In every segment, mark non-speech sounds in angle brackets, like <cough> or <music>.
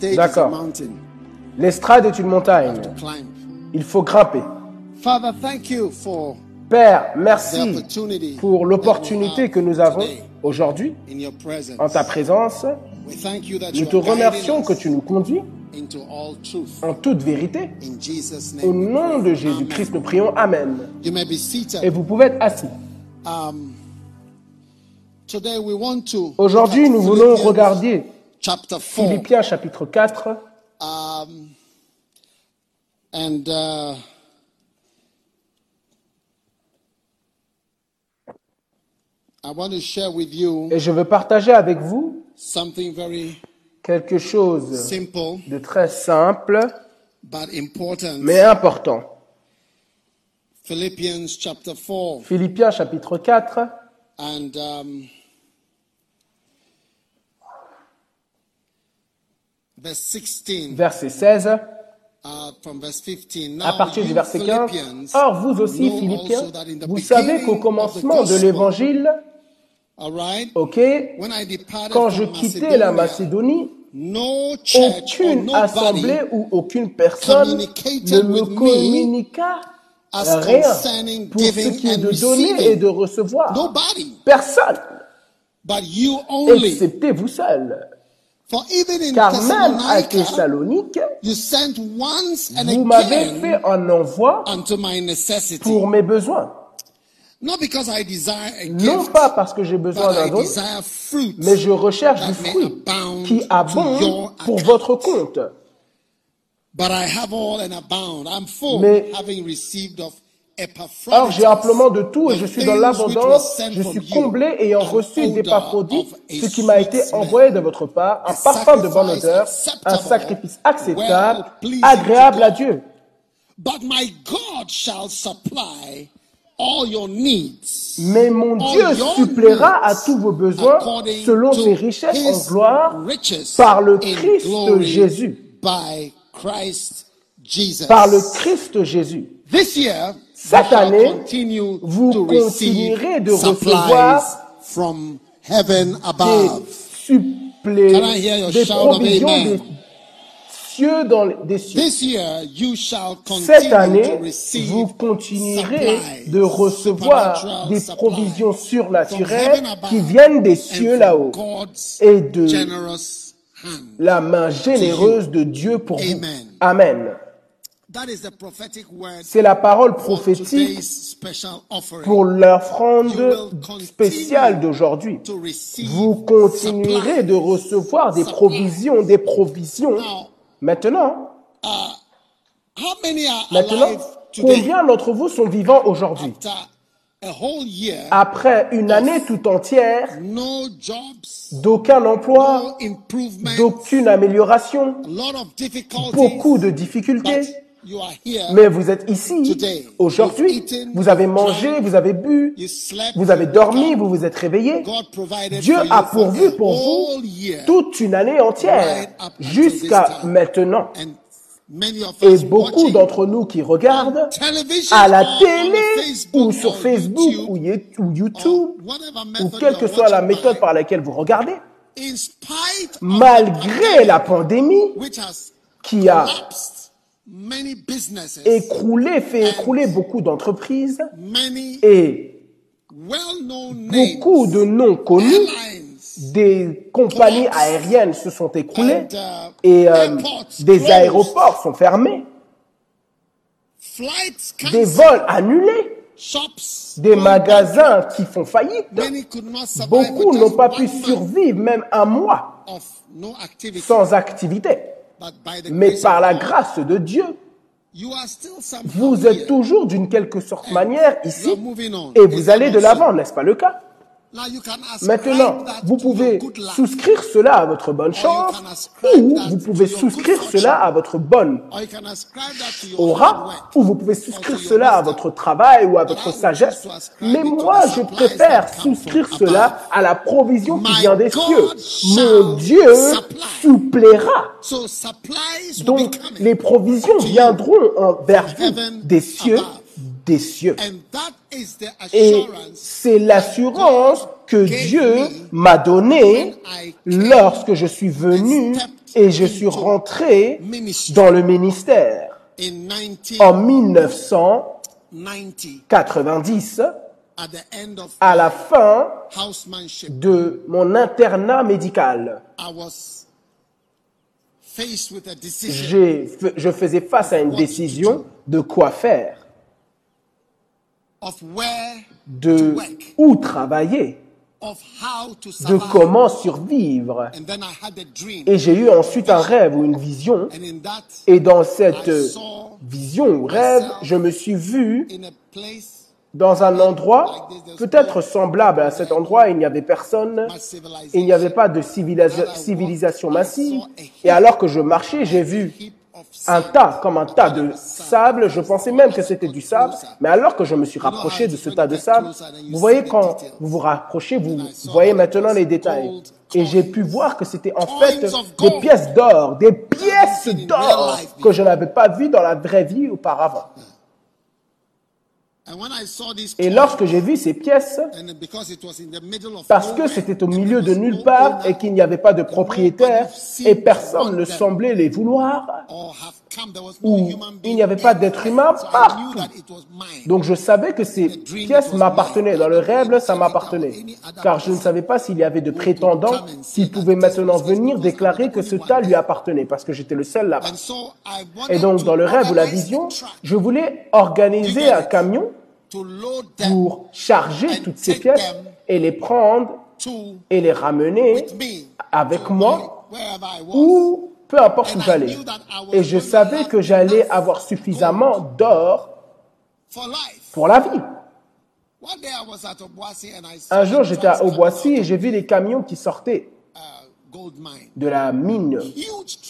D'accord. L'estrade est une montagne. Il faut grimper. Father, thank you for Père, merci pour l'opportunité que nous avons aujourd'hui en ta présence. Nous te remercions que tu nous conduis en toute vérité. Au nom de Jésus-Christ, nous prions Amen. Et vous pouvez être assis. Um, Aujourd'hui, nous voulons regarder chapter 4. Philippiens chapitre 4 Um, and uh, I want to share with you et je veux partager avec vous something very quelque chose simple de très simple but important. mais important. Philippians chapter 4 Philippiens chapitre 4 and um, verse 16. Verset 16 Uh, from verse 15. à partir du verset 15. Philippians Or, vous aussi, Philippiens, vous savez qu'au commencement de l'évangile, ok, quand je quittais la Macédonie, aucune assemblée ou aucune personne ne me communiqua rien pour ce qui est de donner et de recevoir. Personne, excepté vous seul. For even in Car même à Thessalonique, you sent once and vous m'avez fait un envoi unto my necessity. pour mes besoins. Not because I desire a Non pas parce que j'ai besoin but d'un I don, mais je recherche du fruit qui abonde your pour votre compte. But I have all and abound. I'm full, Mais- having received of Or j'ai amplement de tout et je suis dans l'abondance, je suis comblé ayant an reçu d'Épaphrodite ce qui m'a été envoyé de votre part, un parfum de bonne odeur, un sacrifice acceptable, agréable à. Dieu. But my God shall supply all your needs. Mais mon Dieu suppléera à tous vos besoins selon ses richesses en gloire par le Christ Jésus. Par le Christ Jésus. Cette année, continue vous to continuerez receive de recevoir from heaven Des above. your des provisions des cieux dans les, des cieux. This year, you shall Cette continue to année, vous continuerez de recevoir des provisions surnaturelles qui viennent des and cieux là-haut et de la main généreuse de Dieu pour vous. Amen. C'est la parole prophétique pour l'offrande spéciale d'aujourd'hui. Vous continuerez de recevoir des provisions, des provisions. Maintenant, are maintenant, combien d'entre vous sont vivants aujourd'hui? After a whole year, après une année tout entière no jobs, d'aucun emploi, d'aucune amélioration, beaucoup de difficultés, mais vous êtes ici aujourd'hui, vous avez mangé, vous avez bu, vous avez dormi, vous vous êtes réveillé. God provided Dieu a pourvu pour vous toute une année entière jusqu'à maintenant. And many of Et beaucoup d'entre nous qui regardent à la télé ou sur Facebook ou YouTube ou quelle que soit la méthode par laquelle vous regardez, in spite of the malgré la pandémie which has qui a écroulé, fait écrouler beaucoup d'entreprises et beaucoup de noms connus des compagnies aériennes se sont écroulées uh, et euh, des aéroports sont fermés, des vols annulés, des magasins qui font faillite. Beaucoup n'ont pas pu survivre même un mois sans activité. Mais par la grâce de Dieu, Vous êtes toujours d'une quelque sorte manière ici et vous allez de l'avant, n'est-ce pas le cas? Maintenant, vous pouvez souscrire cela à votre bonne chance ou vous pouvez souscrire cela à votre bonne aura ou vous pouvez souscrire cela à votre travail ou à votre sagesse. Mais moi, je préfère souscrire cela à la provision qui vient des cieux. Mon Dieu suppléera. Donc, les provisions viendront en- vers vous des cieux, des cieux. Et c'est l'assurance que Dieu m'a donnée lorsque je suis venu et je suis rentré dans le ministère. in 1990 en 1990 at the end of à la fin de mon internat médical. Je faisais face à une décision de quoi faire, de où travailler, de comment survivre. Et j'ai eu ensuite un rêve ou une vision. Et dans cette vision ou rêve, je me suis vu dans un endroit peut-être semblable à cet endroit. Il n'y avait personne, il n'y avait pas de civilisa- civilisation massive. Et alors que je marchais, j'ai vu un tas, comme un tas de sable. Je pensais même que c'était du sable. Mais alors que je me suis rapproché de ce tas de sable, vous voyez quand vous vous rapprochez, vous voyez maintenant les détails. Et j'ai pu voir que c'était en fait des pièces d'or, des pièces d'or que je n'avais pas vues dans la vraie vie auparavant. And when I saw this Et lorsque j'ai vu ces pièces, parce que c'était au milieu de nulle part et qu'il n'y avait pas de propriétaire et personne ne semblait les vouloir, ou il n'y avait pas d'être humain partout. Donc je savais que ces pièces m'appartenaient. Dans le rêve, ça m'appartenait. Car je ne savais pas s'il y avait de prétendants qui pouvaient maintenant venir déclarer que ce tas lui appartenait, parce que j'étais le seul là-bas. Et donc dans le rêve ou la vision, je voulais organiser un camion pour charger toutes ces pièces et les prendre et les ramener avec moi ou peu importe où j'allais. Et je savais que j'allais avoir suffisamment d'or pour la vie. Un jour, j'étais à Oboissy et j'ai vu les camions qui sortaient de la mine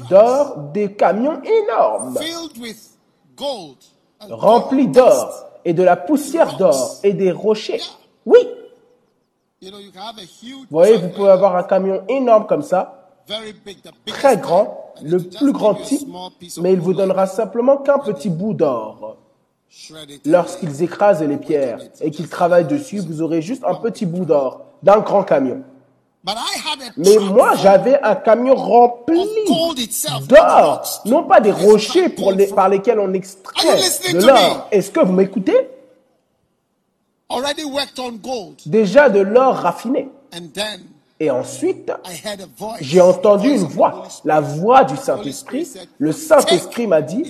d'or, des camions énormes, remplis d'or. Et de la poussière d'or et des rochers. Oui, vous voyez, vous pouvez avoir un camion énorme comme ça, très grand, le plus grand type, mais il vous donnera simplement qu'un petit bout d'or. Lorsqu'ils écrasent les pierres et qu'ils travaillent dessus, vous aurez juste un petit bout d'or d'un grand camion. Mais moi, j'avais un camion rempli d'or, non pas des rochers pour les- par lesquels on extrait de l'or. Est-ce que vous m'écoutez? Already worked on gold. Déjà de l'or raffiné. Et ensuite, j'ai entendu une voix, la voix du Saint-Esprit. Le Saint-Esprit m'a dit,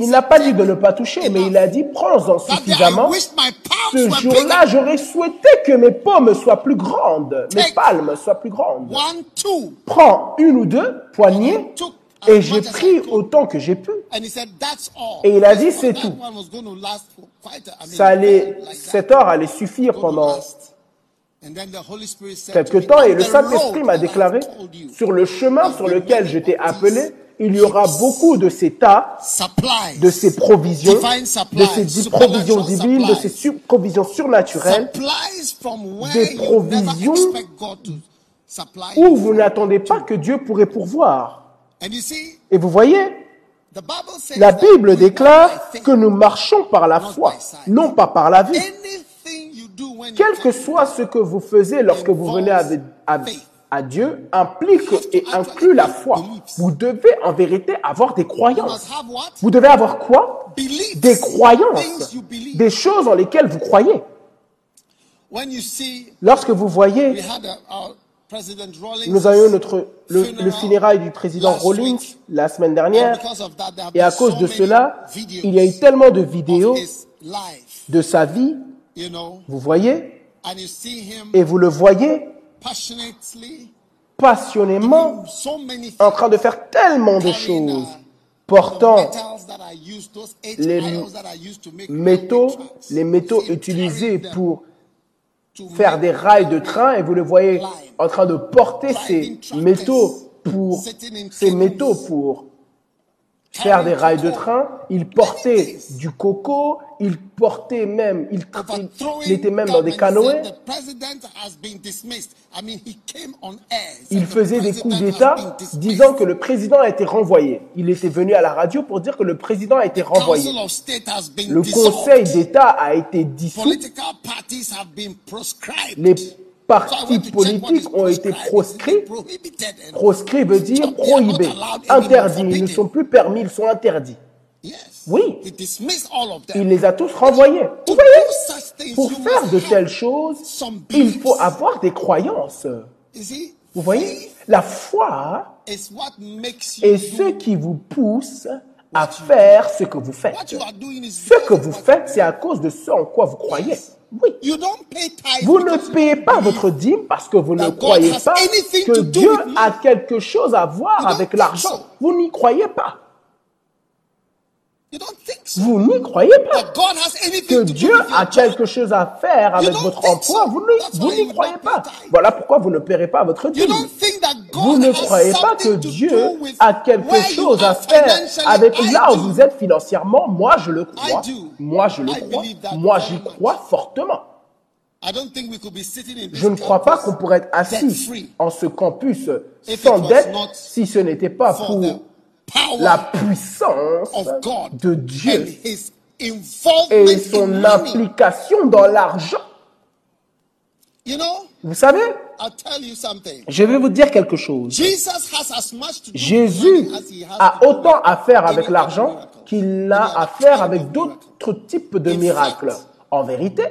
il n'a pas dit "Take de ne pas toucher, mais il a dit, prends-en suffisamment. Ce jour-là, j'aurais souhaité que mes paumes soient plus grandes, mes palmes soient plus grandes. One, two. Prends une ou deux poignées et j'ai pris autant que j'ai pu. And he said, that's all. Et il a dit, c'est tout. Ça allait, cet or allait suffire pendant quelque temps et "On le the Saint-Esprit m'a déclaré, sur le chemin sur lequel je t'ai appelé, il y aura beaucoup de ces tas, de ces provisions, de ces provisions divines, de ces provisions surnaturelles, supplies from where des provisions expect God to supply où vous n'attendez pas que Dieu pourrait pourvoir. And you see, Et vous voyez, the Bible says la that Bible déclare que nous marchons par la foi, non pas par la vue. Quel que soit ce que vous faisez lorsque vous venez à, à Dieu, implique et inclut la foi. Vous devez en vérité avoir des croyances. Vous devez avoir quoi? Des croyances, des choses en lesquelles vous croyez. When you see, Lorsque vous voyez, nous avons eu notre, le, le funérail du président Rawlings la semaine dernière, because of that, there have et à cause de cela, videos il y a eu tellement de vidéos of his life, de sa vie, vous voyez, and you see him et vous le voyez passionately passionnément doing so many en things, train de faire tellement de carrying, choses, uh, portant les métaux, les métaux utilisés pour faire des rails de train et vous le voyez en train de porter ces métaux pour ces métaux pour faire des rails de train. Il portait du coco, il portait même, il, il, il était même dans des canoës. Il faisait des coups d'État disant que le président a été renvoyé. Il était venu à la radio pour dire que le président a été renvoyé. Le conseil d'État a été dissous. Les partis politiques ont été proscrits. Proscrit veut dire prohibé, interdit. Ils ne sont plus permis, ils sont interdits. Oui, il les a tous renvoyés. Vous voyez, pour faire de telles choses, il faut avoir des croyances. Vous voyez, la foi est ce qui vous pousse à faire ce que vous faites. Ce que vous faites, c'est à cause de ce en quoi vous croyez. Oui. Vous ne payez pas votre dîme parce que vous ne croyez pas que Dieu a quelque chose à voir avec l'argent. Vous n'y croyez pas. Vous n'y croyez pas que Dieu a quelque chose à faire avec votre emploi. Vous n'y croyez pas. Voilà pourquoi vous ne paierez pas votre dîme. Vous ne croyez pas que Dieu a quelque chose à faire avec là où vous êtes financièrement. Moi, je le crois. Moi, je le crois. Moi, j'y crois fortement. Je ne crois pas qu'on pourrait être assis en ce campus sans dette si ce n'était pas pour la puissance de Dieu et son implication dans l'argent. Vous savez, je vais vous dire quelque chose. Jésus a autant à faire avec l'argent qu'il a à faire avec d'autres types de miracles. En vérité,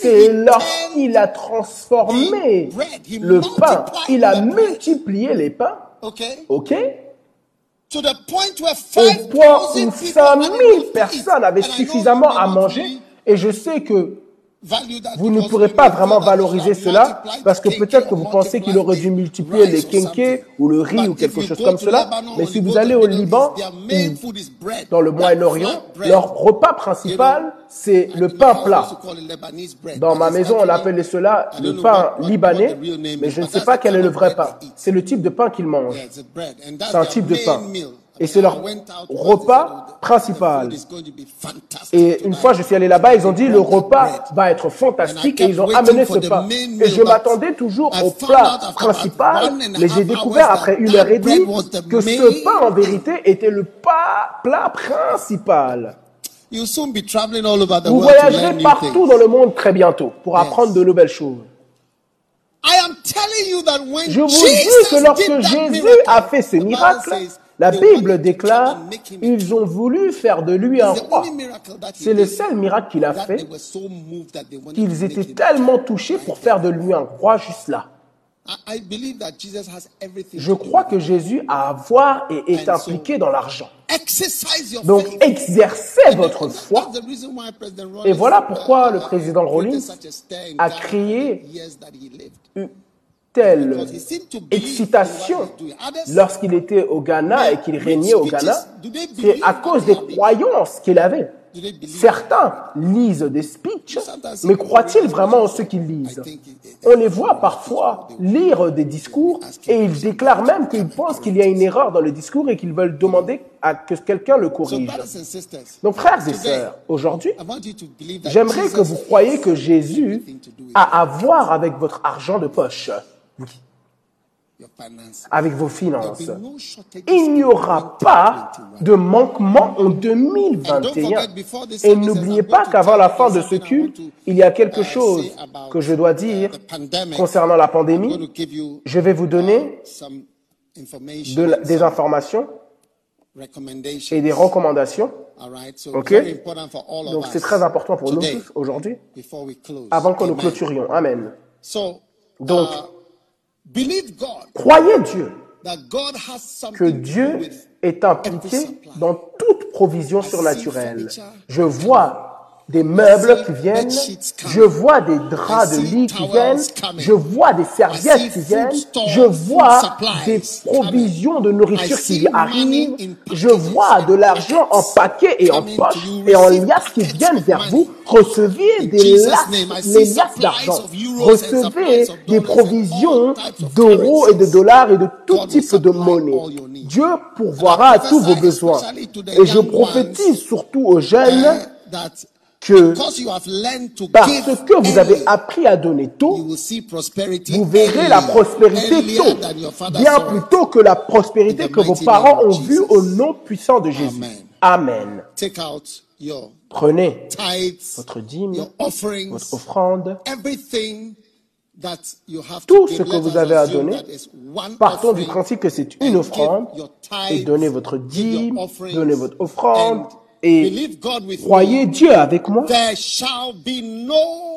c'est lorsqu'il a transformé le pain, il a multiplié les pains, ok au point où 5000 personnes avaient suffisamment à manger, et je sais que vous ne pourrez pas vraiment valoriser cela parce que peut-être que vous pensez qu'il aurait dû multiplier les kenkés ou le riz ou quelque chose comme cela. Mais si vous allez au Liban dans le Moyen-Orient, leur repas principal, c'est le pain plat. Dans ma maison, on appelle cela le pain libanais, mais je ne sais pas quel est le vrai pain. C'est le type de pain qu'ils mangent. C'est un type de pain et c'est leur repas principal. Et une fois je suis allé là-bas, ils ont dit le repas va être fantastique et ils ont amené ce pain. Et je m'attendais toujours au plat principal, mais j'ai découvert après une heure et demie que ce pain en vérité était le plat principal. Vous voyagerez partout dans le monde très bientôt pour apprendre de nouvelles choses. Je vous dis que lorsque Jésus a fait ce miracle, la Bible déclare, ils ont voulu faire de lui un roi. C'est le seul miracle qu'il a fait, qu'ils étaient tellement touchés pour faire de lui un roi juste là. Je crois que Jésus a à voir et est impliqué dans l'argent. Donc exercez votre foi. Et voilà pourquoi le président Rollins a créé telle excitation lorsqu'il était au Ghana et qu'il régnait au Ghana, c'est à cause des croyances qu'il avait. Certains lisent des speeches, mais croient-ils vraiment en ce qu'ils lisent? On les voit parfois lire des discours et ils déclarent même qu'ils pensent qu'il y a une erreur dans le discours et qu'ils veulent demander à que quelqu'un le corrige. Donc frères et sœurs, aujourd'hui, j'aimerais que vous croyiez que Jésus a à voir avec votre argent de poche avec vos finances. Il n'y aura pas de manquement en 2021. Et n'oubliez pas qu'avant la fin de ce culte, il y a quelque chose que je dois dire concernant la pandémie. Je vais vous donner des informations et des recommandations. Ok? Donc c'est très important pour nous tous aujourd'hui, avant que nous clôturions. Amen. Donc, Croyez Dieu que Dieu est impliqué dans toute provision surnaturelle. Je vois des meubles qui viennent, je vois des draps de lit qui viennent, je vois des serviettes qui viennent, je vois des provisions de nourriture qui arrivent, je vois de l'argent en paquet et en poche et en liasses qui viennent vers vous. Recevez des liasses, les liasses d'argent. Recevez des provisions d'euros et de dollars et de tout type de monnaie. Dieu pourvoira à tous vos besoins. Et je prophétise surtout aux jeunes que parce que vous avez appris à donner tôt, vous verrez la prospérité tôt, bien plus tôt que la prospérité que vos parents ont vue au nom puissant de Jésus. Amen. Prenez votre dîme, votre offrande, tout ce que vous avez à donner, partons du principe que c'est une offrande, et donnez votre dîme, donnez votre offrande, et croyez Dieu avec moi,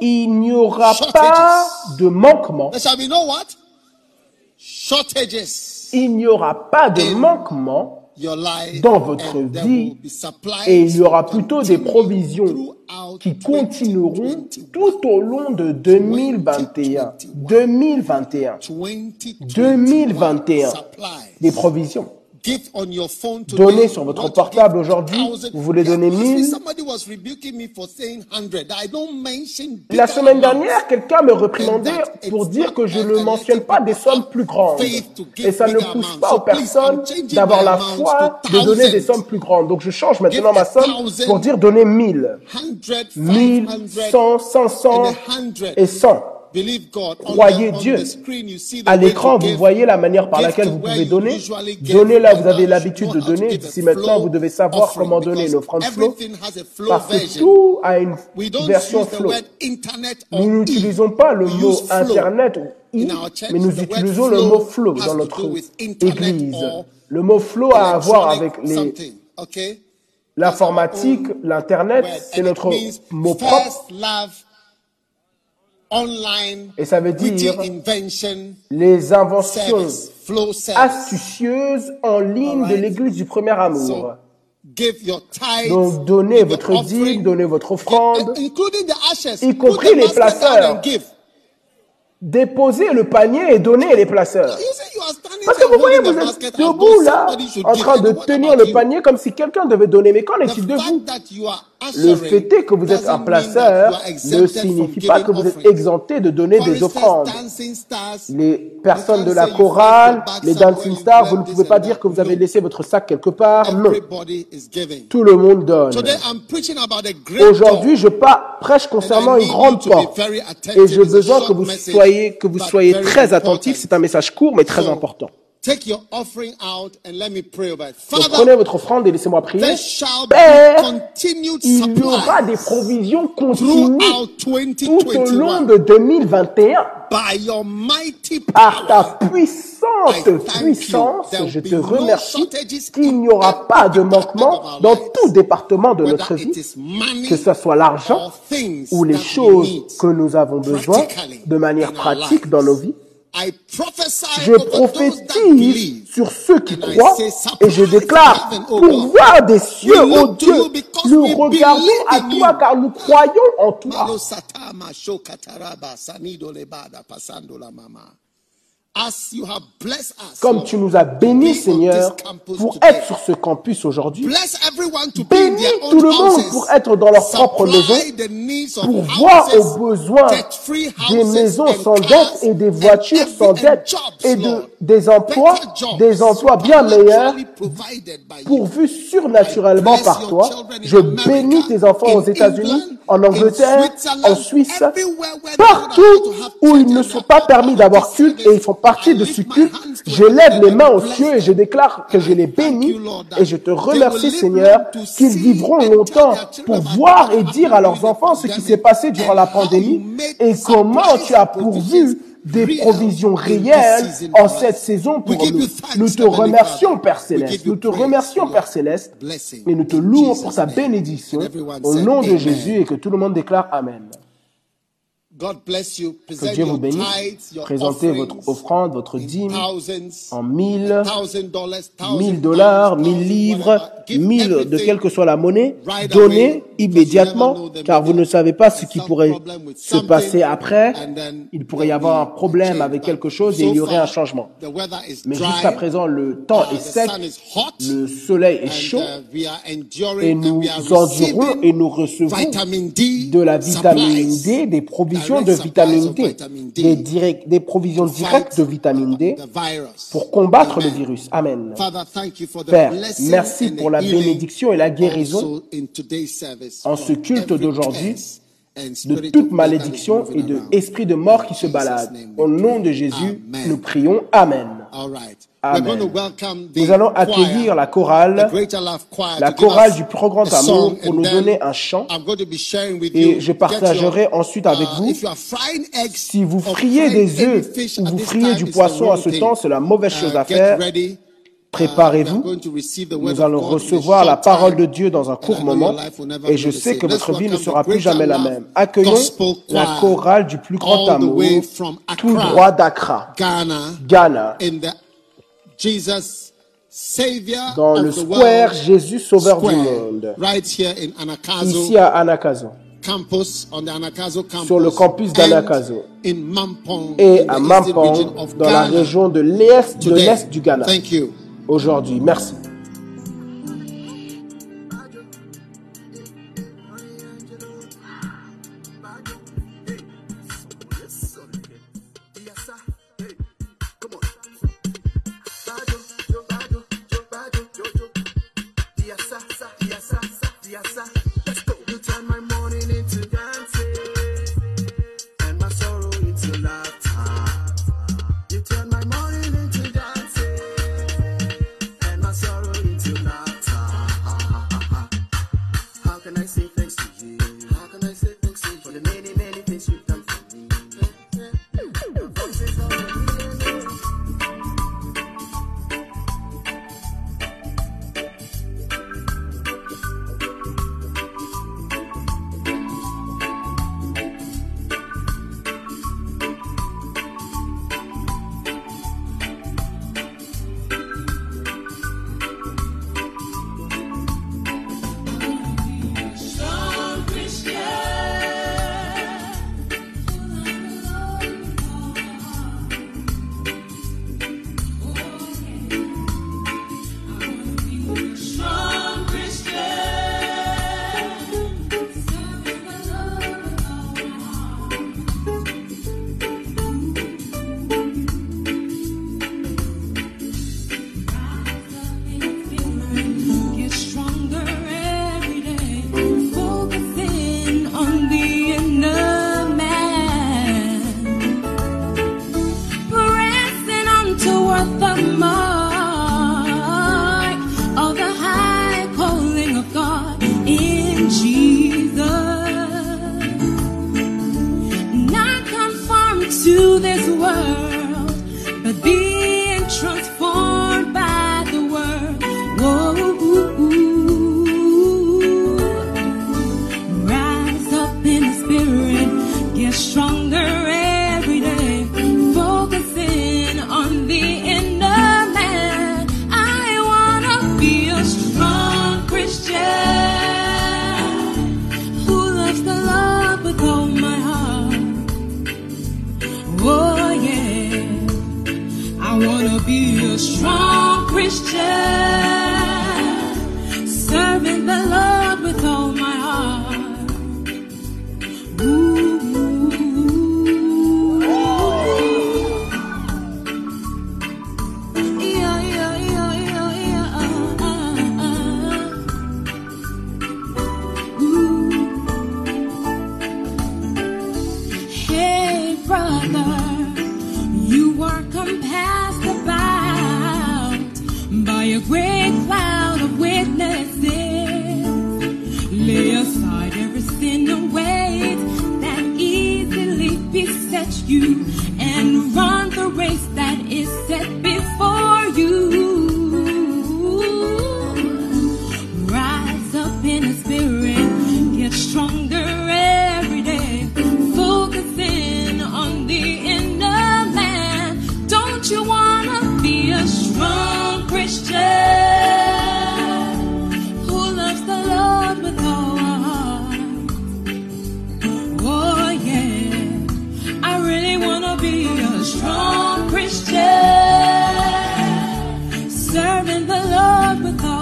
il n'y aura pas de manquement. Il n'y aura pas de manquement dans votre vie et il y aura plutôt des provisions qui continueront tout au long de 2021. 2021. 2021. Des provisions. Donnez sur votre portable aujourd'hui, vous voulez donner 1000. La semaine dernière, quelqu'un me réprimandait pour dire que je ne mentionne pas des sommes plus grandes. Et ça ne pousse pas aux personnes d'avoir la foi de donner des sommes plus grandes. Donc je change maintenant ma somme pour dire donner 1000. 1000, 100, 500 et 100. Croyez Dieu. À l'écran, vous voyez la manière par laquelle vous pouvez donner. Donnez là, vous avez l'habitude de donner. Si maintenant vous devez savoir comment donner une offrande flow, parce que tout a une version flow. Nous n'utilisons pas le mot Internet ou mais nous utilisons le mot flow dans notre église. Le mot flow a à voir avec les l'informatique, l'internet, c'est notre mot propre. Et ça veut dire les inventions astucieuses en ligne de l'église du premier amour. Donc donnez votre dîme, donnez votre offrande, y compris les placeurs. Déposez le panier et donnez les placeurs. Vous voyez, vous êtes debout là, en train de tenir le panier comme si quelqu'un devait donner. Mais qu'en est-il de vous Le fait est que vous êtes un placeur ne signifie pas que vous êtes exempté de donner des offrandes. Les personnes de la chorale, les dancing stars, vous ne pouvez pas dire que vous avez laissé votre sac quelque part. Non. Tout le monde donne. Aujourd'hui, je prêche concernant une grande porte. Et j'ai besoin que vous soyez que vous soyez très attentifs. C'est un message court mais très important. Donc prenez votre offrande et laissez-moi prier. Père, il y aura des provisions continues tout au long de 2021. Par ta puissante puissance, je te remercie qu'il n'y aura pas de manquement dans tout département de notre vie, que ce soit l'argent ou les choses que nous avons besoin de manière pratique dans nos vies. Je prophétise sur ceux qui croient et je déclare pour voir des cieux, ô Dieu, nous regardons à toi car nous croyons en toi. Comme tu nous as bénis, Seigneur, pour être sur ce campus aujourd'hui. Bénis tout le monde pour être dans leur propre maison, pour voir aux besoins des maisons sans dette et des voitures sans dette et de, des emplois, des emplois bien meilleurs, pourvus surnaturellement par toi. Je bénis tes enfants aux États-Unis, en Angleterre, en Suisse, partout où ils ne sont pas permis d'avoir culte et ils font partie de ce culte, je lève les mains aux cieux et je déclare que je les bénis et je te remercie Seigneur qu'ils vivront longtemps pour voir et dire à leurs enfants ce qui s'est passé durant la pandémie et comment tu as pourvu des provisions réelles en cette saison pour nous. Nous te remercions, Père Céleste. Nous te remercions, Père Céleste. Et nous te louons pour sa bénédiction au nom de Jésus et que tout le monde déclare Amen. Que Dieu vous bénisse. Présentez votre offrande, votre dîme en mille, mille dollars, mille livres, mille de quelle que soit la monnaie. Donnez immédiatement, car vous ne savez pas ce qui pourrait se passer après. Il pourrait y avoir un problème avec quelque chose et il y aurait un changement. Mais jusqu'à présent, le temps est sec, le soleil est chaud. et nous endurons et nous recevons de la vitamine D, des provisions de vitamine D, des, direct, des provisions directes de vitamine D pour combattre le virus. Amen. Père, merci pour la bénédiction et la guérison en ce culte d'aujourd'hui de toute malédiction et de esprit de mort qui se balade. Au nom de Jésus, nous prions. Amen. Amen. Nous allons accueillir la chorale, la chorale du plus grand amour pour nous donner un chant et je partagerai ensuite avec vous. Si vous friez des œufs ou vous friez du poisson à ce temps, c'est la mauvaise chose à faire. Préparez-vous. Nous allons recevoir la parole de Dieu dans un court moment et je sais que votre vie ne sera plus jamais la même. Accueillons la chorale du plus grand amour, tout droit d'Accra, Ghana, dans le square Jésus Sauveur du monde, ici à Anakazo. Sur le campus d'Anakazo. Et à Mampong dans la région de l'est de l'est du Ghana. Aujourd'hui. Merci. starving, the Lord, with all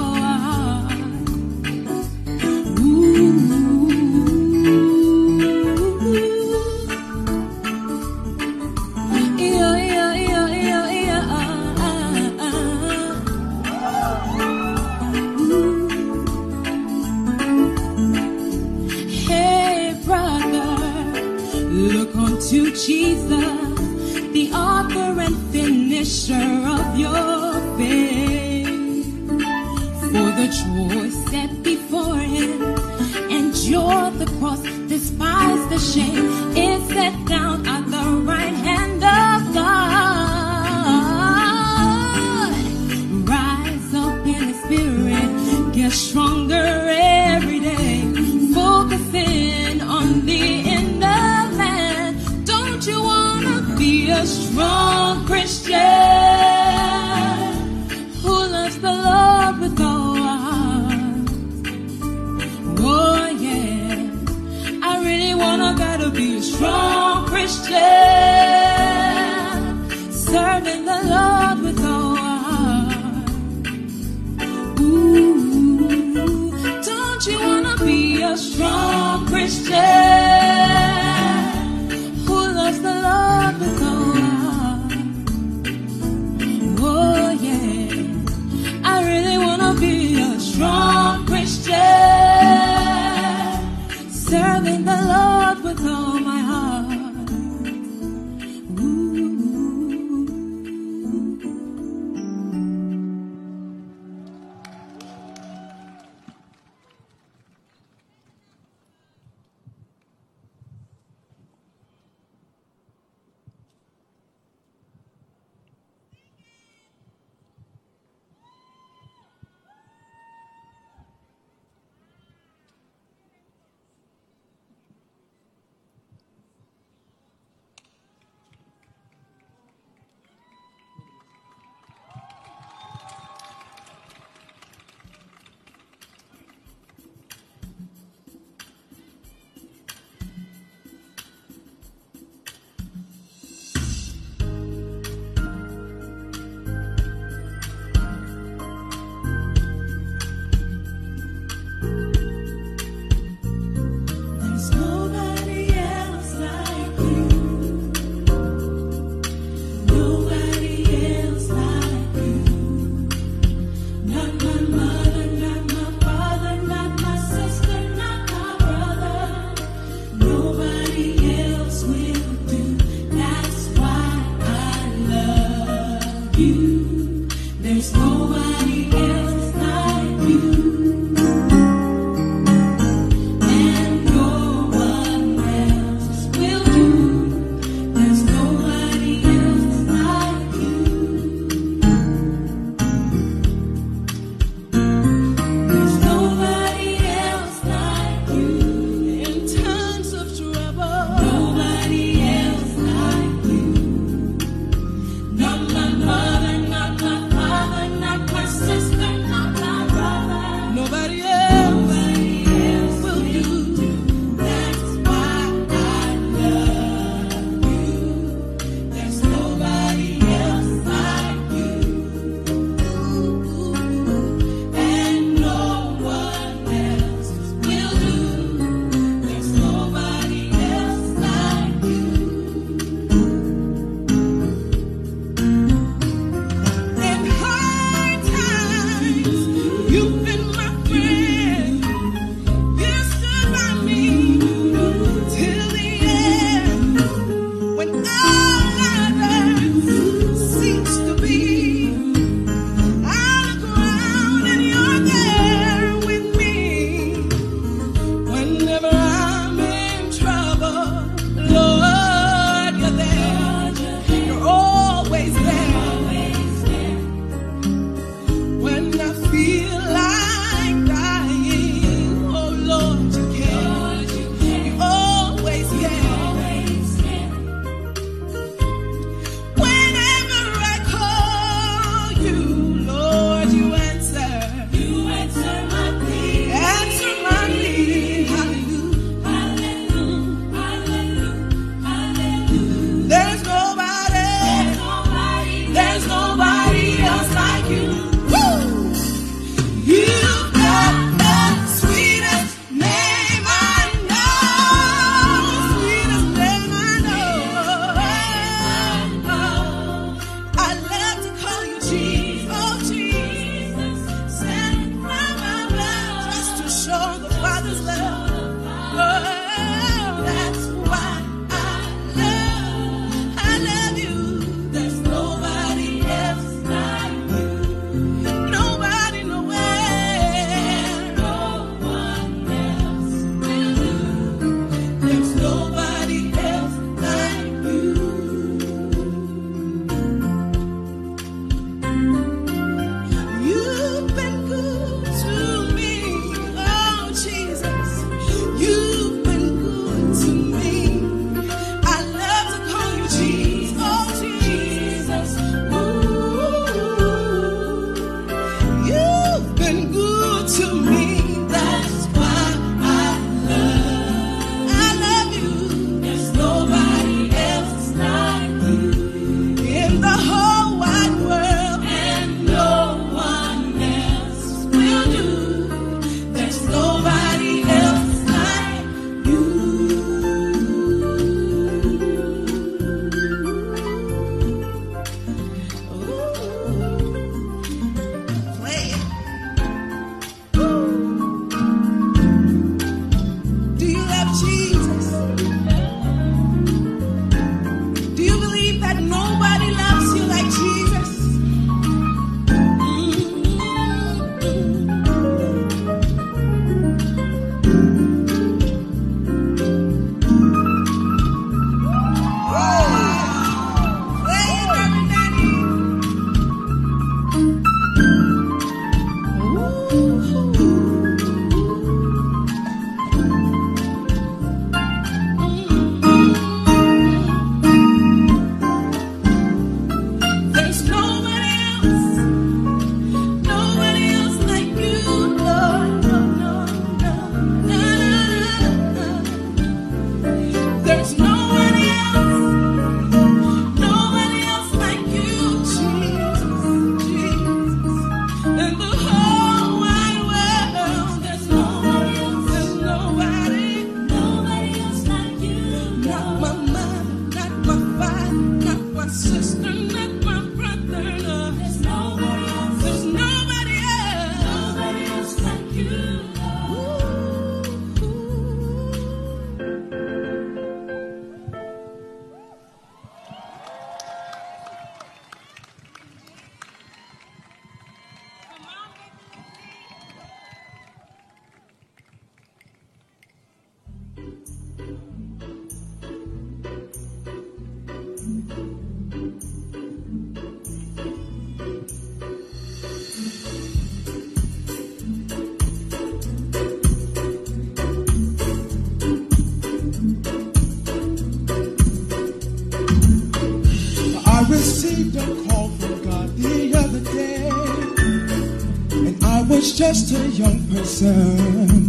just a young person.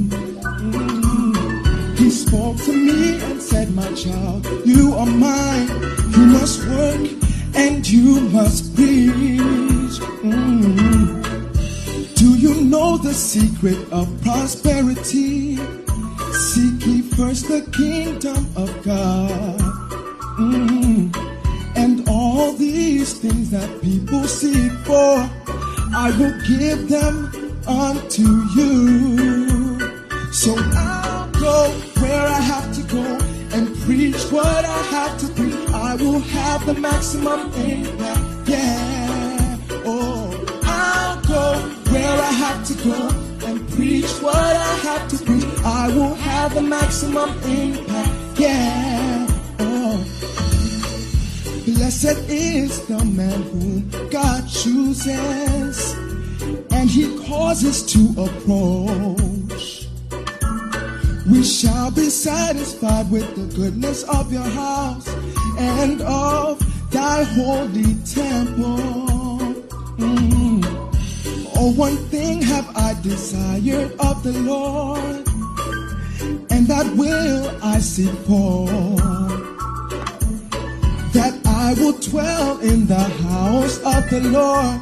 The Lord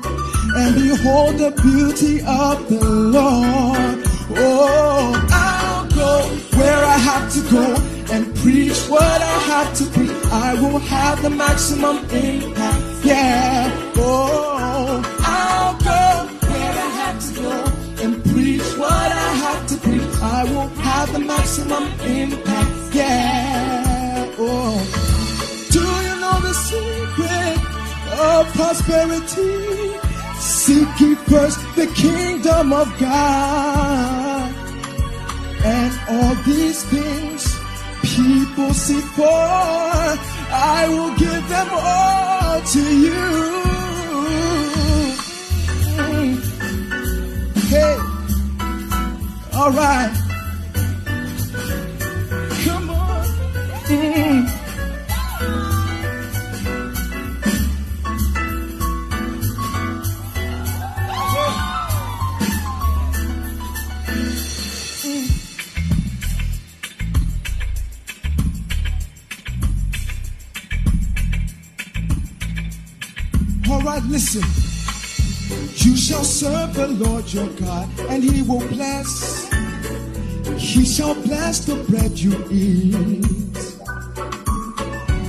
and behold the beauty of the Lord. Oh, I'll go where I have to go and preach what I have to preach. I will have the maximum impact. Yeah. Oh, I'll go where I have to go and preach what I have to preach. I will have the maximum impact. Yeah. Oh. Do you know the secret of prosperity? Seek ye first the kingdom of God. And all these things people seek for, I will give them all to you. Hey, all right. Come on. Listen. You shall serve the Lord your God, and he will bless. He shall bless the bread you eat.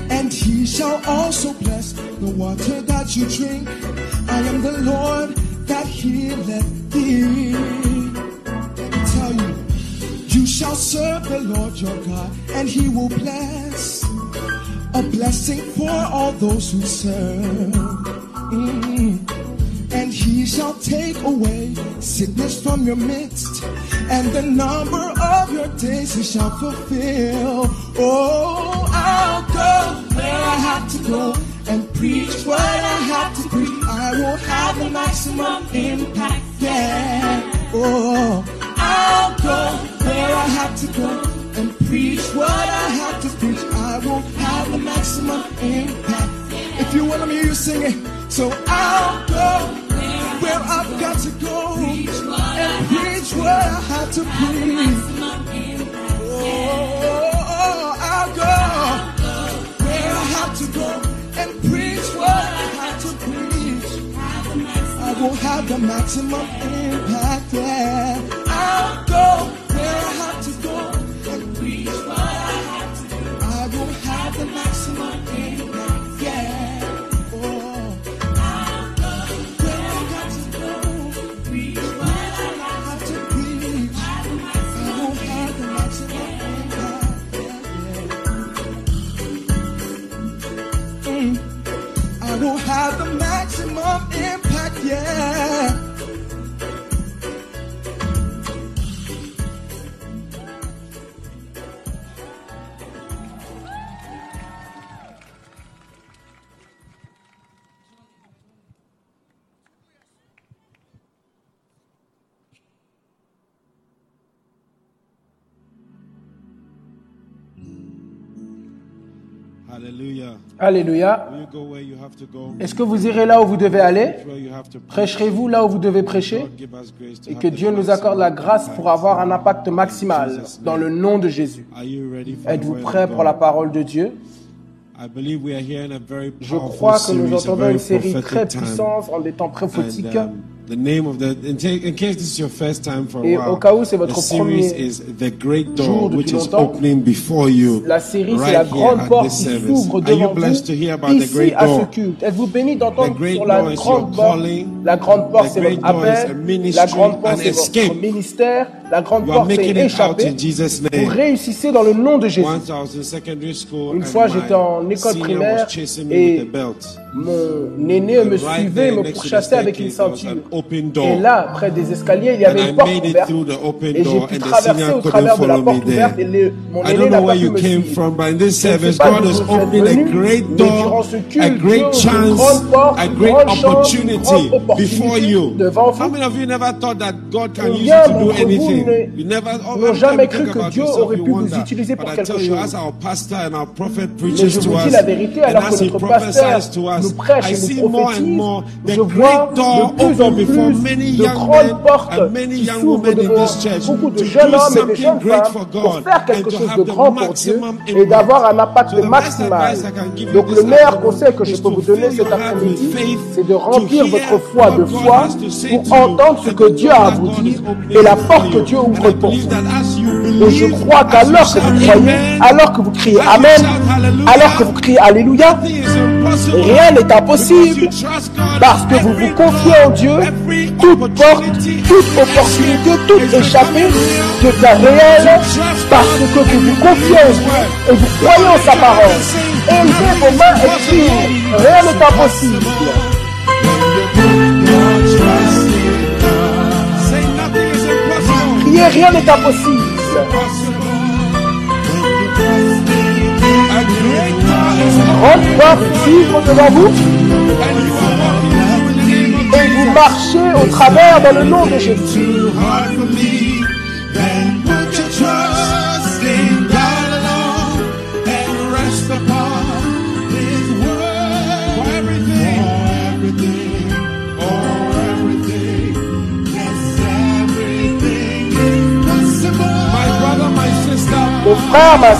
And he shall also bless the water that you drink. I am the Lord that healeth thee. Let me tell you, you shall serve the Lord your God, and he will bless. A blessing for all those who serve. And he shall take away sickness from your midst, and the number of your days he shall fulfill. Oh, I'll go where I have to go and preach what I have to preach. I will have the maximum impact. Yeah. Oh, I'll go where I have to go and preach what I have to preach. I will have the maximum impact. If you want to hear you sing it, so I'll go where I've got to go and preach what I have to preach. Oh, I'll go where I have to go and preach what I have to preach. I will have the maximum impact. Yeah, I'll go Yeah. Go? Est-ce que vous irez là où vous devez aller? Prêcherez-vous là où vous devez prêcher? Et que Dieu nous accorde la grâce our pour avoir un impact maximal dans le nom de Jésus. Êtes-vous prêts pour la parole de Dieu? I believe we are here in a very Je crois que nous entendons une série très puissante en des temps prophétiques. And, the name of the in, ta- in case this is your first time for a Et while, au cas où c'est votre the series premier is the great door jour depuis which is longtemps, opening before you. La série, c'est right la here grande at porte qui service. s'ouvre Are you devant blessed to hear vous, about the ici great à ce door? culte. Êtes-vous béni d'entendre The great sur la door is grande porte? calling. La grande porte, The c'est great votre door is a appel. ministry, La grande porte, c'est escape. votre ministère. La grande porte, c'est making it out échapper. in Jesus' Vous réussissez dans le nom de Jésus. Une and fois, my j'étais en école primaire et. Mon aîné me suivait, me pourchassait avec une ceinture. Et là, près des escaliers, il y avait I une porte ouverte. Et j'ai pu traverser au travers de la porte ouverte et le- mon aîné don't n'a know pas where pu you me came suivre. from, but in this Je ne sais service, pas God d'où has vous êtes a great mais door, durant ce a culte, great Dieu ouvre une chance, grande porte, a une great grande chance, une opportunity grande opportunité before you. devant vous. How many of you never thought that God can use Combien you to do d'entre vous n'ont jamais cru que Dieu aurait pu vous utiliser pour quelque chose. Mais je vous dis la vérité, alors que notre pasteur us, I et see nous more and prophétise, more the je vois great door de plus en open before plus many de young grandes men portes and many qui young s'ouvrent women in devant this church beaucoup de to jeunes do hommes et de something jeunes great femmes for pour God faire and quelque to chose have de the grand pour Dieu maximum et d'avoir un impact So maximal. Donc le meilleur conseil que je peux vous donner cet après-midi, c'est de remplir votre foi de foi pour entendre ce que Dieu door a à vous dire et la porte que. Dieu ouvre pour vous. Et je crois qu'alors que vous croyez, alors que vous criez Amen, alors que vous criez Alléluia, rien n'est impossible parce que vous vous confiez en Dieu, toute porte, toute opportunité, toute échappée devient réelle parce que vous vous confiez en Dieu et vous croyez en sa parole. Élevez vos mains et criez, rien n'est impossible. Rien n'est impossible. Grande s'ouvre devant vous et vous marchez au travers dans le nom de Jésus. Mon frère, ma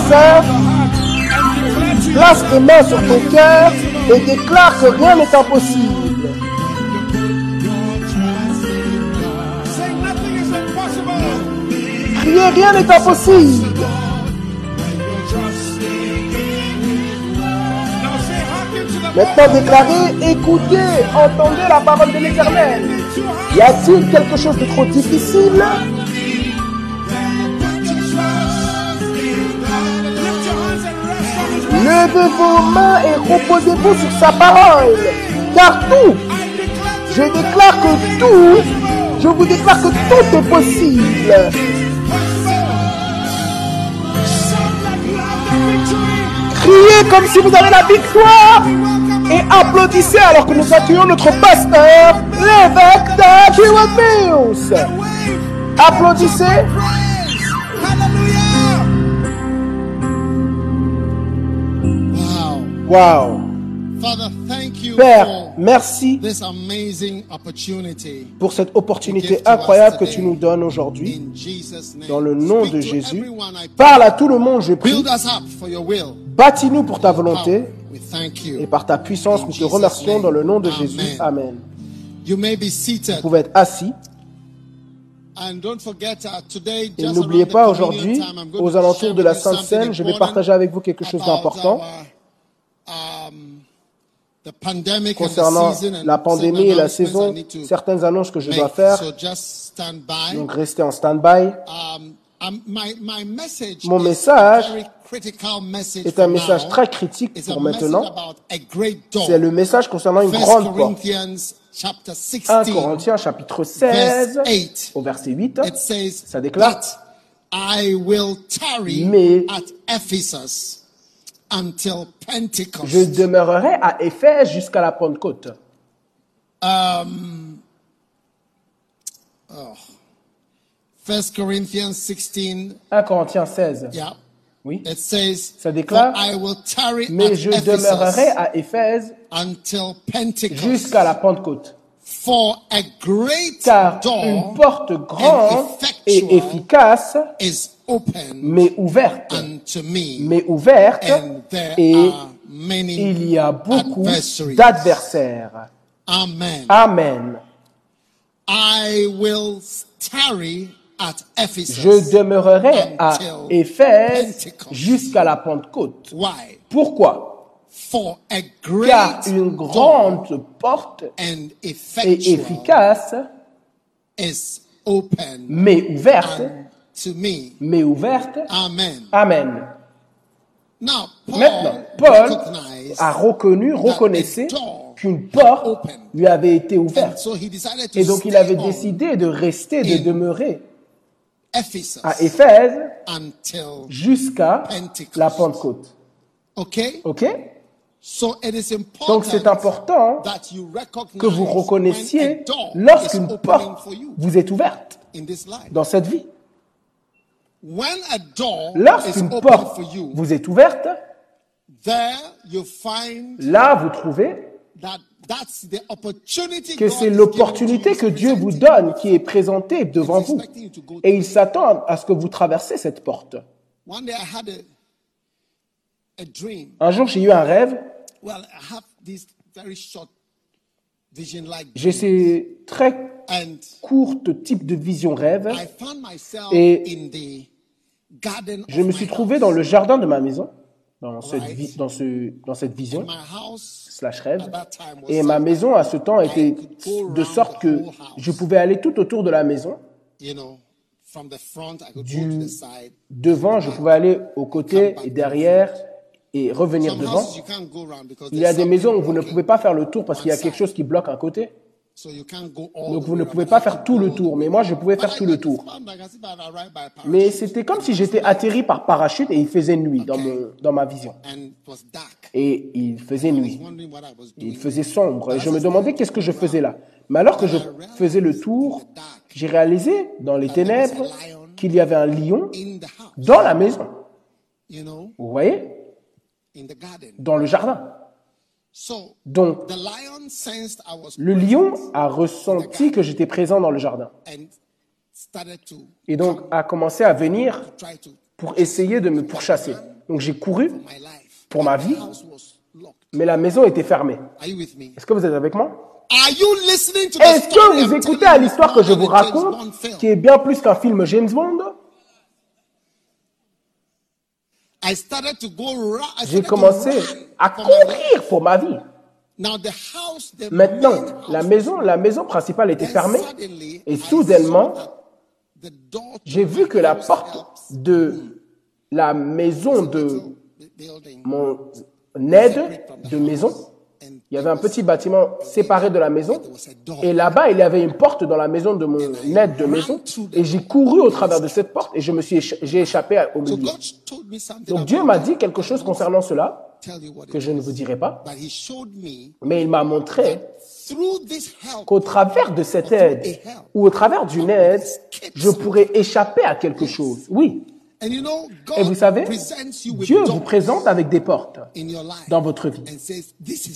to place tes mains sur ton cœur et déclare que rien n'est impossible. Criez, rien n'est impossible. Maintenant déclarez, écoutez, entendez la parole de l'Éternel. Y a-t-il quelque chose de trop difficile? Levez vos mains et reposez-vous sur sa parole. Car tout, je déclare que tout, je vous déclare que tout est possible. Criez comme si vous avez la victoire et applaudissez alors que nous accueillons notre pasteur, l'évêque de Mills. Applaudissez. Wow. Wow. Father, thank you Père, merci pour cette opportunité incroyable que tu nous donnes aujourd'hui. Dans le nom de Jésus, parle à tout le monde, je prie. Bâtis-nous pour ta volonté et par ta puissance, nous te remercions dans le nom de Jésus. Amen. Vous pouvez être assis. Uh, Et n'oubliez pas, aujourd'hui, aux to alentours de la Sainte Seine, je vais partager avec vous quelque chose d'important our, um, the pandemic and the concernant la pandémie et certain la saison, certaines annonces que je dois faire. So just stand by. Donc restez en stand-by. Um, um, my, my message Mon message C'est un message très critique It's a pour message maintenant. C'est le message concernant une 1 grande porte. Corinthians chapter 1 16 Corinthiens chapitre verse 16 8. au verset 8. It says, Ça déclare, But I will tarry Mais- at Ephesus until Pentecost. Je demeurerai à Éphèse jusqu'à la Pentecôte. Um, oh. 1 Corinthians 16, 1 Corinthiens 16, yeah, Oui. It says, Ça déclare, I will tarry Mais at je demeurerai à Éphèse until Pentecost. jusqu'à la Pentecôte. For a great Car une porte grande and et efficace is open m'est ouverte, m'est ouverte, and there et are many il y a beaucoup d'adversaires. Amen. Amen. I will tarry at Ephesus. Je demeurerai à Éphèse jusqu'à la Pentecôte. Pourquoi? For a Car great une grande porte effectual efficace is open m'est ouverte, to me. m'est ouverte. Amen. Amen. Now, Paul Maintenant, Paul a reconnu, reconnaissait qu'une porte lui avait été ouverte. so he decided to Et donc il avait décidé de rester, de demeurer à Éphèse jusqu'à la Pentecôte. okay? Ok? Donc c'est important that you recognize que vous reconnaissiez lorsqu'une porte vous est ouverte in this life. dans cette vie. When a door is Lorsqu'une open porte for you, vous est ouverte, there you find là vous trouvez that that's the opportunity que c'est l'opportunité que Dieu vous donne, qui est présentée devant vous. expecting you to go Et il s'attend à ce que vous traversez cette porte. One day I had a, a dream. Un jour, j'ai eu un rêve. Well, I have this very short vision like J'ai ces très and courtes types de vision rêve. I found myself Et in the garden Je me suis trouvé dans le jardin de ma maison, dans cette, dans ce, dans cette vision slash rêve. Et ma maison, à ce temps, était de sorte que je pouvais aller tout autour de la maison. Du- go to the side. Devant, je pouvais aller aux côtés et derrière et revenir devant. Il y a des maisons où vous ne pouvez pas faire le tour parce qu'il y a quelque chose qui bloque un côté. Donc vous ne pouvez pas faire to tout le tour. Mais moi, je pouvais faire tout le tour. Mais c'était comme si j'étais atterri par parachute et il faisait nuit dans, mon- dans ma vision. Et il faisait nuit. Il faisait sombre et je me demandais qu'est-ce que je faisais là. Mais alors que je faisais le tour, j'ai réalisé dans les ténèbres qu'il y avait un lion dans la maison. Vous voyez? Dans le jardin. So Donc, le lion a ressenti que j'étais présent dans le jardin. and started to Et donc a commencé à venir pour essayer de me pourchasser. Donc j'ai couru. Pour ma vie. Mais la maison était fermée. Est-ce que vous êtes avec moi? Est-ce que vous écoutez à l'histoire que je vous raconte, qui est bien plus qu'un film James Bond I started to go ra- I J'ai commencé à courir pour ma vie. Maintenant, la maison, la maison principale était fermée et soudainement, j'ai vu que la porte de la maison de mon aide de maison, il y avait un petit bâtiment séparé de la maison et là-bas, il y avait une porte dans la maison de mon aide de maison et j'ai couru au travers de cette porte et je me suis j'ai échappé au milieu. Donc Dieu m'a dit quelque chose concernant cela que je ne vous dirai pas, mais il m'a montré qu'au travers de cette aide ou au travers d'une aide, je pourrais échapper à quelque chose. Oui. And you know Et vous God savez, Dieu vous présente avec des portes in your life dans votre vie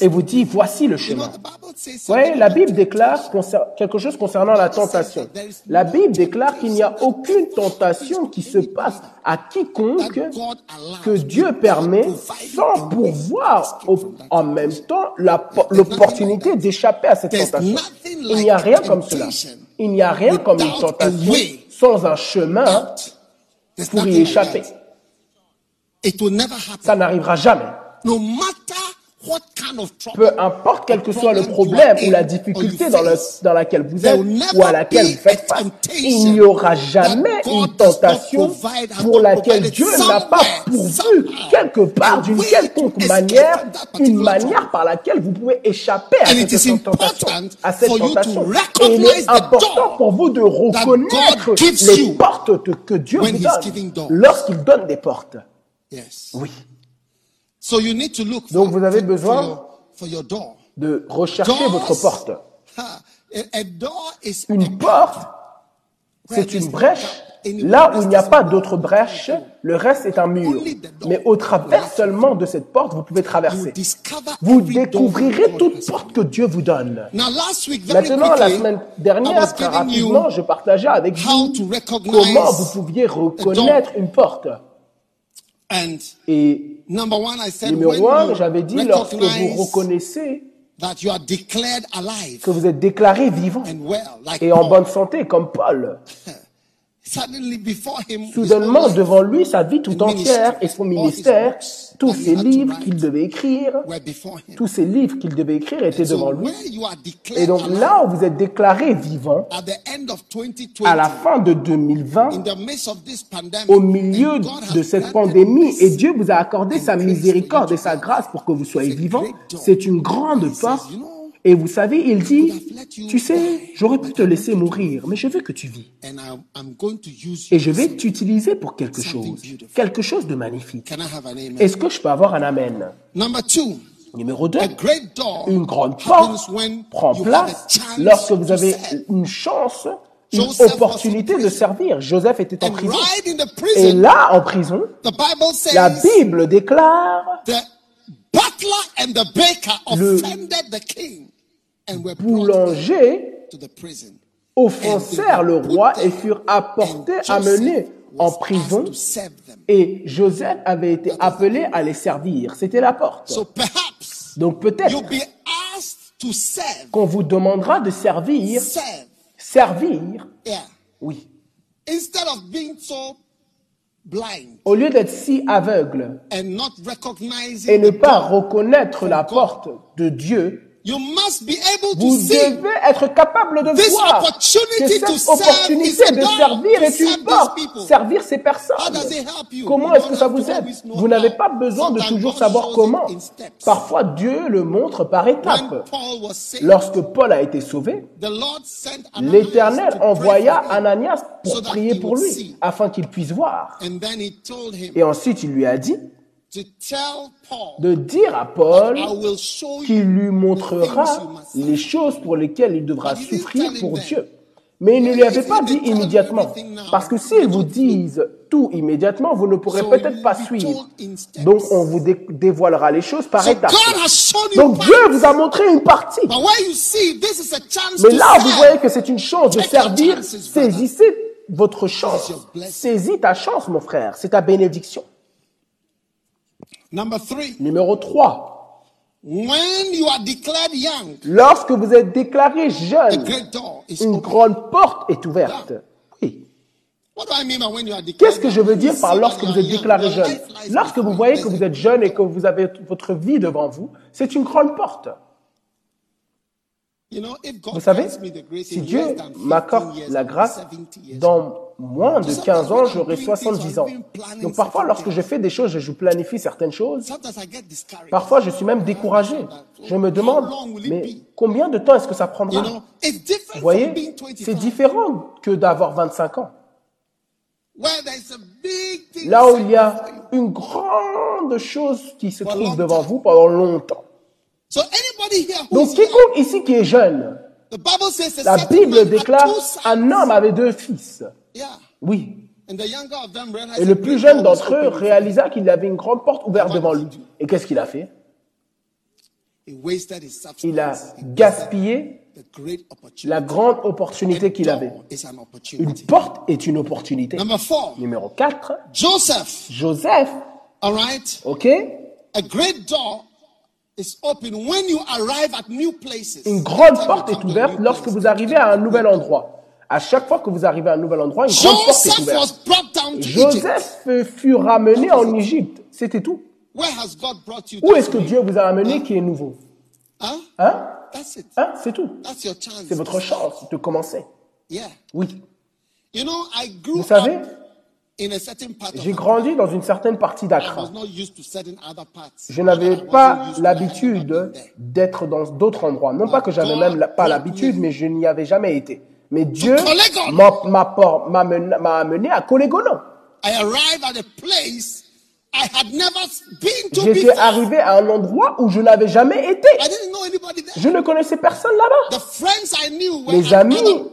et vous dit, voici le chemin. Vous voyez, la Bible déclare quelque chose concernant la tentation. La Bible déclare qu'il n'y a aucune tentation qui se passe à quiconque que Dieu permet sans pourvoir en même temps l'opportunité d'échapper à cette tentation. Il n'y a rien comme cela. Il n'y a rien comme une tentation sans un chemin pour y échapper. Ça n'arrivera jamais. No matter what kind of trouble. Peu importe quel que soit le problème ou la difficulté dans, le- dans laquelle vous êtes ou à laquelle vous faites face, il n'y aura jamais une tentation pour laquelle Dieu n'a pas pourvu quelque part d'une quelconque manière, une manière par laquelle vous pouvez échapper à cette tentation. À cette tentation. Et il est important pour vous de reconnaître les portes que- Dieu vous donne lorsqu'il donne des portes. Oui. So you need to look Donc for, vous avez for- besoin for your, for your door. De rechercher Doors- votre porte. <laughs> Ha, a, a door is Une a porte, c'est une brèche Là où il n'y a pas d'autre brèche, le reste est un mur. Mais au travers seulement de cette porte, vous pouvez traverser. Vous découvrirez toute porte que Dieu vous donne. Maintenant, la semaine dernière, très rapidement, je partageais avec vous comment vous pouviez reconnaître une porte. And Et number one, I said numéro un, j'avais dit, lorsque vous reconnaissez that you are declared alive que vous êtes déclaré vivant et en bonne santé, comme Paul, <laughs> suddenly before him, his soudainement devant lui, sa vie tout entière et son ministère, tous ces livres qu'il devait écrire, tous ces livres qu'il devait écrire étaient devant lui. Et donc là où vous êtes déclaré vivant, at the end of 2020, à la fin de 2020, in the midst of this pandemic, au milieu de cette pandémie, et Dieu vous a accordé sa miséricorde et sa grâce pour que vous soyez vivant, c'est une grande porte. Et vous savez, il dit, tu sais, j'aurais pu te laisser mourir, mais je veux que tu vis. and I'm, I'm going to use Et you. je vais t'utiliser pour quelque chose, quelque chose de magnifique. Est-ce que je peux avoir un amen? Number two, Numéro 2, a great door une grande porte prend place lorsque vous to avez serve. une chance, une Joseph was in opportunité de prison. servir. Joseph était en prison. Et prison, là, en prison, the Bible says la Bible déclare the butler and the baker Le offended the king and were brought boulanger to the prison. offensèrent le roi et furent apportés, amenés en prison. Et Joseph avait été appelé à les servir. C'était la porte. Donc peut-être qu'on vous demandera de servir, servir, oui. Au lieu d'être si aveugle et ne pas reconnaître la porte de Dieu, you must be able to vous see devez être capable de This voir que opportunity to cette serve opportunité de servir est une porte. Servir ces How personnes. does it help you? Comment est-ce que ça vous aide? Vous n'avez pas besoin de toujours savoir comment. Parfois, Dieu le montre par étapes. Lorsque Paul a été sauvé, l'Éternel envoya. Ananias pour prier pour lui, afin qu'il puisse voir. And then he told him Et ensuite, il lui a dit de dire à Paul qu'il lui montrera les choses pour lesquelles il devra souffrir pour Dieu. Mais il ne lui avait pas dit immédiatement. Parce que s'ils vous disent tout immédiatement, vous ne pourrez peut-être pas suivre. Donc on vous dé- dévoilera les choses par étapes. Donc. Dieu vous a montré une partie. Mais là, vous voyez que c'est une chance de servir. Saisissez votre chance. Saisis ta chance, mon frère. C'est ta bénédiction. Number three, Numéro 3. when you are declared young, Lorsque vous êtes déclaré jeune, great door is une open. grande porte est ouverte. Oui. Qu'est-ce que je veux dire par lorsque vous êtes déclaré jeune? Lorsque vous voyez que vous êtes jeune et que vous avez votre vie devant vous, c'est une grande porte. You know, if God Vous savez, grants me the grace si Dieu less than 15 m'accorde la grâce, 70 years old. dans moins de 15 ans, j'aurai 70 ans. Donc parfois, lorsque je fais des choses, je planifie certaines choses, Sometimes I get discouraged. parfois je suis même découragé. Je me demande, mais combien de temps est-ce que ça prendra? Know, it's different Vous voyez, c'est 25. différent que d'avoir 25 ans. Là où il y a une grande chose qui se trouve devant vous pendant longtemps. So anybody here who Donc quiconque ici qui est jeune, la Bible déclare un homme avait deux fils. Oui. And the younger of them realized Et le plus jeune d'entre eux réalisa qu'il avait une grande porte ouverte devant lui. Et qu'est-ce qu'il a fait? Il a gaspillé la grande opportunité qu'il avait. Une porte est une opportunité. Number four, Numéro 4, Joseph. Joseph, ok A great door is open when you arrive at new places. Une grande porte est ouverte lorsque vous arrivez à un nouvel endroit. À chaque fois que vous arrivez à un nouvel endroit, une grande porte est ouverte. Joseph fut ramené en Égypte. C'était tout. Où est-ce que Dieu vous a amené qui est nouveau? Hein? It. Hein? C'est tout. C'est votre chance de commencer. Oui. Vous savez, j'ai grandi dans une certaine partie d'Accra. Je n'avais pas l'habitude d'être dans d'autres endroits. Non pas que j'avais même pas l'habitude, mais je n'y avais jamais été. Mais Dieu m'a amené à Colégono. I arrived at a place I had never been to J'étais arrivé à un endroit où je n'avais jamais été. I didn't know anybody there. Je ne connaissais personne là-bas. The friends I knew were Les amis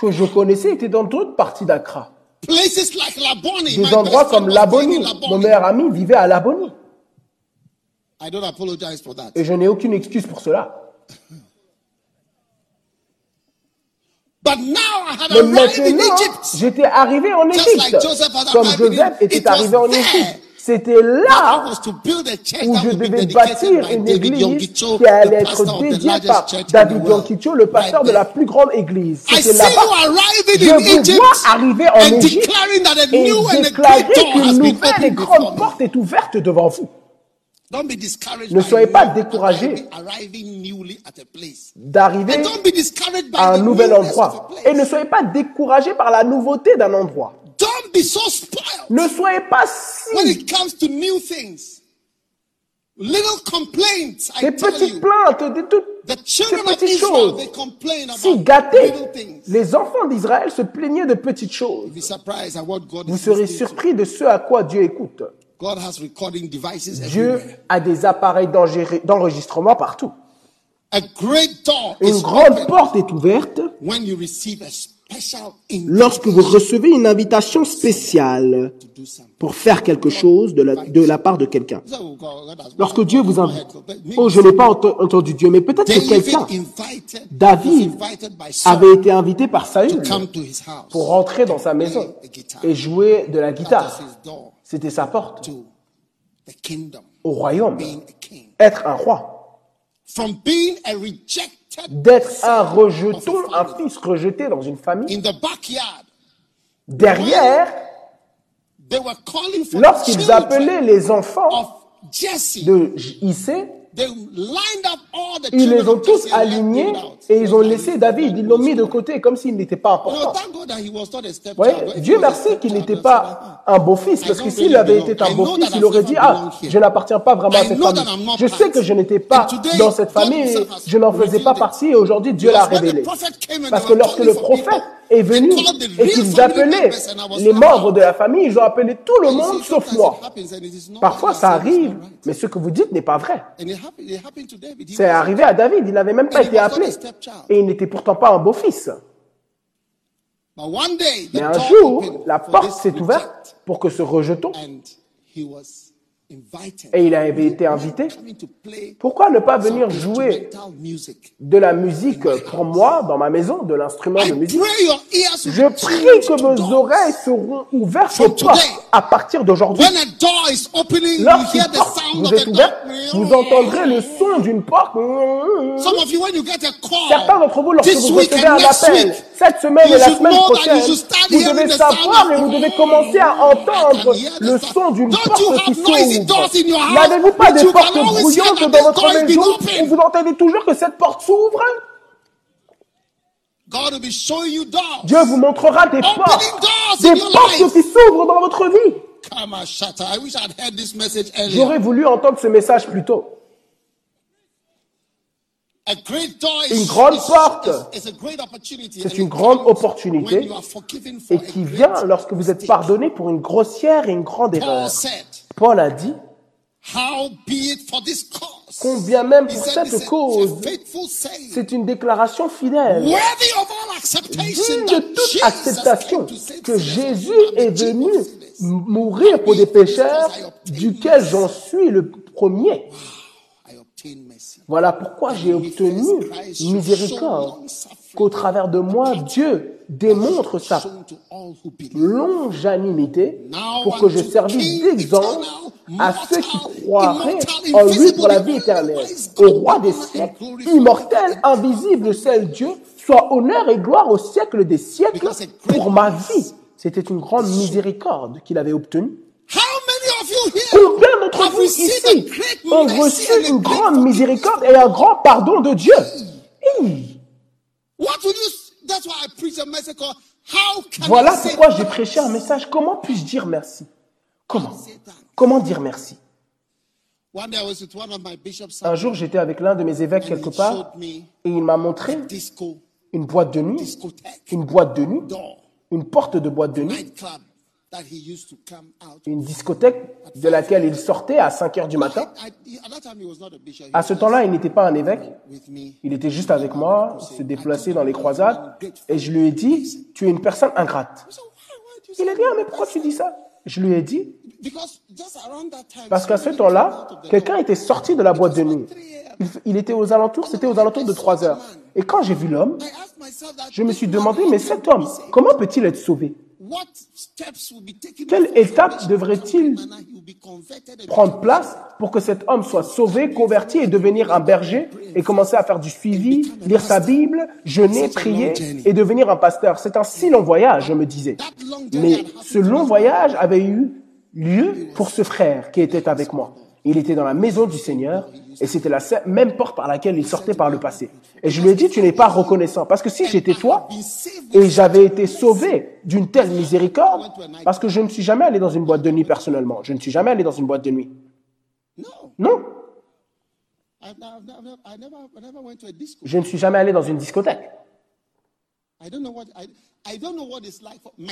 que je connaissais étaient dans d'autres parties d'Accra. places like Laboni. Des endroits comme Laboni. Mon meilleur ami vivait à Laboni. I don't apologize for that. Et je n'ai aucune excuse pour cela. <laughs> But now I had Mais maintenant, Egypt. j'étais arrivé en Égypte. Comme Joseph était arrivé en Égypte. C'était là où je devais bâtir une église qui allait être dédiée par David. Yonkicho, le pasteur de la plus grande église. C'était là-bas. Je vous vois arriver en and Égypte declaring that a et new and a déclarer qu'une nouvelle et grande porte est ouverte devant vous. Don't be discouraged Ne soyez pas découragés. D'arriver And don't be discouraged by à un nouvel endroit. Et ne soyez pas découragés par la nouveauté d'un endroit. Ne soyez pas when si it comes to new things. Little complaints, I des petites plaintes, des toutes ces petites choses. Si gâtés, les enfants d'Israël se plaignaient de petites choses. Vous serez surpris de ce à quoi Dieu écoute. God has recording devices Dieu everywhere. a des appareils d'enregistrement partout. A great door Une is grande open porte est ouverte when you receive a special lorsque vous recevez une invitation spéciale to do something. pour faire quelque chose de la, de la part de quelqu'un. Lorsque Dieu vous invite. Oh, je n'ai pas ent- entendu Dieu, mais peut-être que David quelqu'un David avait été invité par Saül pour rentrer dans sa maison et jouer de la guitare. C'était sa porte au royaume. Être un roi. From being a rejected D'être un rejeton, un fils rejeté dans une famille. in the backyard, Derrière, they were calling for the lorsqu'ils appelaient les enfants de Issé, ils les ont tous alignés. Et ils ont laissé David, ils l'ont mis de côté comme s'il n'était pas important. he Dieu merci qu'il n'était pas un beau-fils, parce que s'il avait été un beau-fils, il aurait dit, ah, je n'appartiens pas vraiment à cette famille. Je sais que je n'étais pas dans cette famille, je n'en faisais pas partie, et aujourd'hui Dieu l'a révélé. Parce que lorsque le prophète est venu et qu'ils appelaient les membres de la famille, ils ont appelé tout le monde sauf moi. Parfois ça arrive, mais ce que vous dites n'est pas vrai. C'est arrivé à David, il n'avait même pas été appelé. Et il n'était pourtant pas un beau-fils. Mais un jour, la porte s'est ouverte pour que ce rejeton, et il avait été invité. Pourquoi ne pas venir jouer de la musique pour moi dans ma maison, de l'instrument de musique? Je prie que vos oreilles seront ouvertes aux portes à partir d'aujourd'hui. The porte vous est ouverte, vous entendrez le son d'une porte. Certains d'entre vous, lorsque vous recevez un appel, cette semaine et la semaine prochaine, vous devez savoir et vous devez commencer à entendre le son d'une porte qui s'ouvre. N'avez-vous pas des portes that dans votre maison où vous entendez toujours que cette porte s'ouvre. Dieu vous montrera des portes, des portes qui s'ouvrent dans votre vie. J'aurais voulu entendre ce message plus tôt. Une grande porte. C'est une grande opportunité et qui vient lorsque vous êtes pardonné pour une grossière et une grande erreur. Paul a dit, How be it for this cause? combien même pour cette cause, "It's a faithful saying, c'est une déclaration fidèle, digne de toute acceptation, que Jésus est venu mourir pour des pécheurs, duquel j'en suis le premier. Voilà pourquoi j'ai obtenu miséricorde, qu'au travers de moi, Dieu démontre sa longanimité pour que je servisse d'exemple à ceux qui croiraient en lui pour la vie éternelle. Au roi des siècles, immortel, invisible, le seul Dieu, soit honneur et gloire au siècle des siècles pour ma vie. C'était une grande miséricorde qu'il avait obtenue. Combien d'entre vous ici ont reçu une grande miséricorde et un grand pardon de Dieu? Voilà pourquoi j'ai Thanks?" prêché un message. Comment puis-je dire merci? Comment? Comment dire merci? One day I was with one of my bishops. Un jour, j'étais avec l'un de mes évêques quelque part et il m'a montré une boîte de nuit, une boîte de nuit, une porte de boîte de nuit, nightclub that he used to come out. une discothèque de laquelle il sortait à 5 heures du matin. À ce temps-là, il n'était pas un évêque, il était juste avec moi, se déplaçait dans les croisades et je lui ai dit, tu es une personne ingrate. Il a dit, ah, mais pourquoi tu dis ça? Je lui ai dit, parce qu'à ce temps-là, quelqu'un était sorti de la boîte de nuit. Il, il était aux alentours, c'était aux alentours de 3 heures. Et quand j'ai vu l'homme, je me suis man, demandé, mais cet homme, comment peut-il être sauvé? Quelle étape devrait-il prendre place pour que cet homme soit sauvé, converti et devenir un berger et commencer à faire du suivi, lire sa Bible, jeûner, prier et devenir un pasteur. C'est un si long voyage, je me disais. Mais ce long voyage avait eu lieu pour ce frère qui était avec moi. Il était dans la maison du Seigneur et c'était la même porte par laquelle il sortait par le passé. Et je lui ai dit, tu n'es pas reconnaissant parce que si j'étais toi et j'avais été sauvé d'une telle miséricorde, parce que je ne suis jamais allé dans une boîte de nuit personnellement. Je ne suis jamais allé dans une boîte de nuit. No, Non, je ne suis jamais allé dans une discothèque.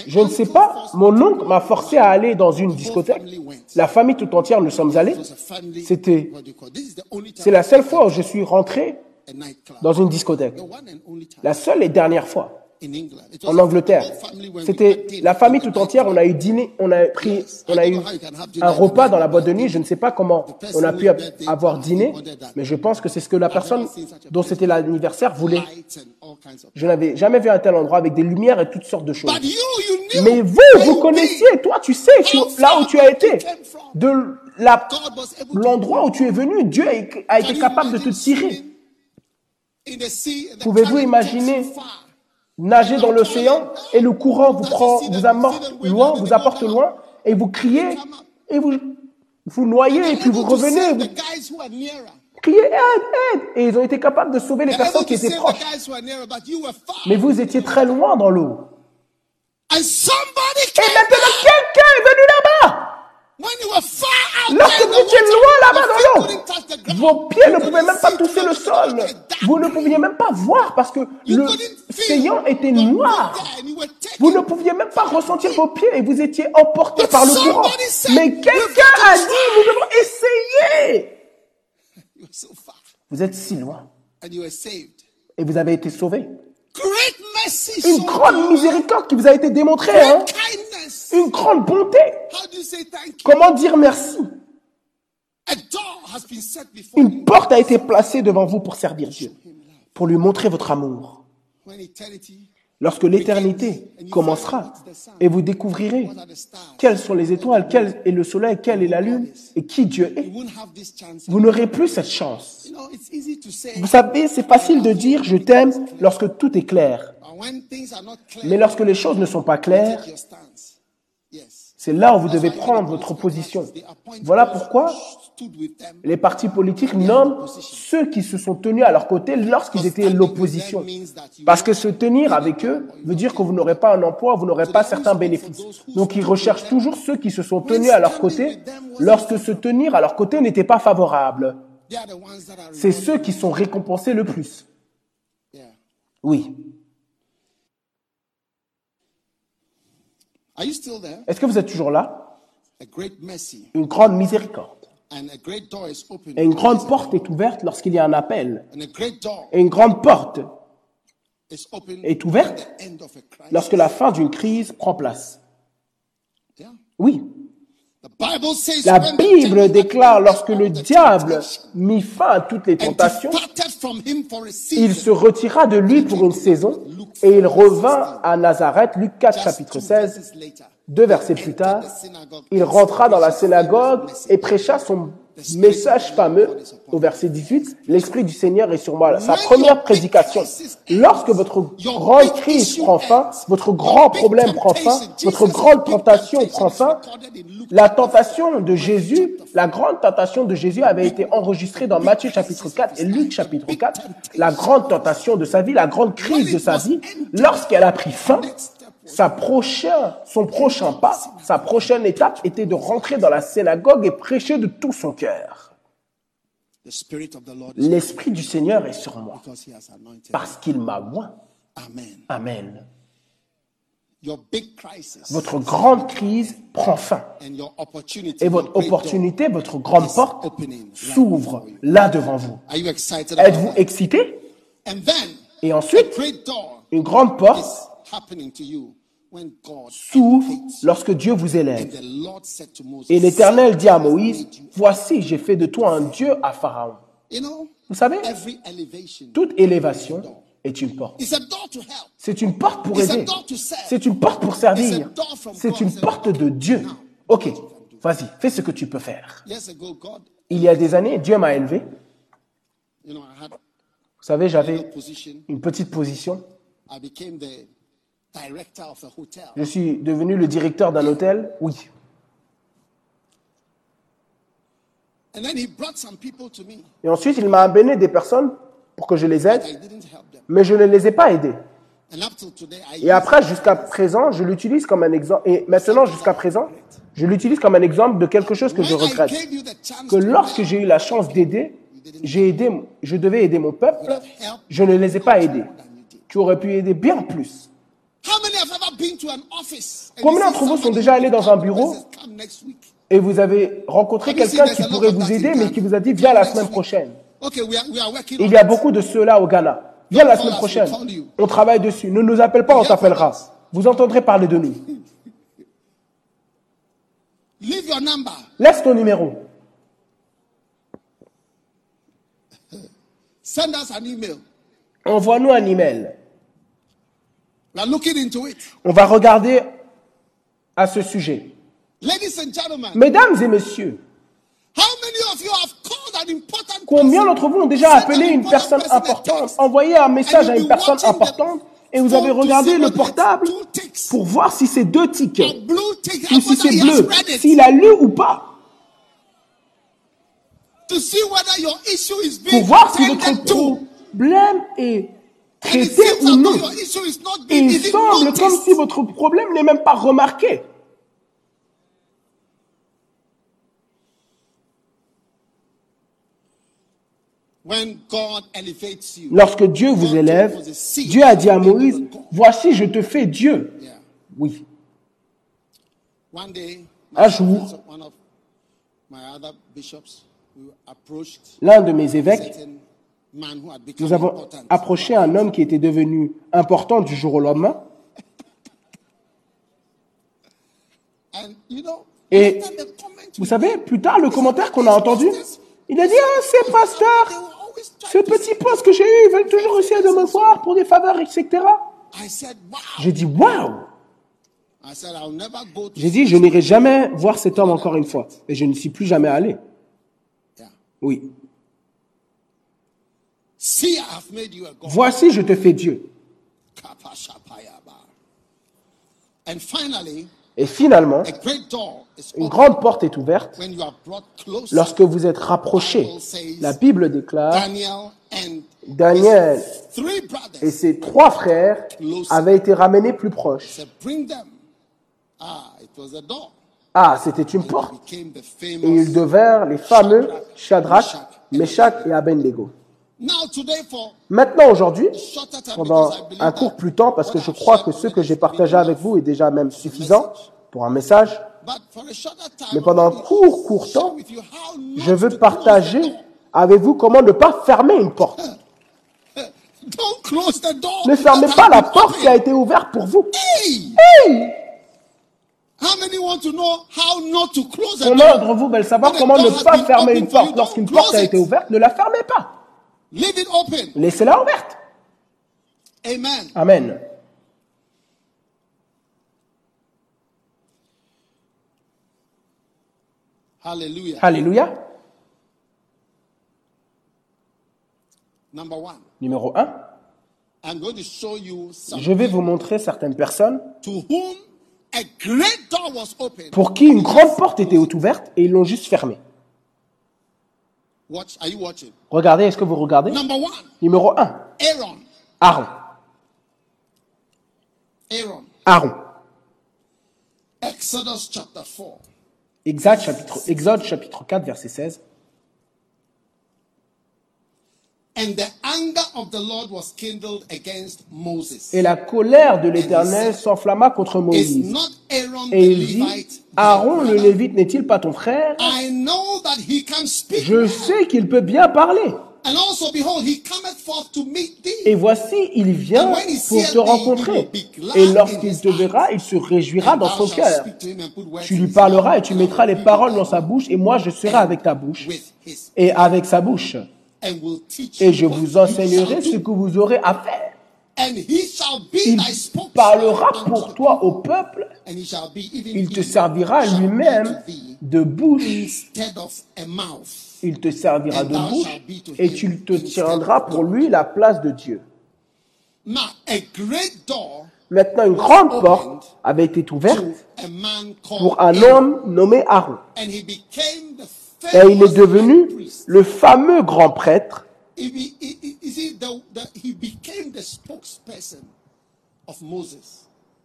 Je ne sais pas, mon oncle m'a forcé à aller dans une discothèque. La famille tout entière, nous sommes allés. C'était, c'est la seule fois où je suis rentré dans une discothèque. La seule et dernière fois. In England. It en Angleterre. C'était la famille tout entière. On a eu dîner, on a pris, on a eu un repas dans la boîte de nuit. Je ne sais pas comment on a pu avoir dîné, mais je pense que c'est ce que la personne dont c'était l'anniversaire voulait. Je n'avais jamais vu un tel endroit avec des lumières et toutes sortes de choses. Mais vous, vous connaissiez, toi, tu sais tu- là où tu as été, de l'endroit où tu es venu, Dieu a, été capable de te tirer. Pouvez-vous imaginer nager dans l'océan et le courant vous prend, vous amorce loin, vous apporte loin et vous criez et vous vous noyez et puis vous revenez, vous criez aide, aide et ils ont été capables de sauver les personnes qui étaient proches. Mais vous étiez très loin dans l'eau. Et maintenant quelqu'un est venu là-bas. when you were far out Lorsque vous étiez loin là-bas dans l'eau, vos pieds ne pouvaient même pas toucher le sol. Vous ne pouviez même pas voir parce que le séant était noir. Vous ne pouviez même pas ressentir vos pieds et vous étiez emporté par le courant. Mais quelqu'un a dit, nous devons essayer. <laughs> You were so far. Vous êtes si loin And you were saved. et vous avez été sauvé. Une grande miséricorde qui vous a été démontrée. Hein? Une grande bonté. Comment dire merci? Une porte a été placée devant vous pour servir Dieu, pour lui montrer votre amour. Lorsque l'éternité commencera et vous découvrirez quelles sont les étoiles, quel est le soleil, quelle est la lune et qui Dieu est, vous n'aurez plus cette chance. Vous savez, c'est facile de dire je t'aime lorsque tout est clair. Mais lorsque les choses ne sont pas claires, c'est là où vous devez prendre votre position. Voilà pourquoi. Les partis politiques nomment ceux qui se sont tenus à leur côté lorsqu'ils étaient l'opposition. Parce que se tenir avec eux veut dire que vous n'aurez pas un emploi, vous n'aurez pas certains bénéfices. Donc ils recherchent toujours ceux qui se sont tenus à leur côté lorsque se tenir à leur côté n'était pas favorable. C'est ceux qui sont récompensés le plus. Oui. Are you still there? Est-ce que vous êtes toujours là? Une grande miséricorde. And a great door is open. Et une grande porte est ouverte lorsqu'il y a un appel. And a great door Et une grande porte est ouverte lorsque la fin d'une crise prend place. Oui. La Bible déclare lorsque le diable mit fin à toutes les tentations, il se retira de lui pour une saison et il revint à Nazareth, Luc 4 Just chapitre two 16, verses later, deux versets plus tard, il rentra dans la synagogue et prêcha son message fameux. Au verset 18, l'Esprit du Seigneur est sur moi. Sa première prédication. Lorsque votre grande crise prend fin, votre grand problème prend fin, votre grande tentation prend fin, la tentation de Jésus, la grande tentation de Jésus avait été enregistrée dans Matthieu chapitre 4 et Luc chapitre 4. La grande tentation de sa vie, la grande crise de sa vie, lorsqu'elle a pris fin, sa prochain, son prochain pas, sa prochaine étape était de rentrer dans la synagogue et prêcher de tout son cœur. L'Esprit du Seigneur est sur moi parce qu'il m'a oint. Amen. Votre grande crise prend fin et votre opportunité, votre grande porte s'ouvre là devant vous. Are you excited about Êtes-vous excité? And then Et ensuite, une grande porte s'ouvre lorsque Dieu vous élève. Et l'Éternel dit à Moïse, Voici, j'ai fait de toi un Dieu à Pharaon. Vous savez, toute élévation est une porte. C'est une porte pour aider. C'est une porte pour servir. C'est une porte de Dieu. Ok, vas-y, fais ce que tu peux faire. Il y a des années, Dieu m'a élevé. Vous savez, j'avais une petite position. Je suis devenu le directeur d'un hôtel. Oui. And then he brought some people to me, Et ensuite, il m'a amené des personnes pour que je les aide, but I didn't help them. mais je ne les ai pas aidés. Et après, jusqu'à présent, je l'utilise comme un exemple. Et maintenant, jusqu'à présent, je l'utilise comme un exemple de quelque chose que je regrette. Que lorsque j'ai eu la chance d'aider, j'ai aidé, je devais aider mon peuple, je ne les ai pas aidés. Tu aurais pu aider bien plus. How many have ever been to an office? and Combien d'entre vous sont déjà allés dans un bureau et vous avez rencontré quelqu'un qui pourrait vous aider, mais qui vous a dit viens la semaine prochaine. Il y a beaucoup de ceux-là au Ghana. Viens la semaine prochaine. On travaille dessus. Ne nous appelle pas, on t'appellera. Vous entendrez parler de nous. <laughs> Laisse ton numéro. <laughs> Envoie-nous un email. We are looking into it. On va regarder à ce sujet. Ladies and gentlemen, Mesdames et messieurs, how many of you have called an important combien d'entre vous ont déjà appelé une personne importante, envoyé un message à une personne importante et vous avez regardé see le portable pour voir si c'est deux tics or blue tick ou si c'est bleu, s'il a lu ou pas, to see whether your issue is pour voir si votre problème est traité ou non. il semble comme si votre problème n'est même pas remarqué. When God elevates you, Lorsque Dieu vous élève, told Moses, "See, Dieu a dit à Moïse, God." voici, je te fais Dieu. Oui. One day, Un jour, one of my other bishops, we approached l'un de mes évêques, certain man who had become nous avons approché un homme qui était devenu important du jour au lendemain. And you know, Et vous savez, plus tard, le commentaire qu'on a entendu, il a dit, ah, ces they pasteurs, were always ce petit poste que j'ai eu, ils veulent toujours essayer de me voir pour des faveurs, etc. I said, wow. J'ai dit, waouh! I said, I'll never go to J'ai dit, je n'irai jamais voir cet homme encore une fois. Et je ne suis plus jamais allé. Oui. See, I have made you a God. Voici, je te fais Dieu. Et finalement, a great door is une grande porte est ouverte when you are brought close. lorsque vous êtes rapprochés. La Bible déclare, Daniel and Daniel his three et ses trois frères avaient été ramenés plus proches. Ah, it was a door. Ah, c'était une porte. Et ils devinrent les fameux Shadrach, Meshach et Abednego. Now today for Maintenant, aujourd'hui, pendant un court plus temps, parce que je crois que ce que j'ai partagé avec vous est déjà même suffisant pour un message, But for a shorter time, mais pendant un court, court temps, je veux partager avec vous comment ne pas fermer une porte. <laughs> Don't close the door. Ne fermez pas la porte qui a été ouverte pour vous. Hey! Hey How many want to know how not to close the Combien d'entre vous veulent savoir comment ne pas fermer une porte Lorsqu'une porte a été ouverte, ne la fermez pas. Leave it open. Laissez-la ouverte. Amen. Amen. Hallelujah. Alléluia. Number one, Numéro 1. I'm going to show you some Je vais vous montrer certaines personnes to whom a great door was opened. pour qui une grande porte était ouverte et ils l'ont juste fermée. Watch. Are you watching? Regardez, est-ce que vous regardez? Number one, Numéro 1. Aaron. Aaron. Aaron. Aaron. Exodus chapter 4. Exode chapitre, Exode chapitre 4, verset 16. And the anger of the Lord was kindled against Moses. Et la colère de l'Éternel s'enflamma contre Moïse. Et il dit, Aaron le? Lévite n'est-il pas ton frère? I know that he can speak Je sais qu'il peut bien parler. And also, behold, he cometh forth to meet thee. Et voici, il vient pour te rencontrer. Et lorsqu'il te verra, il se réjouira dans son cœur. Tu lui parleras et tu mettras les paroles dans sa bouche, et moi je serai avec ta bouche et avec sa bouche. Et je vous enseignerai ce que vous aurez à faire. Il parlera pour toi au peuple. Il te servira lui-même de bouche. Il te servira de bouche et tu te tiendras pour lui la place de Dieu. Maintenant, une grande porte avait été ouverte pour un homme nommé Aaron. Et il est devenu le fameux grand prêtre.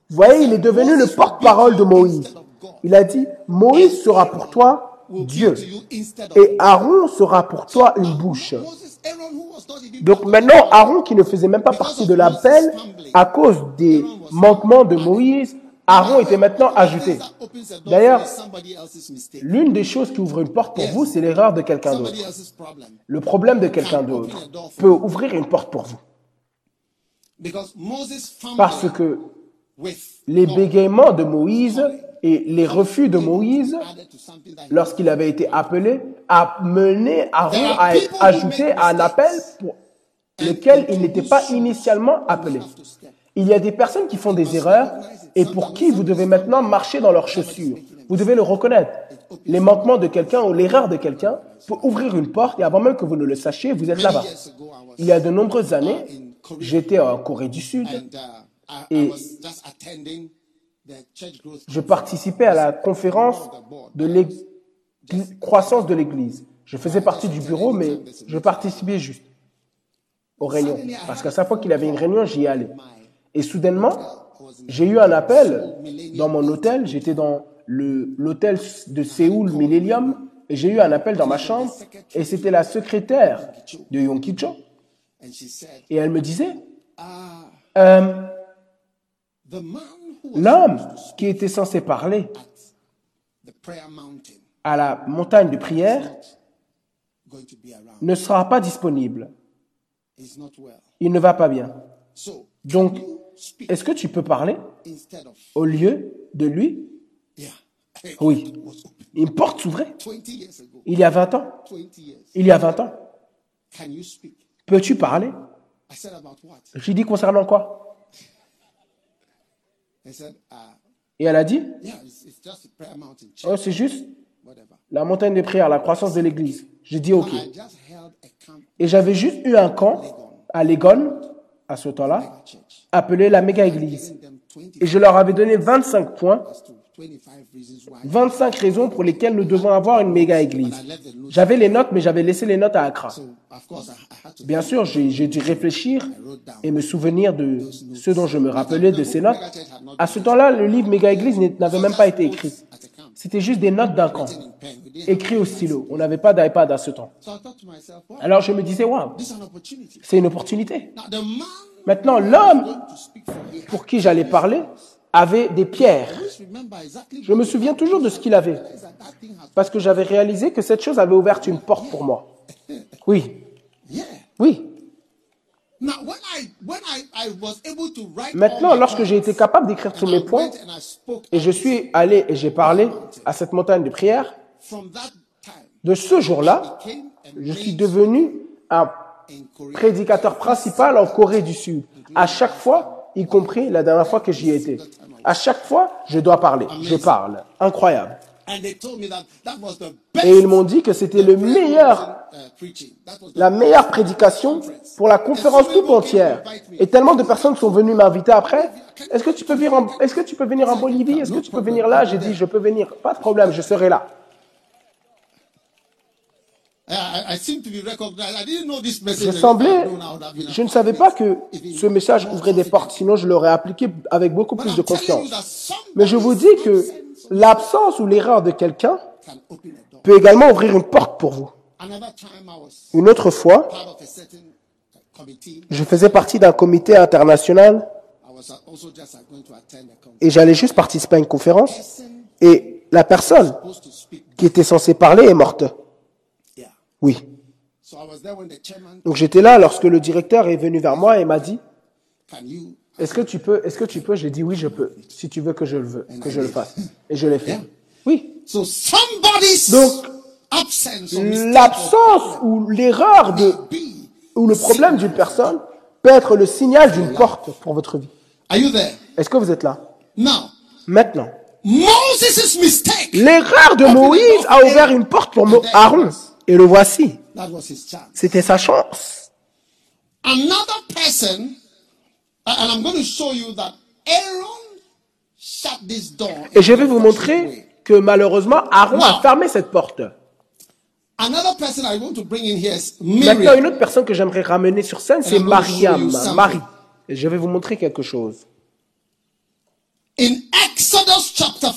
Vous voyez, il est devenu le porte-parole de Moïse. Il a dit, Moïse sera pour toi Dieu. Et Aaron sera pour toi une bouche. Donc maintenant, Aaron, qui ne faisait même pas partie de l'appel, à cause des manquements de Moïse, Aaron était maintenant ajouté. D'ailleurs, L'une des choses qui ouvre une porte pour vous, c'est l'erreur de quelqu'un d'autre. Le problème de quelqu'un d'autre peut ouvrir une porte pour vous. Parce que les bégaiements de Moïse et les refus de Moïse, lorsqu'il avait été appelé, a mené Aaron à être ajouté à un appel pour lequel il n'était pas initialement appelé. Il y a des personnes qui font des erreurs et pour qui vous devez maintenant marcher dans leurs chaussures. Vous devez le reconnaître. Les manquements de quelqu'un ou l'erreur de quelqu'un peut ouvrir une porte et avant même que vous ne le sachiez, vous êtes là-bas. Il y a de nombreuses années, j'étais en Corée du Sud. Et- Je participais à la conférence de l'Église- croissance de l'Église. Je faisais partie du bureau, mais je participais juste aux réunions. Parce qu'à chaque fois qu'il avait une réunion, j'y allais. Et soudainement, j'ai eu un appel dans mon hôtel. J'étais dans l'hôtel de Séoul Millennium. Et j'ai eu un appel dans ma chambre. Et c'était la secrétaire de Yong Kicho. and she said, Et elle me disait, euh, l'homme qui était censé parler à la montagne de prière ne sera pas disponible. Il ne va pas bien. Donc, est-ce que tu peux parler au lieu de lui. Oui. Une porte s'ouvrait 20 years ago. il y a 20 ans. 20 years. Il y a 20 ans. Can you speak? Peux-tu parler? I said about what? J'ai dit concernant quoi? Uh, Et elle a dit, yeah, it's, it's just a prayer mountain, oh, c'est juste la montagne de prière, la croissance de l'église. J'ai dit, ok. Et j'avais juste eu un camp à Legon, à ce temps-là, church. appelé la méga église. Giving them 20 Et je leur avais donné 25 points, to 25 reasons why. 25 raisons pour lesquelles nous devons avoir une méga église. I left the notes. J'avais les notes, mais j'avais laissé les notes à Accra. Bien sûr, j'ai dû réfléchir et me souvenir de ce dont je me rappelais de ces notes. À ce temps-là, le livre Méga Église n'est- n'avait même pas été écrit. C'était juste des notes d'un camp, écrits au stylo. On n'avait pas d'iPad à ce temps. Alors je me disais, waouh, c'est une opportunité. Maintenant, l'homme pour qui j'allais parler avait des pierres. Je me souviens toujours de ce qu'il avait, parce que j'avais réalisé que cette chose avait ouvert une porte pour moi. Oui, oui. Maintenant, lorsque j'ai été capable d'écrire tous mes points, et je suis allé et j'ai parlé à cette montagne de prière, de ce jour-là, je suis devenu un. Prédicateur principal en Corée du Sud. À chaque fois, y compris la dernière fois que j'y étais. À chaque fois, je dois parler. Je parle. Incroyable. Et ils m'ont dit que c'était le meilleur, la meilleure prédication pour la conférence toute entière. Et tellement de personnes sont venues m'inviter après. Est-ce que tu peux venir en, est-ce que tu peux venir en Bolivie? Est-ce que tu peux venir là? J'ai dit, je peux venir. Pas de problème, je serai là. I, I- I seem to be recognized. I didn't know this message. Je semblais, je ne savais pas que ce message ouvrait des portes, sinon je l'aurais appliqué avec beaucoup plus de confiance. Mais je vous dis que l'absence ou l'erreur de quelqu'un peut également ouvrir une porte pour vous. Une autre fois, je faisais partie d'un comité international et j'allais juste participer à une conférence et la personne qui était censée parler est morte. Oui. So I was there when the chairman, Donc j'étais là lorsque le directeur est venu vers moi et m'a dit? Est-ce que tu peux Est-ce que tu peux? J'ai dit oui, je peux. Si tu veux que je le veux, que je le fasse. Et je l'ai fait. Oui. Donc, L'absence ou l'erreur de ou le problème d'une personne peut être le signal d'une porte pour votre vie. Are you there? Est-ce que vous êtes là? Maintenant, l'erreur de Moïse a ouvert une porte pour Aaron. Et le voici. C'était sa chance. Another person, and I'm going to show you that Aaron shut this door. Et je vais vous montrer que malheureusement, Aaron a fermé cette porte. Another person I want to bring in here is Maintenant, une autre personne que j'aimerais ramener sur scène, c'est Mariam. Marie. Et je vais vous montrer quelque chose. In Exodus chapter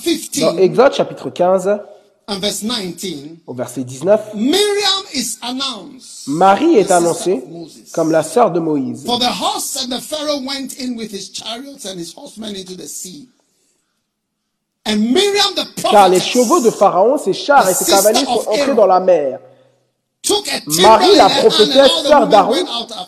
Dans 15 Exode chapitre 15, and verse 19, au verset 19, Miriam is announced. Marie est annoncée comme la sœur de Moïse. For the horse and the Pharaoh went in with his chariots and his horsemen into the sea. And Miriam the Car les chevaux de Pharaon, ses chars et ses cavaliers sont entrés dans la mer. Marie, la prophétesse, sœur d'Aaron,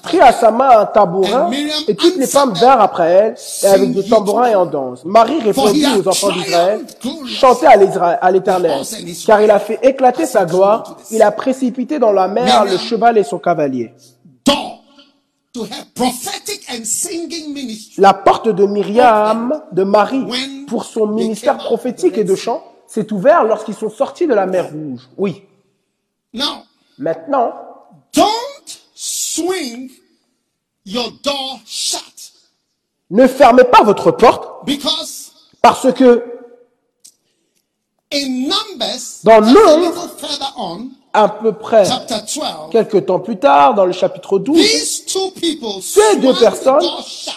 prit à sa main un tabourin, et toutes les femmes vinrent après elle, et avec des tambourins et en danse. Marie répondit aux enfants d'Israël, chantez à l'Éternel, car il a fait éclater sa gloire, il a précipité dans la mer le cheval et son cavalier. La porte de Myriam, de Marie, pour son ministère prophétique et de chant, s'est ouverte lorsqu'ils sont sortis de la mer Rouge. Oui. Now, Maintenant, don't swing your door shut. ne fermez pas votre porte, because parce que in Numbers, Dans Nombre, à peu près chapter 12, quelques temps plus tard, dans le chapitre 12, these two people ces deux personnes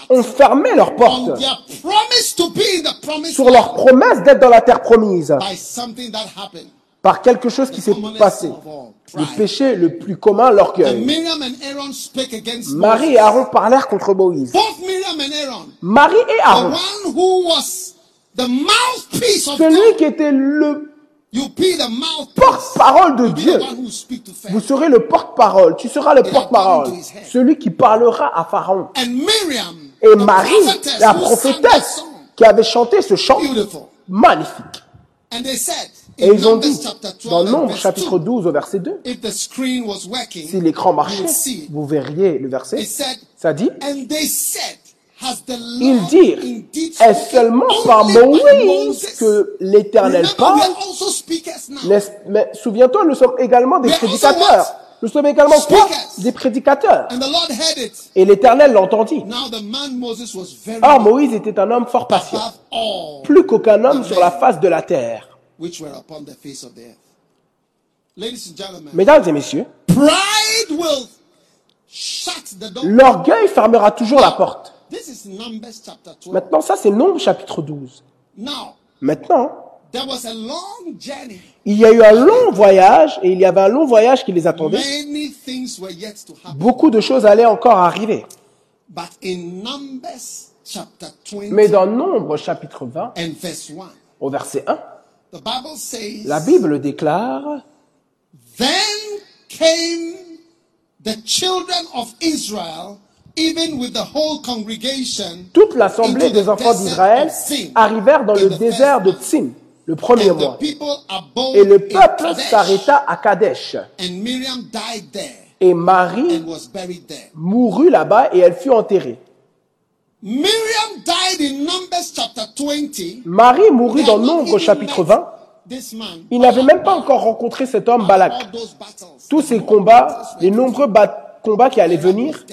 ont fermé leur on porte their promise to be in the promised sur leur promesse d'être dans la terre promise par quelque chose qui s'est passé. Le péché le plus commun, l'orgueil. Marie et Aaron parlèrent contre Moïse. Marie et Aaron, celui qui était le porte-parole de Dieu, vous serez le porte-parole, tu seras le porte-parole, celui qui parlera à Pharaon. Et Marie, la prophétesse, qui avait chanté ce chant. Magnifique. And they said, Et ils ont dit, chapter 12 dans Nombre chapitre 2, 12 au verset 2, if the screen was working, si l'écran marchait, vous verriez le verset, said, ça dit, and they said, has the ils Lord dirent, indeed est spoken seulement par Moïse que l'Éternel parle? Mais souviens-toi, nous sommes également des prédicateurs. Nous sommes également quoi? Des prédicateurs. Et l'Éternel l'entendit. Or Moïse était un homme fort patient, plus qu'aucun homme sur la face de la terre. which were upon the face of the earth. Ladies and gentlemen, Mesdames et messieurs, l'orgueil fermera toujours la porte. This is Numbers chapter 12. Maintenant, ça c'est Nombre chapitre 12. Now, Maintenant, there was a long journey. il y a eu un long voyage et il y avait un long voyage qui les attendait. Many things were yet to happen. Beaucoup de choses allaient encore arriver. But in Numbers chapter 20 Mais dans Nombre chapitre 20, and verse 1, au verset 1, the Bible says, la Bible déclare Then came the children of Israel, even with the whole congregation, toute l'assemblée des enfants d'Israël arrivèrent dans le désert de Tsin, le premier mois. Et le peuple s'arrêta à Kadesh. And Miriam died there Et Marie and was buried there. mourut là-bas et elle fut enterrée. Miriam died in Numbers chapter 20. Marie mourut dans Nombre chapitre met 20. This man. Il n'avait même pas encore rencontré cet homme Balak. Tous ces combats, les nombreux ba- combats qui allaient venir.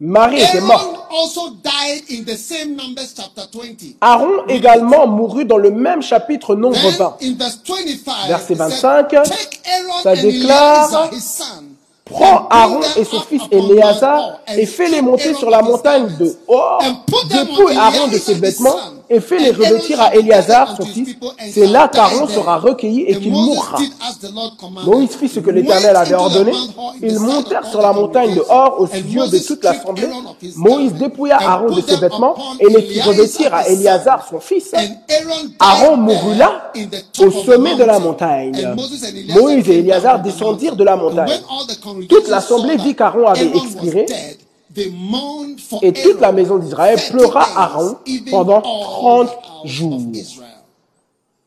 Marie était morte. Also died in the same Numbers chapter 20. Aaron également mourut dans le même chapitre Nombre Then 20. in verse 25, Verset it said, 25, Take Aaron ça déclare, Prends Aaron et son fils Éléazar et fais-les monter sur la montagne de Hor, dépouille on Aaron de ses vêtements et fais les revêtir à Éléazar, son fils. C'est là qu'Aaron sera recueilli et qu'il mourra. Moïse fit ce que l'Éternel avait ordonné. Ils montèrent sur la montagne de Hor au milieu de toute l'assemblée. Moïse dépouilla Aaron de ses vêtements et les fit revêtir à Éléazar, son fils. Aaron mourut là, au sommet de la montagne. Moïse et Éléazar descendirent de la montagne. Toute l'assemblée vit qu'Aaron avait expiré et toute la maison d'Israël pleura Aaron pendant 30 jours.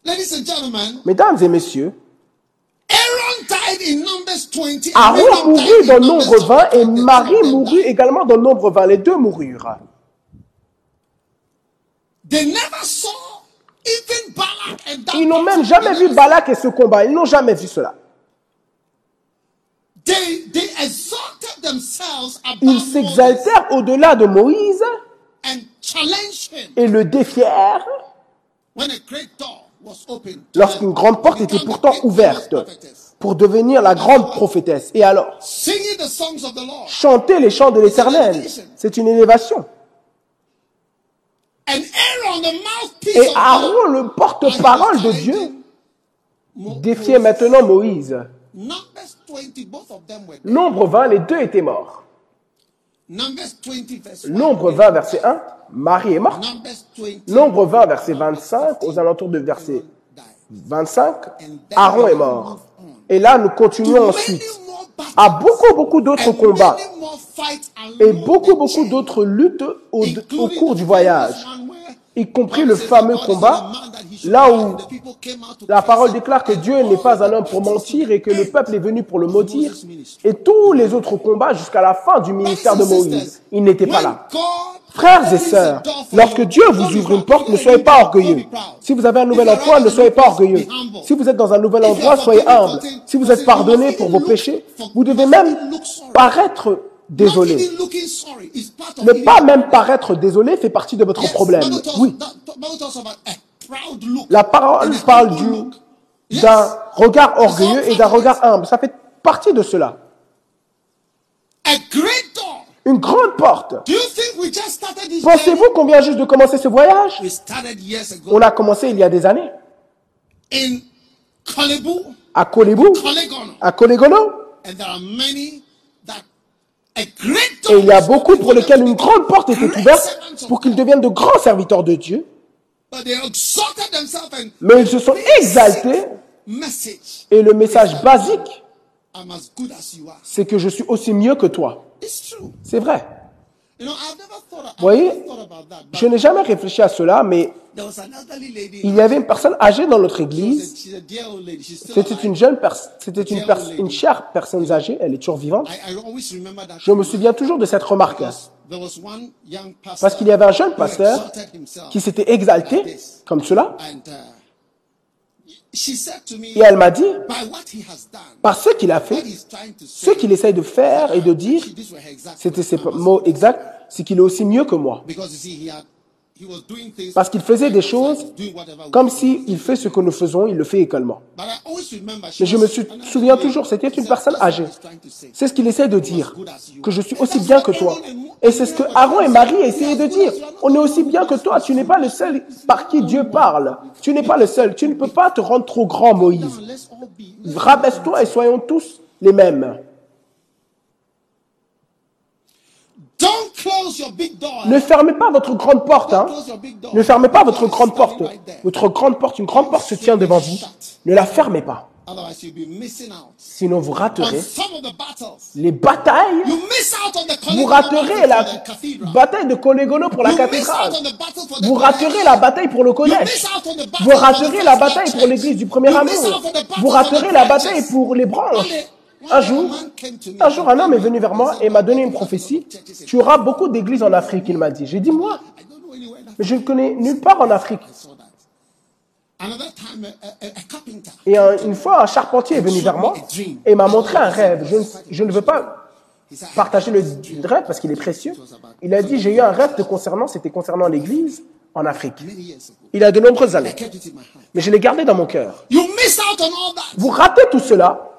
Ladies and gentlemen, Mesdames et messieurs, Aaron died in Numbers 20. and Aaron Miriam mourut dans in le nombre 20 et 20. Marie mourut également dans le nombre 20. Les deux moururent. They never saw even Balak and that Ils n'ont même jamais vu Balak et ce combat. Ils n'ont jamais vu cela. They, they Ils s'exaltèrent au-delà de Moïse et le défièrent lorsqu'une grande porte était pourtant ouverte pour devenir la grande prophétesse. Et alors, chanter les chants de l'Éternel, c'est une élévation. Et Aaron, le porte-parole de Dieu, défiait maintenant Moïse. Numbers 20, both of them were dead. Nombre 20, les deux étaient morts. Numbers 20, verse 1. Nombre 20, verset 1, Marie est morte. Numbers 20, Nombre 20, verset 25, aux alentours de verset died. 25, Aaron est mort. Et là, nous continuons ensuite à beaucoup, beaucoup d'autres combats et beaucoup, beaucoup d'autres luttes au, au cours du voyage, y compris le fameux combat, là où la parole déclare que Dieu n'est pas un homme pour mentir et que le peuple est venu pour le maudire, et tous les autres combats jusqu'à la fin du ministère de Moïse. Il n'était pas là. Frères et sœurs, lorsque Dieu vous ouvre une porte, ne soyez pas orgueilleux. Si vous avez un nouvel emploi, ne soyez pas orgueilleux. Si vous êtes dans un nouvel endroit, soyez humble. Si vous êtes pardonné pour vos péchés, vous devez même paraître désolé. Ne pas même paraître désolé fait partie de votre problème. Oui, la parole parle du- d'un regard orgueilleux et d'un regard humble. Ça fait partie de cela. Une grande porte. Pensez-vous qu'on vient juste de commencer ce voyage? On a commencé il y a des années. À Kolebu, à Kolegono. and there are many that a great Et il y a beaucoup pour lesquels une grande porte était ouverte pour qu'ils deviennent de grands serviteurs de Dieu. Mais ils se sont exaltés. Et le message basique, c'est que je suis aussi mieux que toi. C'est vrai. I've Voyez, Je n'ai jamais réfléchi à cela, mais il y avait une personne âgée dans notre église. C'était une jeune personne, c'était une, pers- une chère personne âgée, elle est toujours vivante. Je me souviens toujours de cette remarque. Parce qu'il y avait un jeune pasteur qui s'était exalté comme cela, And uh, she said to me, et elle m'a dit, by what he has done, par ce qu'il a fait, ce qu'il essaye de faire et de dire, c'était ses mots exacts, c'est qu'il est aussi mieux que moi. Parce qu'il faisait des choses comme s'il fait ce que nous faisons, il le fait également. Mais je me souviens toujours, c'était une personne âgée. C'est ce qu'il essaie de dire, que je suis aussi bien que toi. Et c'est ce que Aaron et Marie essayaient de dire. On est aussi bien que toi, tu n'es pas le seul par qui Dieu parle. Tu n'es pas le seul, tu ne peux pas te rendre trop grand, Moïse. Rabaisse-toi et soyons tous les mêmes. Don't close your big door. Ne fermez pas votre grande porte. Hein. Ne fermez pas votre grande porte. Votre grande porte, une grande porte se tient devant vous. Ne la fermez pas. Otherwise, you'll be missing out Sinon, vous raterez les batailles. Vous raterez la bataille de Colégono pour la cathédrale. Vous raterez la bataille pour le collège. Vous raterez la bataille pour l'église du premier amour. Vous raterez la bataille pour les branches. Un jour, un jour, un homme est venu vers moi et m'a donné une prophétie. Tu auras beaucoup d'églises en Afrique, il m'a dit. J'ai dit, moi, mais je ne connais nulle part en Afrique. Et un- une fois, un charpentier est venu vers moi et m'a montré un rêve. Je ne, je ne veux pas partager le rêve parce qu'il est précieux. Il a dit, j'ai eu un rêve concernant, c'était concernant l'église en Afrique. Il a de nombreuses années. Mais je l'ai gardé dans mon cœur. Vous ratez tout cela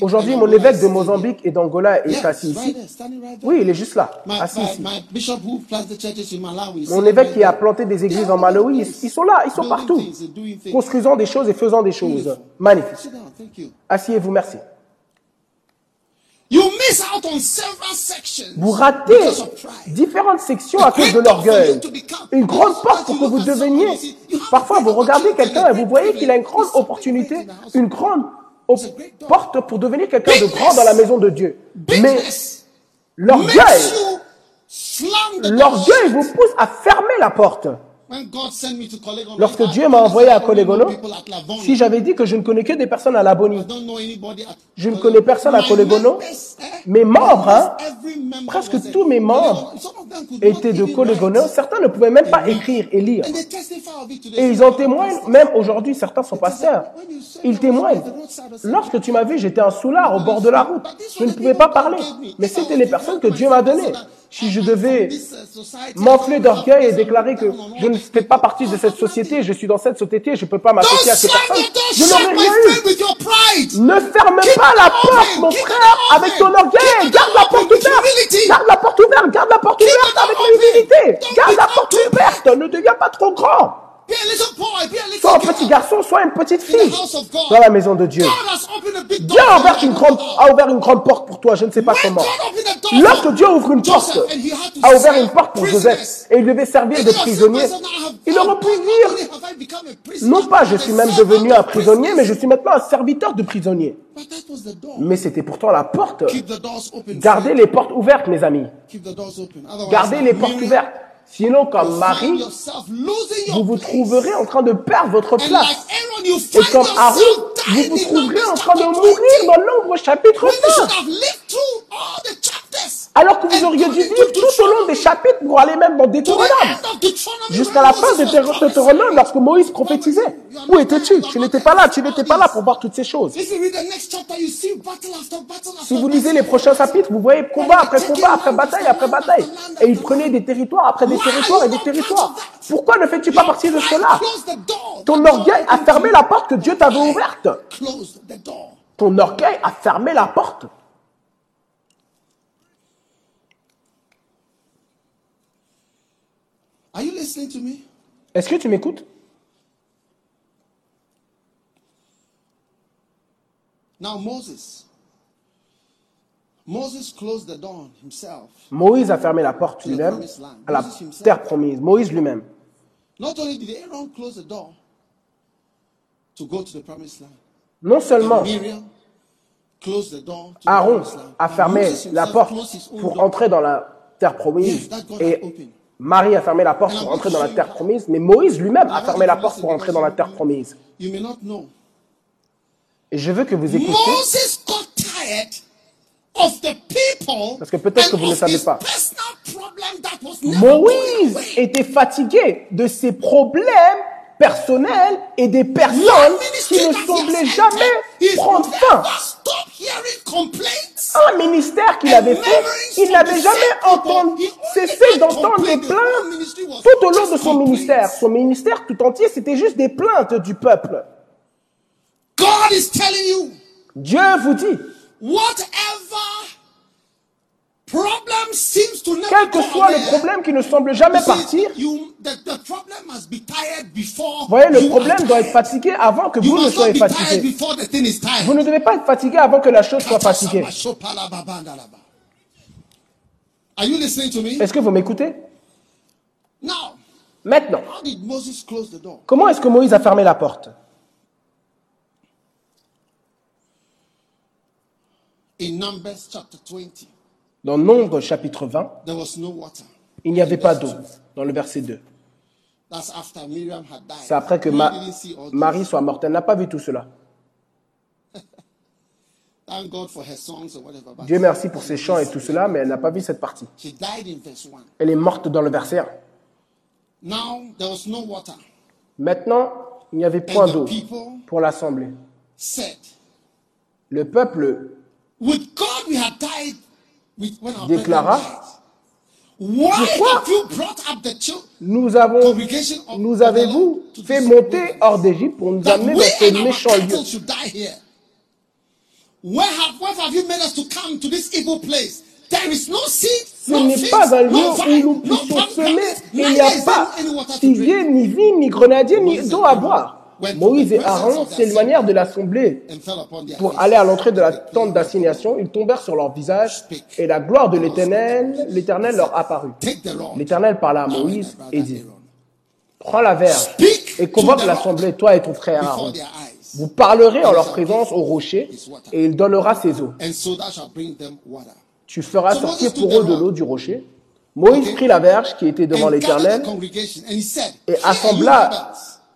Aujourd'hui, mon évêque de Mozambique et d'Angola est assis ici. Oui, il est juste là, assis ici. Mon évêque qui a planté des églises en Malawi, ils, sont là, ils sont partout, construisant des choses et faisant des choses. Magnifique. Asseyez-vous, merci. You miss out on several sections Vous ratez différentes sections à cause de l'orgueil. Une grande porte pour que vous deveniez. Parfois, vous regardez quelqu'un et vous voyez qu'il a une grande opportunité, une grande op- porte pour devenir quelqu'un de grand dans la maison de Dieu. Mais l'orgueil, l'orgueil vous pousse à fermer la porte. Lorsque Dieu m'a envoyé à Lavonie. si j'avais dit que je ne connais que des personnes à la at Je ne connais personne à members, eh, Mes membres, hein, member presque tous mes membres étaient de write. Certains ne pouvaient même pas écrire et lire. Et ils en témoignent, même aujourd'hui, certains sont pasteurs. Ils témoignent. Lorsque tu m'as vu, j'étais un soulard au bord de la route. Je ne pouvais pas parler. Mais c'était les personnes que Dieu m'a données. Si je devais m'enfler d'orgueil et déclarer que je ne fais pas partie de cette société, je suis dans cette société, je ne peux pas m'associer à ces personnes, je n'aurais rien eu. Ne ferme pas la porte, mon frère, avec ton orgueil. Garde la porte ouverte. Garde la porte ouverte. Garde la porte ouverte avec open. humilité. Don't Garde la porte ouverte. Ne deviens pas trop grand. Sois un petit garçon, sois une petite fille dans la maison de Dieu. Dieu a ouvert une grande, a ouvert une grande porte pour toi. Je ne sais pas comment. Lorsque Dieu ouvre une porte, a ouvert une porte pour. Joseph et il devait servir de prisonnier, il aurait pu dire, non pas je suis même devenu un prisonnier, mais je suis maintenant un serviteur de prisonnier. Mais c'était pourtant la porte. Gardez les portes ouvertes, mes amis. Gardez les portes ouvertes. Sinon, comme Marie, vous vous trouverez en train de perdre votre place. Et comme Aaron, vous vous trouverez en train de mourir dans l'ombre chapitre 5. Alors que vous auriez dû vivre tout au long des chapitres pour aller même dans the Deutéronome. Jusqu'à la fin de Deutéronome lorsque Moïse prophétisait. Où étais-tu? Tu n'étais pas là, tu n'étais pas là pour voir toutes ces choses. Si vous lisez les prochains chapitres, vous voyez combat après combat, après bataille, après bataille. Et il prenait des territoires après des territoires et des territoires. Pourquoi ne fais-tu pas partie de cela? Ton orgueil a fermé la porte que Dieu t'avait ouverte. Ton orgueil a fermé la porte. Are you listening to me? Est-ce que tu m'écoutes? Now Moses. Moses closed the door himself. Moïse a fermé la porte lui-même à la terre promise. Moïse lui-même. Not only did Aaron close the door to go to the promised land, Non seulement Aaron a fermé la porte pour entrer dans la terre promise et. Marie a fermé la porte pour entrer dans la terre promise, mais Moïse lui-même a fermé la porte pour entrer dans la terre promise. You may not know. Et je veux que vous écoutiez, Moses got tired of the people Parce que peut-être que vous ne of savez his pas. Moïse était fatigué de ses problèmes personnels et des personnes qui ne semblaient jamais prendre fin. Un ministère qu'il avait fait, il n'avait jamais entendu, cessé d'entendre des plaintes tout au long de son ministère. Son ministère tout entier, c'était juste des plaintes du peuple. God is telling you, Dieu vous dit, quel que soit le problème qui ne semble jamais partir, vous voyez, le problème doit être fatigué avant que vous ne soyez fatigué. Vous ne devez pas être fatigué avant que la chose soit fatiguée. Est-ce que vous m'écoutez? Maintenant, comment est-ce que Moïse a fermé la porte? In Numbers chapter 20, Dans Nombre chapitre 20, there was no water. il n'y avait pas d'eau, dans le verset 2. That's after Miriam had died. C'est après que Ma-. Marie soit morte. Elle n'a pas vu tout cela. <laughs> Dieu merci pour ses chants et tout cela, mais elle n'a pas vu cette partie. She died in verse 1. Elle est morte dans le verset 1. Now, there was no water. Maintenant, il n'y avait point d'eau pour l'assemblée. Le peuple Déclara, Pourquoi nous avons, nous avez-vous fait monter hors d'Égypte pour nous amener dans ce méchant lieu cattle should die here? Where have, where have you made us to come to this evil place? There is no seed, Ce n'est pas un lieu où nous no puissions semer. Il n'y a pas figuier, ni vigne, ni grenadier, ni d'eau à boire. Moïse et Aaron s'éloignèrent de l'assemblée pour aller à l'entrée de la tente d'assignation. Ils tombèrent sur leur visage et la gloire de l'Éternel, l'Éternel leur apparut. L'Éternel parla à Moïse et dit, prends la verge et convoque l'assemblée, toi et ton frère Aaron. Vous parlerez en leur présence au rocher et il donnera ses eaux. Tu feras sortir pour eux de l'eau du rocher. Moïse prit la verge qui était devant l'Éternel et assembla.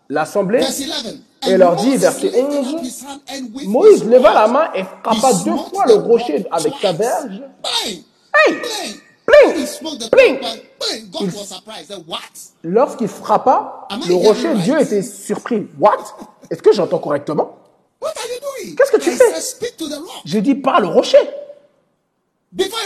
L'assemblée. Verse 11. Et leur dit, verset lifted 11, up his hand and with Moïse leva la main et frappa deux fois le rocher avec sa verge. Hey! Said, What? Lorsqu'il frappa le rocher? Dieu était surpris. What? Est-ce que j'entends correctement? Qu'est-ce que tu fais? said, Speak to the rock. J'ai dit par le rocher. Before!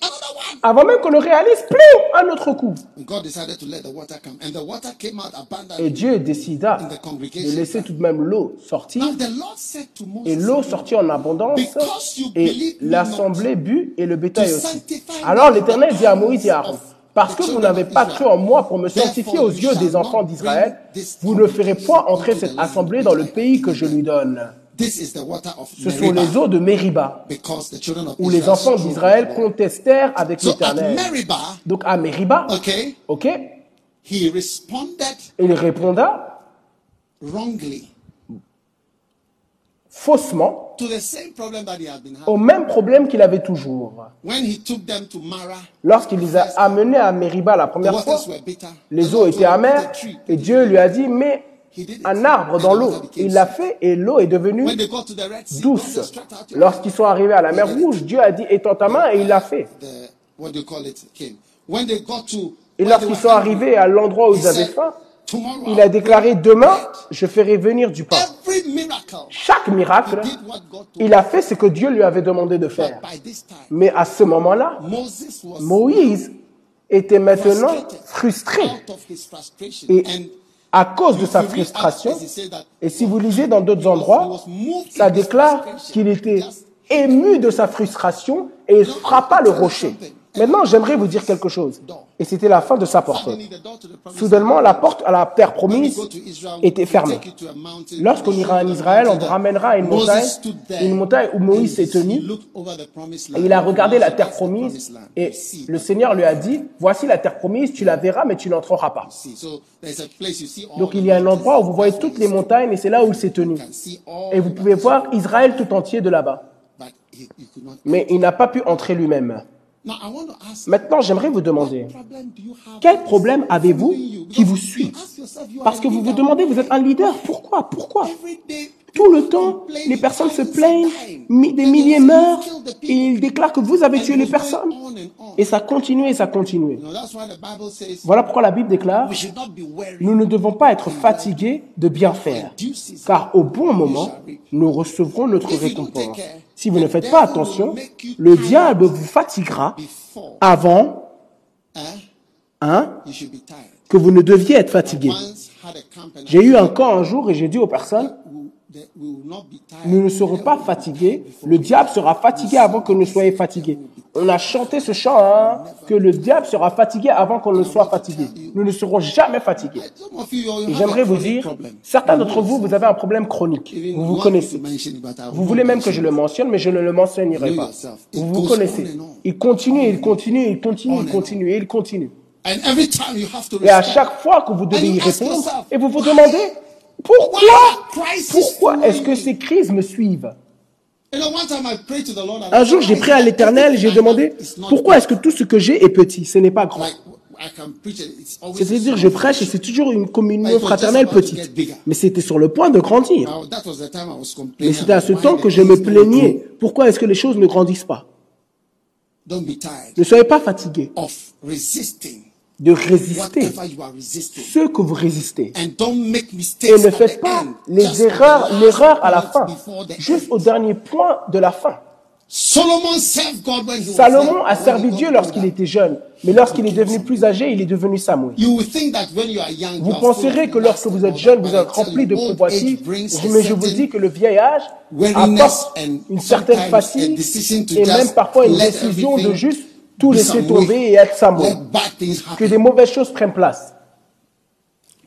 Another one. Avant même qu'on le réalise, pling, un autre coup. And God decided to let the water come. And the water came out Et Dieu décida in the de laisser tout de même l'eau sortir. Now the Lord said to Et l'eau sortit en abondance, Because you et l'assemblée but, et le bétail aussi. Alors l'Éternel dit à Moïse et à Aaron, parce que vous n'avez pas cru en moi pour me sanctifier aux yeux des enfants d'Israël, vous ne ferez point entrer cette assemblée dans le pays que je lui donne. This is the water of Ce sont les eaux de Mériba, because the children of où les Israel enfants d'Israël contestèrent avec l'Éternel. Donc à ok, responded il wrongly faussement to the same problem that he had been au même problème qu'il avait toujours. When he took them to Mara, Lorsqu'il les a amenés à Mériba la the première fois, waters were bitter. les eaux étaient amères et Dieu lui a dit, it. Un arbre dans l'eau. Il l'a fait et l'eau est devenue douce. "Stretch out your Lorsqu'ils sont arrivés à la mer Rouge, Dieu a dit, étends ta main et il l'a fait. Et lorsqu'ils sont arrivés à l'endroit où he ils avaient faim, il a déclaré, demain, je ferai venir du pain. Chaque he miracle, il a fait ce que Dieu lui avait demandé de faire. Mais à ce moment-là, Moïse était maintenant frustrated frustré. Et à cause de sa frustration, et si vous lisez dans d'autres endroits, ça déclare qu'il était ému de sa frustration et il frappa le rocher. Maintenant, j'aimerais vous dire quelque chose. Et c'était la fin de sa porte. Soudainement, la porte à la terre promise était fermée. Lorsqu'on ira en Israël, on vous ramènera à une montagne, une montagne où Moïse s'est tenu. Et il a regardé la terre promise et le Seigneur lui a dit, voici la terre promise, tu la verras, mais tu n'entreras pas. Donc il y a un endroit où vous voyez toutes les montagnes et c'est là où il s'est tenu. Et vous pouvez voir Israël tout entier de là-bas. Mais il n'a pas pu entrer lui-même. Maintenant, j'aimerais vous demander, quel problème avez-vous qui vous suit? Parce que vous vous demandez, vous êtes un leader, pourquoi? Pourquoi? Tout le temps, les personnes se plaignent, des milliers meurent, et ils déclarent que vous avez tué les personnes. Et ça continue et ça continue. Voilà pourquoi la Bible déclare, we should not be weary. nous ne devons pas être fatigués de bien faire, car au bon moment, nous recevrons notre récompense. Si vous ne faites pas attention, le diable vous fatiguera avant hein, que vous ne deviez être fatigué. J'ai eu un camp un jour et j'ai dit aux personnes, nous ne serons pas fatigués, le diable sera fatigué avant que nous soyons fatigués. On a chanté ce chant, hein, que le diable sera fatigué avant qu'on ne soit fatigué. Nous ne serons jamais fatigués. Et j'aimerais vous dire, certains d'entre vous, vous avez un problème chronique. Vous vous connaissez. Vous voulez même que je le mentionne, mais je ne le mentionnerai pas. Vous vous connaissez. Il continue, il continue, il continue, On il continue, il continue. Et à chaque fois que vous devez y répondre, et vous vous demandez, pourquoi, pourquoi est-ce que ces crises me suivent? Un jour, j'ai "Why prié à l'Éternel et j'ai demandé, pourquoi est-ce que tout ce que j'ai est petit? Ce n'est pas grand. C'est-à-dire, je prêche et c'est toujours une communion fraternelle petite. Mais c'était sur le point de grandir. Mais c'était à ce temps que je me plaignais. Pourquoi est-ce que les choses ne grandissent pas? Don't be tired. Ne soyez pas resisting de résister. Ce que vous résistez. Et ne faites pas les erreurs, l'erreur à la fin, juste au dernier point de la fin. Salomon a servi Dieu lorsqu'il était jeune, mais lorsqu'il est devenu plus âgé, il est devenu Samuel. Vous penserez que lorsque vous êtes jeune, vous êtes rempli de convoitises, mais je vous dis que le vieil âge apporte une certaine fatigue to et même parfois une décision de juste tout laisser tomber et être things Que des mauvaises choses prennent place.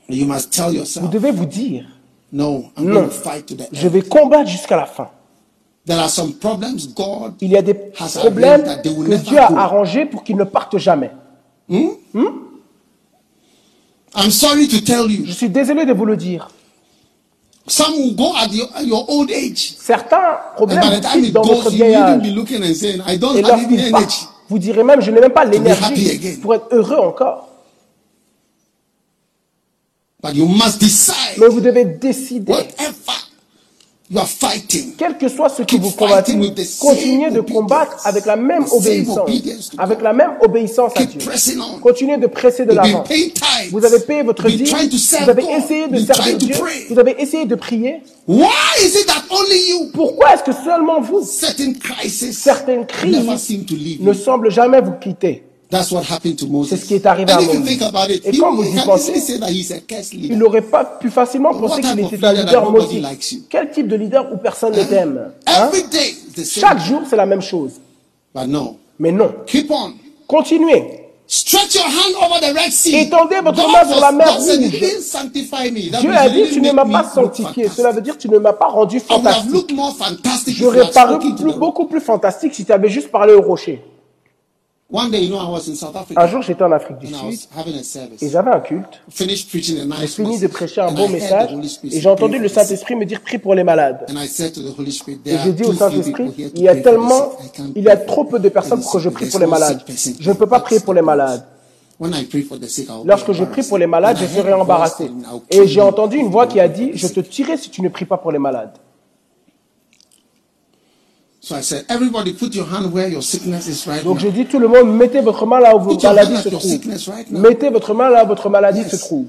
You must tell Vous yourself, devez vous dire, no, I'm non, going to fight to the je vais combattre jusqu'à la fin. There are some problems God Il y a des problèmes arranged that they will que Dieu a arrangés pour qu'ils ne partent jamais. I'm sorry to tell you, Je suis désolé de vous le dire. some will go at your, your old age. Certains problèmes vous dans votre vieil âge. Et lorsqu'ils partent, vous direz même, je n'ai même pas l'énergie pour être heureux encore. But you must decide. Mais vous devez décider, whatever you are fighting. quel que soit ce que Keep vous same continuez de combattre avec la même obéissance, avec la même obéissance à Dieu. Continuez de presser de l'avant. Vous avez payé votre dîme, vous avez essayé de servir Dieu, vous avez essayé de prier. Pourquoi est-ce que seulement vous, certaines crises ne semblent jamais vous quitter That's what happened to Moses. C'est ce qui est arrivé And à Moïse. it, Et quand vous y pensez. Il n'aurait pas pu facilement penser qu'il était un leader maudit. Quel type de leader où personne ne t'aime? Hein? Chaque jour, c'est la même chose. But no. Mais non. Keep on. Continuez. Stretch your hand over the Red Sea. Étendez votre God main sur la mer rouge. Dieu a dit, tu ne m'as pas sanctifié. Cela veut dire, tu ne m'as pas rendu fantastique. J'aurais paru plus- beaucoup plus fantastique si tu avais juste parlé au rocher. Un jour, j'étais en Afrique du Sud et j'avais un culte. J'ai fini de prêcher un heard message et j'ai entendu "Pray le for the sick." Saint-Esprit me dire prie pour les malades. Et j'ai dit au Saint-Esprit, il y a tellement, il y a trop peu de personnes pour que je prie pour les malades. Je ne peux pas prier pour les malades. Lorsque je prie pour les malades, je serai embarrassé. saying, "I'll Et j'ai entendu une voix qui a dit, je te sick." tuerai si tu ne pries pas pour les malades. So I said, everybody put your hand where your sickness is right Donc now. j'ai dit, tout le monde, mettez votre main là où votre your maladie hand se at your trouve. sickness right now. Mettez votre main là où votre maladie Yes. se trouve.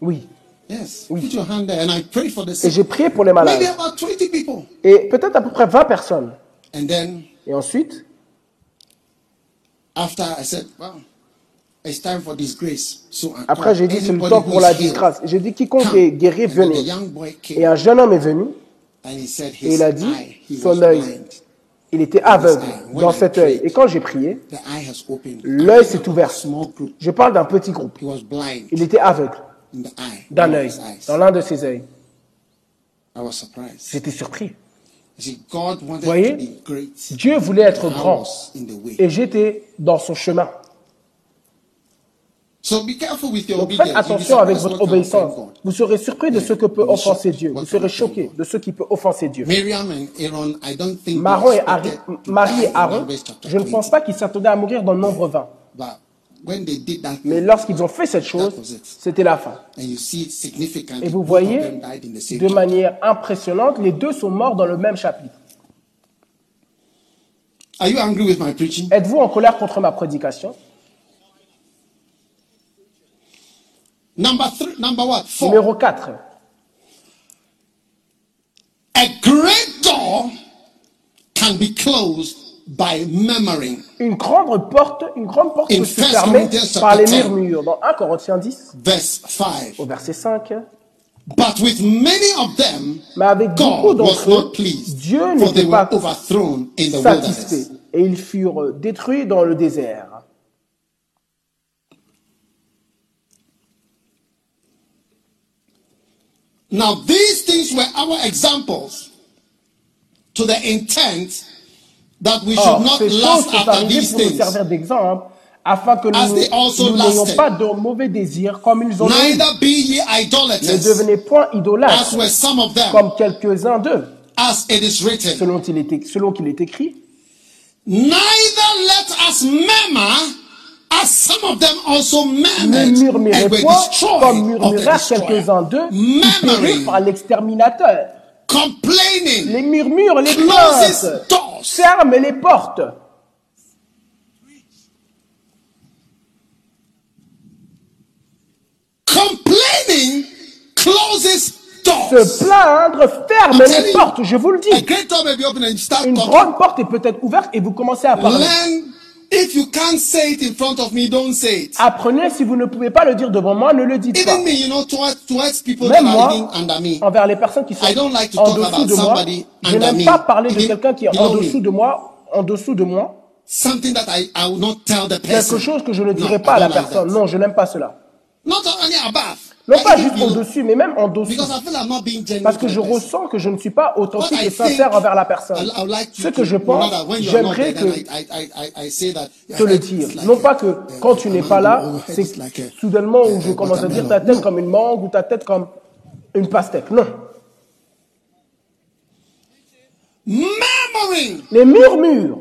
Oui. Yes, put your hand there. And I prayed for the Et sick. j'ai prié pour les Maybe malades. about 20 people. Et peut-être à peu près 20 personnes. And then Et ensuite, after I said, well, it's time for disgrace. So I après j'ai dit, c'est le temps pour la disgrâce. J'ai dit, quiconque est guéri, venez. young boy Et un jeune homme est venu. Et il a dit, son œil, il était aveugle dans cet œil. Et quand j'ai prié, l'œil s'est ouvert. Je parle d'un petit groupe. Il était aveugle d'un œil, dans l'un de ses œils. J'étais surpris. Wanted Voyez. Dieu voulait être grand et j'étais dans son chemin. So be careful with your Donc obedience. faites attention avec votre obéissance. Vous serez surpris de ce que peut offenser Dieu. Vous serez choqué de ce qui peut offenser Dieu. Marie et Aaron, je ne pense 20. pas qu'ils s'attendaient à mourir dans le nombre 20. But when they did that, Mais lorsqu'ils ont fait cette chose, c'était la fin. Et vous voyez, de manière impressionnante, les deux sont morts dans le même chapitre. Are you angry with my preaching? Êtes-vous en colère contre ma prédication? Number three, number what? Four. Numéro 4. A great door can be closed by murmuring. Une grande porte, une grande porte In peut se fermer par les chapter 10. murmures. Dans 1 Corinthiens 10, Verse 5. au verset 5. But with many of them, Mais avec beaucoup God was d'entre not eux, pleased, Dieu for n'était they were pas overthrown in the satisfait. Et ils furent détruits dans le désert. Now, these things were our examples to the intent that we should Or, not lust sont after these pour nous things, servir d'exemple, afin que As nous n'ayons pas de mauvais désirs comme ils ont neither be ye Ne idolaters, devenez point as idolâtres, were some of them, comme quelques-uns d'eux, as it is written. selon qu'il est, selon qu'il est écrit. Neither let us murmur, as some of them also Ne murmurez point, comme murmurèrent quelques-uns d'eux, périrent par l'exterminateur. complaining, Les murmures, les plaintes, ferment les portes. Complaining closes doors. se plaindre, ferme les portes, je vous le dis. Une grande porte est peut-être ouverte et vous commencez à parler. If you can't say it in front of me, don't say it. Apprenez, si vous ne pouvez pas le dire devant moi, ne le dites pas. Even me, you know, towards, towards people Même that are moi, living under me. envers les personnes qui sont I don't like to en talk dessous about de moi, je n'aime me. pas parler de quelqu'un qui est en me. dessous de moi, en dessous de moi, Something that I, I will not tell the person. quelque chose que je ne dirai pas à la like personne. that. Non, je n'aime pas cela. Not only above. Non pas juste below. en dessus, mais même en dessous. Parce que je ressens que je ne suis pas authentique et sincère envers la personne. Ce que je pense, j'aimerais que te le dire. Non pas que quand tu n'es pas là, c'est soudainement où je commence à dire ta tête comme une mangue ou ta tête comme une pastèque. Non. Les murmures,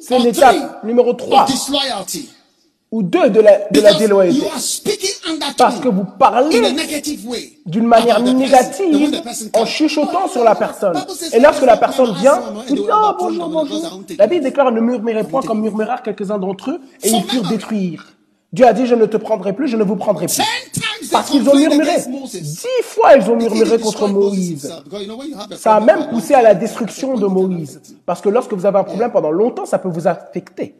c'est l'étape numéro three 3 of disloyalty. Ou 2 de la, de la déloyauté. Parce que vous in a parlez negative way. d'une manière négative the person en chuchotant sur la personne. Et lorsque la personne "Ask vient, vous and dites Oh, bonjour, bonjour. La it." Bible déclare Ne murmurez point comme murmurèrent quelques-uns d'entre eux et ils furent détruire. Dieu a dit Je ne te prendrai plus, je ne vous prendrai plus. Parce qu'ils ont murmuré. Dix fois ils ont murmuré contre Moïse. Ça a même poussé à la destruction de Moïse. Parce que lorsque vous avez un problème pendant longtemps, ça peut vous affecter.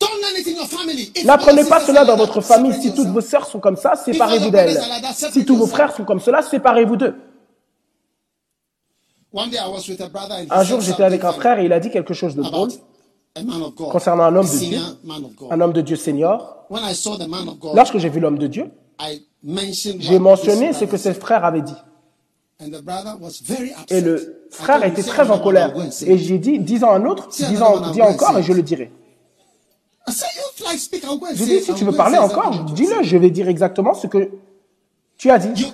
Don't learn it in your family. If N'apprenez pas cela dans votre famille. Si toutes vos sœurs sont comme ça, séparez-vous d'elles. Si tous vos frères sont comme cela, séparez-vous d'eux. Un jour, j'étais avec un frère et il a dit quelque chose de drôle concernant un homme de Dieu, un homme de Dieu senior. Lorsque j'ai vu l'homme de Dieu, j'ai mentionné ce que ses frères avaient dit. Et le frère était "Say très en colère. Et it." j'ai dit, dis-en un autre, dis and encore et je le dirai. I said, "You like speak, I'll go and J'ai say dit, it. si tu veux parler encore, dis-le, said." je vais dire exactement ce que tu as dit.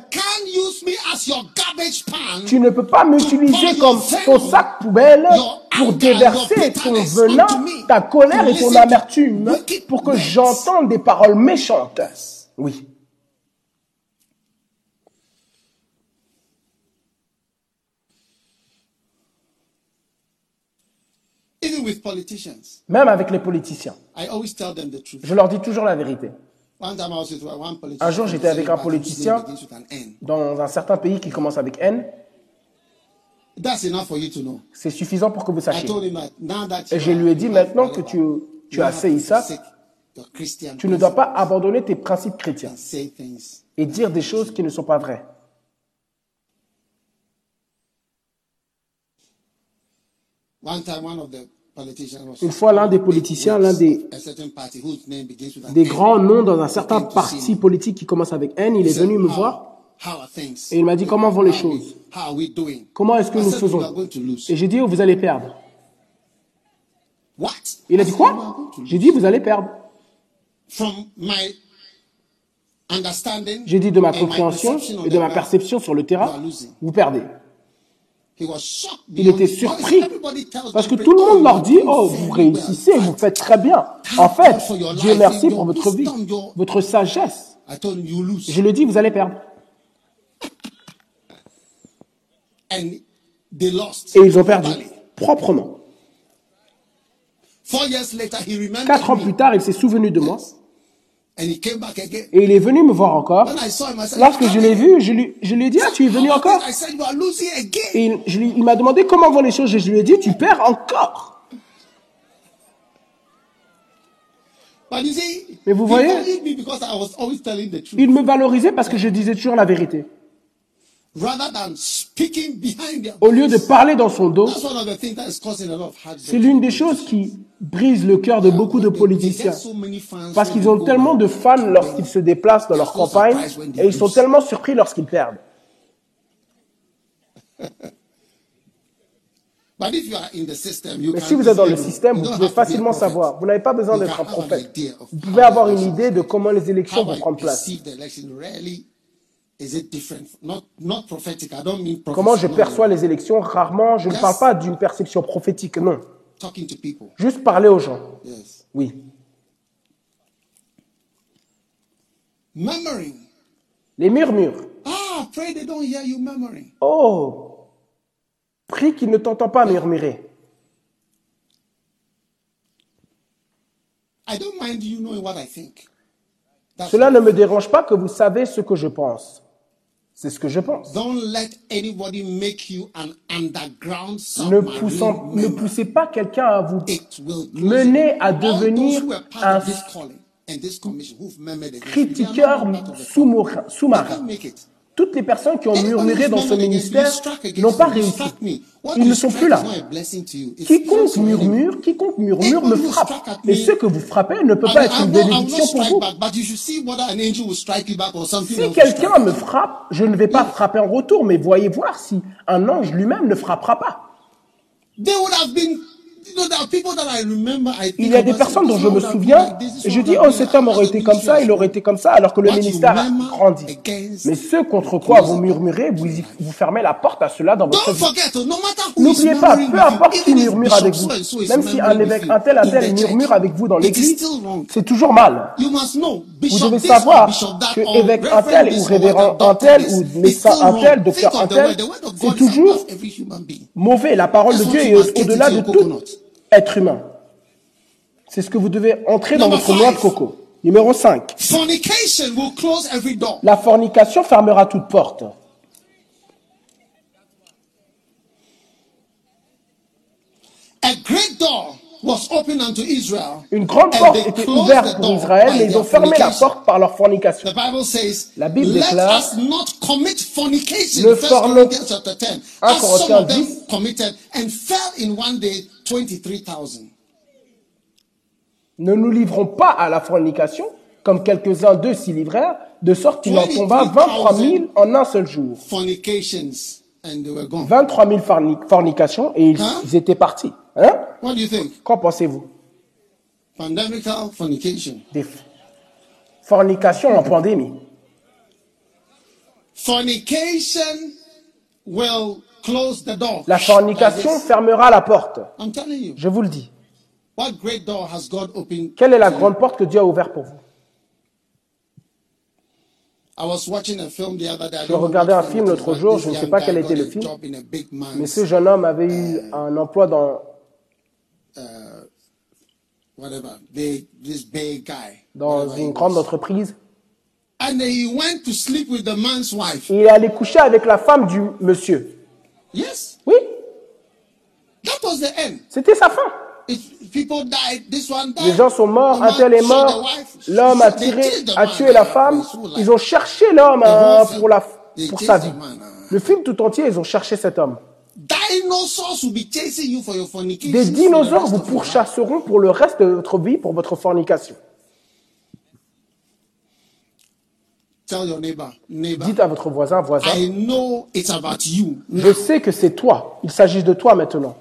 Tu ne peux pas m'utiliser comme ton sac poubelle pour déverser ton venin, ta colère et ton amertume pour que j'entende des paroles méchantes. Oui. Even with politicians, Même avec les politiciens. I always tell them the truth. Je leur dis toujours la vérité. One time I was with one politician. Un jour, j'étais avec un politicien dans un certain pays qui commence avec N. That's enough for you to know. C'est suffisant pour que vous I sachiez. told him that now that Et je lui ai dit you maintenant que tu, tu as fait ça, tu ne dois pas abandonner tes principes chrétiens and say things. et dire des choses qui ne sont pas vraies. One time, one of the politicians was Une fois, l'un des politiciens, l'un des, des grands noms dans un certain parti politique qui commence avec N, il est venu me "How- voir et il m'a dit comment vont les choses, comment est-ce que nous said, "We are faisons. going to lose." Et j'ai dit, oh, vous allez perdre. Il a dit said, "We are quoi going to lose." J'ai dit, vous allez perdre. From my understanding J'ai dit de ma and my compréhension perception on et de the ma perception sur le terrain, vous perdez. Il était surpris parce que tout le "Oh, monde leur dit, oh, vous réussissez, vous faites très bien. En fait, Dieu merci pour votre vie, votre sagesse. Je le dis, vous allez perdre. Et ils ont perdu proprement. Four years later, he remembered Quatre ans plus tard, il s'est souvenu de moi And he came back again. Et il est venu me voir encore. Lorsque "You je l'ai coming?" vu, je lui, je lui ai dit, ah, tu es venu encore? Et il, je lui- il m'a demandé comment vont les choses et je lui ai dit, tu perds encore. Mais vous voyez-? Il me valorisait parce que je disais toujours la vérité. Au lieu de parler dans son dos, c'est l'une des choses qui brise le cœur de beaucoup de politiciens. Parce qu'ils ont tellement de fans lorsqu'ils se déplacent dans leur campagne et ils sont tellement surpris lorsqu'ils perdent. <laughs> But if you are in the system, you Mais si vous êtes dans le système, vous pouvez facilement savoir. Vous n'avez pas besoin d'être un prophète. Vous pouvez avoir une idée de comment les élections vont prendre place. Comment je perçois les élections? Rarement, je ne parle pas d'une perception prophétique, non. Talking to people. Juste parler aux gens. Yes. Oui. Les murmures. Ah, pray they don't hear you murmuring. Oh Prie qu'il ne t'entend pas murmurer. I don't mind you knowing what I think. That's Cela ne me dérange pas que vous savez ce que je pense. C'est ce que je pense. Don't let anybody make you an underground Ne, poussant- ne poussez pas quelqu'un à vous mener à devenir un critiqueur sous-marin- Toutes les personnes qui ont murmuré dans ce ministère n'ont pas réussi. Ils ne sont plus là. Quiconque murmure, quiconque murmure me frappe. Et ceux que vous frappez ne peut pas être une bénédiction pour vous. Si quelqu'un me frappe, je ne vais pas frapper en retour, mais voyez voir si un ange lui-même ne frappera pas. Il y a des personnes dont je me souviens, et je dis, oh, cet homme aurait été comme ça, il aurait été comme ça, alors que le ministère grandit. against Mais ce contre quoi vous murmurez, vous, y- vous fermez la porte à cela dans votre vie. N'oubliez pas, peu importe qui murmure avec vous, même si un évêque, un tel, un tel murmure avec vous dans l'église, c'est toujours mal. Vous devez savoir que évêque un tel ou révérend un tel ou médecin un tel, docteur un tel, c'est toujours mauvais. La parole de Dieu est au-delà de tout. Être humain. C'est ce que vous devez entrer dans votre noix de coco. Numéro 5. Fornication will close every door. La fornication fermera toute porte. A great door was opened unto Israel. Une grande and porte était ouverte the pour Israël, mais ils ont fermé la porte par leur fornication. The Bible says, La Bible déclare, us not commit fornication. Ne 1 forno- Corinthians chapter 10. 1 As some of Corinthiens them 10. committed and fell in one day 23,000. Ne nous livrons pas à la fornication, comme quelques-uns d'eux s'y livrèrent, de sorte qu'il en tomba 23 000 en un seul jour. Fornications and they were gone. 23 000 forni- fornications et ils, Hein? ils étaient partis. Hein? What do you think? Qu'en pensez-vous? Pandemical fornication. Des f- fornications en pandémie. Fornication will close the door. La fornication fermera la porte. I'm telling you. Je vous le dis. What great door has God opened? Quelle est la grande porte que Dieu a ouverte pour vous? Je regardais un film l'autre jour, je ne sais pas quel était le film. Mais ce jeune homme avait eu un emploi dans, whatever, big, this big guy. dans whatever une grande entreprise. And he went to sleep with the man's wife. Il est allé coucher avec la femme du monsieur. Yes, Oui, that was the end. c'était sa fin. It, people died. This one died. Les gens sont morts, The un tel est mort, l'homme a tiré, a tué la femme, ils ont cherché l'homme hein, film. pour, la, pour sa vie. Le film tout entier, ils ont cherché cet homme. Dinosaurs will be chasing you for your fornication. Des dinosaures vous pourchasseront pour le reste de votre vie, pour votre fornication. Tell your neighbor, neighbor. Dites à votre voisin, voisin, I know it's about you. je sais que c'est toi. Il s'agit de toi maintenant.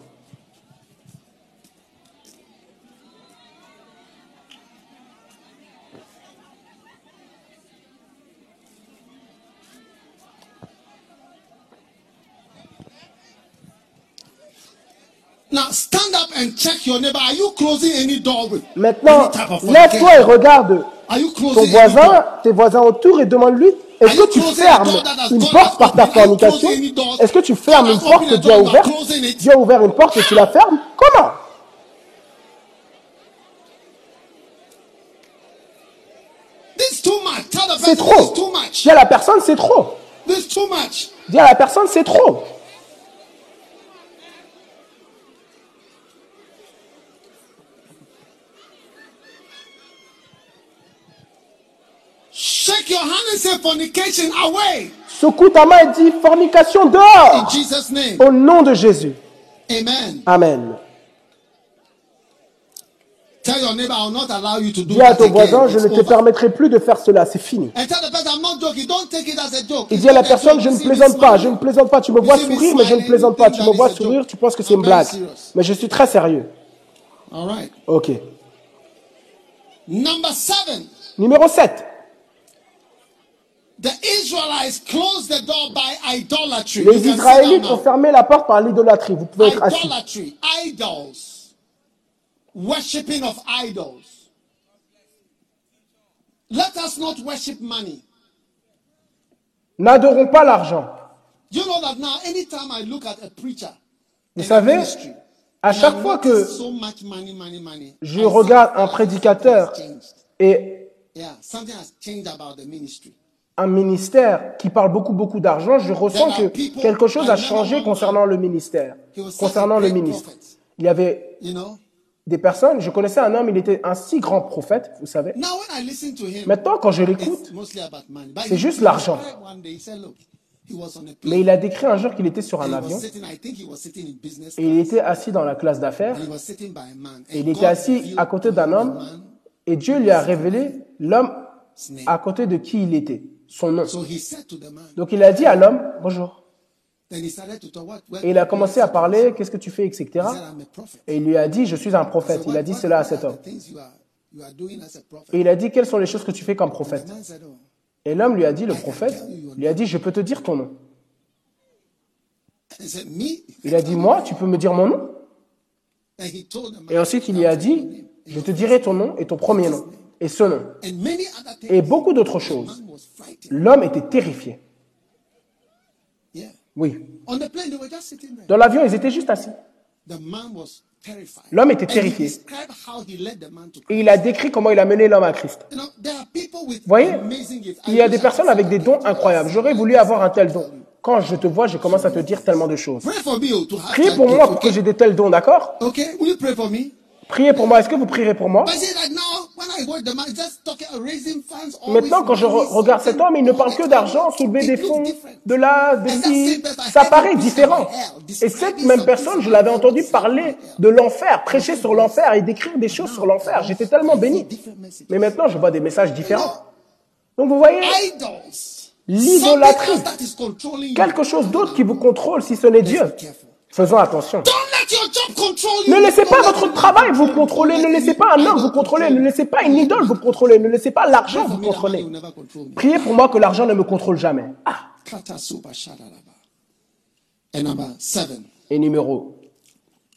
Now stand up and check your neighbor. Are you closing any Maintenant, lève-toi et regarde Are you ton closing voisin, tes voisins autour et demande-lui, est-ce que tu fermes une porte par ta fornication? Est-ce que tu fermes une porte que Dieu a ouverte? Dieu a ouvert une porte et tu la fermes? Comment? C'est trop. Dis à la personne, c'est trop. Dis à la personne, c'est trop. Shake your hand and say fornication away. Secoue ta main et dis fornication In dehors. Jesus' name. Au nom de Jésus. Amen. Amen. Tell your neighbor, I will not allow you to do Dis à ton voisin, je ne te permettrai plus de faire cela, c'est fini. And tell the person, I'm not joking. Don't take it as a joke. Et It's dis à la personne, je ne plaisante pas, je ne plaisante pas. Tu me vois sourire, mais je ne plaisante pas. Tu me vois sourire, tu penses que c'est une blague. Mais je suis très sérieux. Ok. Numéro 7. The Israelites closed the door by idolatry. Les Israélites ont fermé la porte par l'idolâtrie. Vous pouvez être assis. Idolatry, idols, worshipping of idols. Let us not worship money. N'adorons pas l'argent. You know that now, anytime I look at a preacher, Vous savez, ministry, à chaque fois que so much money, money, money, je I regarde un prédicateur et Yeah, something has changed about the ministry. Un ministère qui parle beaucoup, beaucoup d'argent, je ressens que quelque chose a changé concernant le ministère, concernant le ministre. Il y avait des personnes, je connaissais un homme, il était un si grand prophète, vous savez. Now when I listen to him, Maintenant, quand je l'écoute, c'est juste l'argent. mais il a décrit un jour qu'il était sur un he avion. et il était assis dans la classe d'affaires. Et And il était assis à côté d'un homme. et Dieu lui a révélé l'homme à côté de qui il était, son nom. Donc il a dit à l'homme, bonjour. Et il a commencé à parler, qu'est-ce que tu fais, etc. Et il lui a dit, je suis un prophète. Il a dit cela à cet homme. Et il a dit, quelles sont les choses que tu fais comme prophète? oh, Et l'homme lui a dit, le prophète, lui a dit, je peux te dire ton nom. Il a dit, moi, tu peux me dire mon nom Et ensuite, il lui a dit, je te dirai ton nom et ton premier nom. Et things. Et beaucoup d'autres choses. L'homme était terrifié. Oui. Dans l'avion, ils étaient juste assis. The man was terrified. L'homme était terrifié. Et il a décrit comment il a mené l'homme à Christ. With voyez? Il y a des personnes avec des dons incroyables. J'aurais voulu avoir un tel don. Quand je te vois, je commence à te dire tellement de choses. Oh, that pour moi pour que j'ai des tels dons, d'accord? Priez pour moi. Est-ce que vous prierez pour moi? Always Maintenant, quand je re- regarde cet homme, il ne parle que d'argent, soulever des fonds, de là, de ci. Ça paraît différent. Et cette même personne, things je l'avais entendu parler de l'enfer, prêcher sur l'enfer et décrire des choses sur l'enfer. J'étais tellement béni. Mais maintenant, je vois des messages différents. Donc vous voyez. L'idolâtrie. Quelque chose d'autre qui vous contrôle si ce n'est Dieu. Faisons attention. Ne laissez pas votre travail vous contrôler, ne laissez pas un homme vous contrôler, ne laissez pas une idole vous contrôler, ne laissez pas l'argent vous contrôler. Priez pour moi que l'argent ne me contrôle jamais. Ah. Et numéro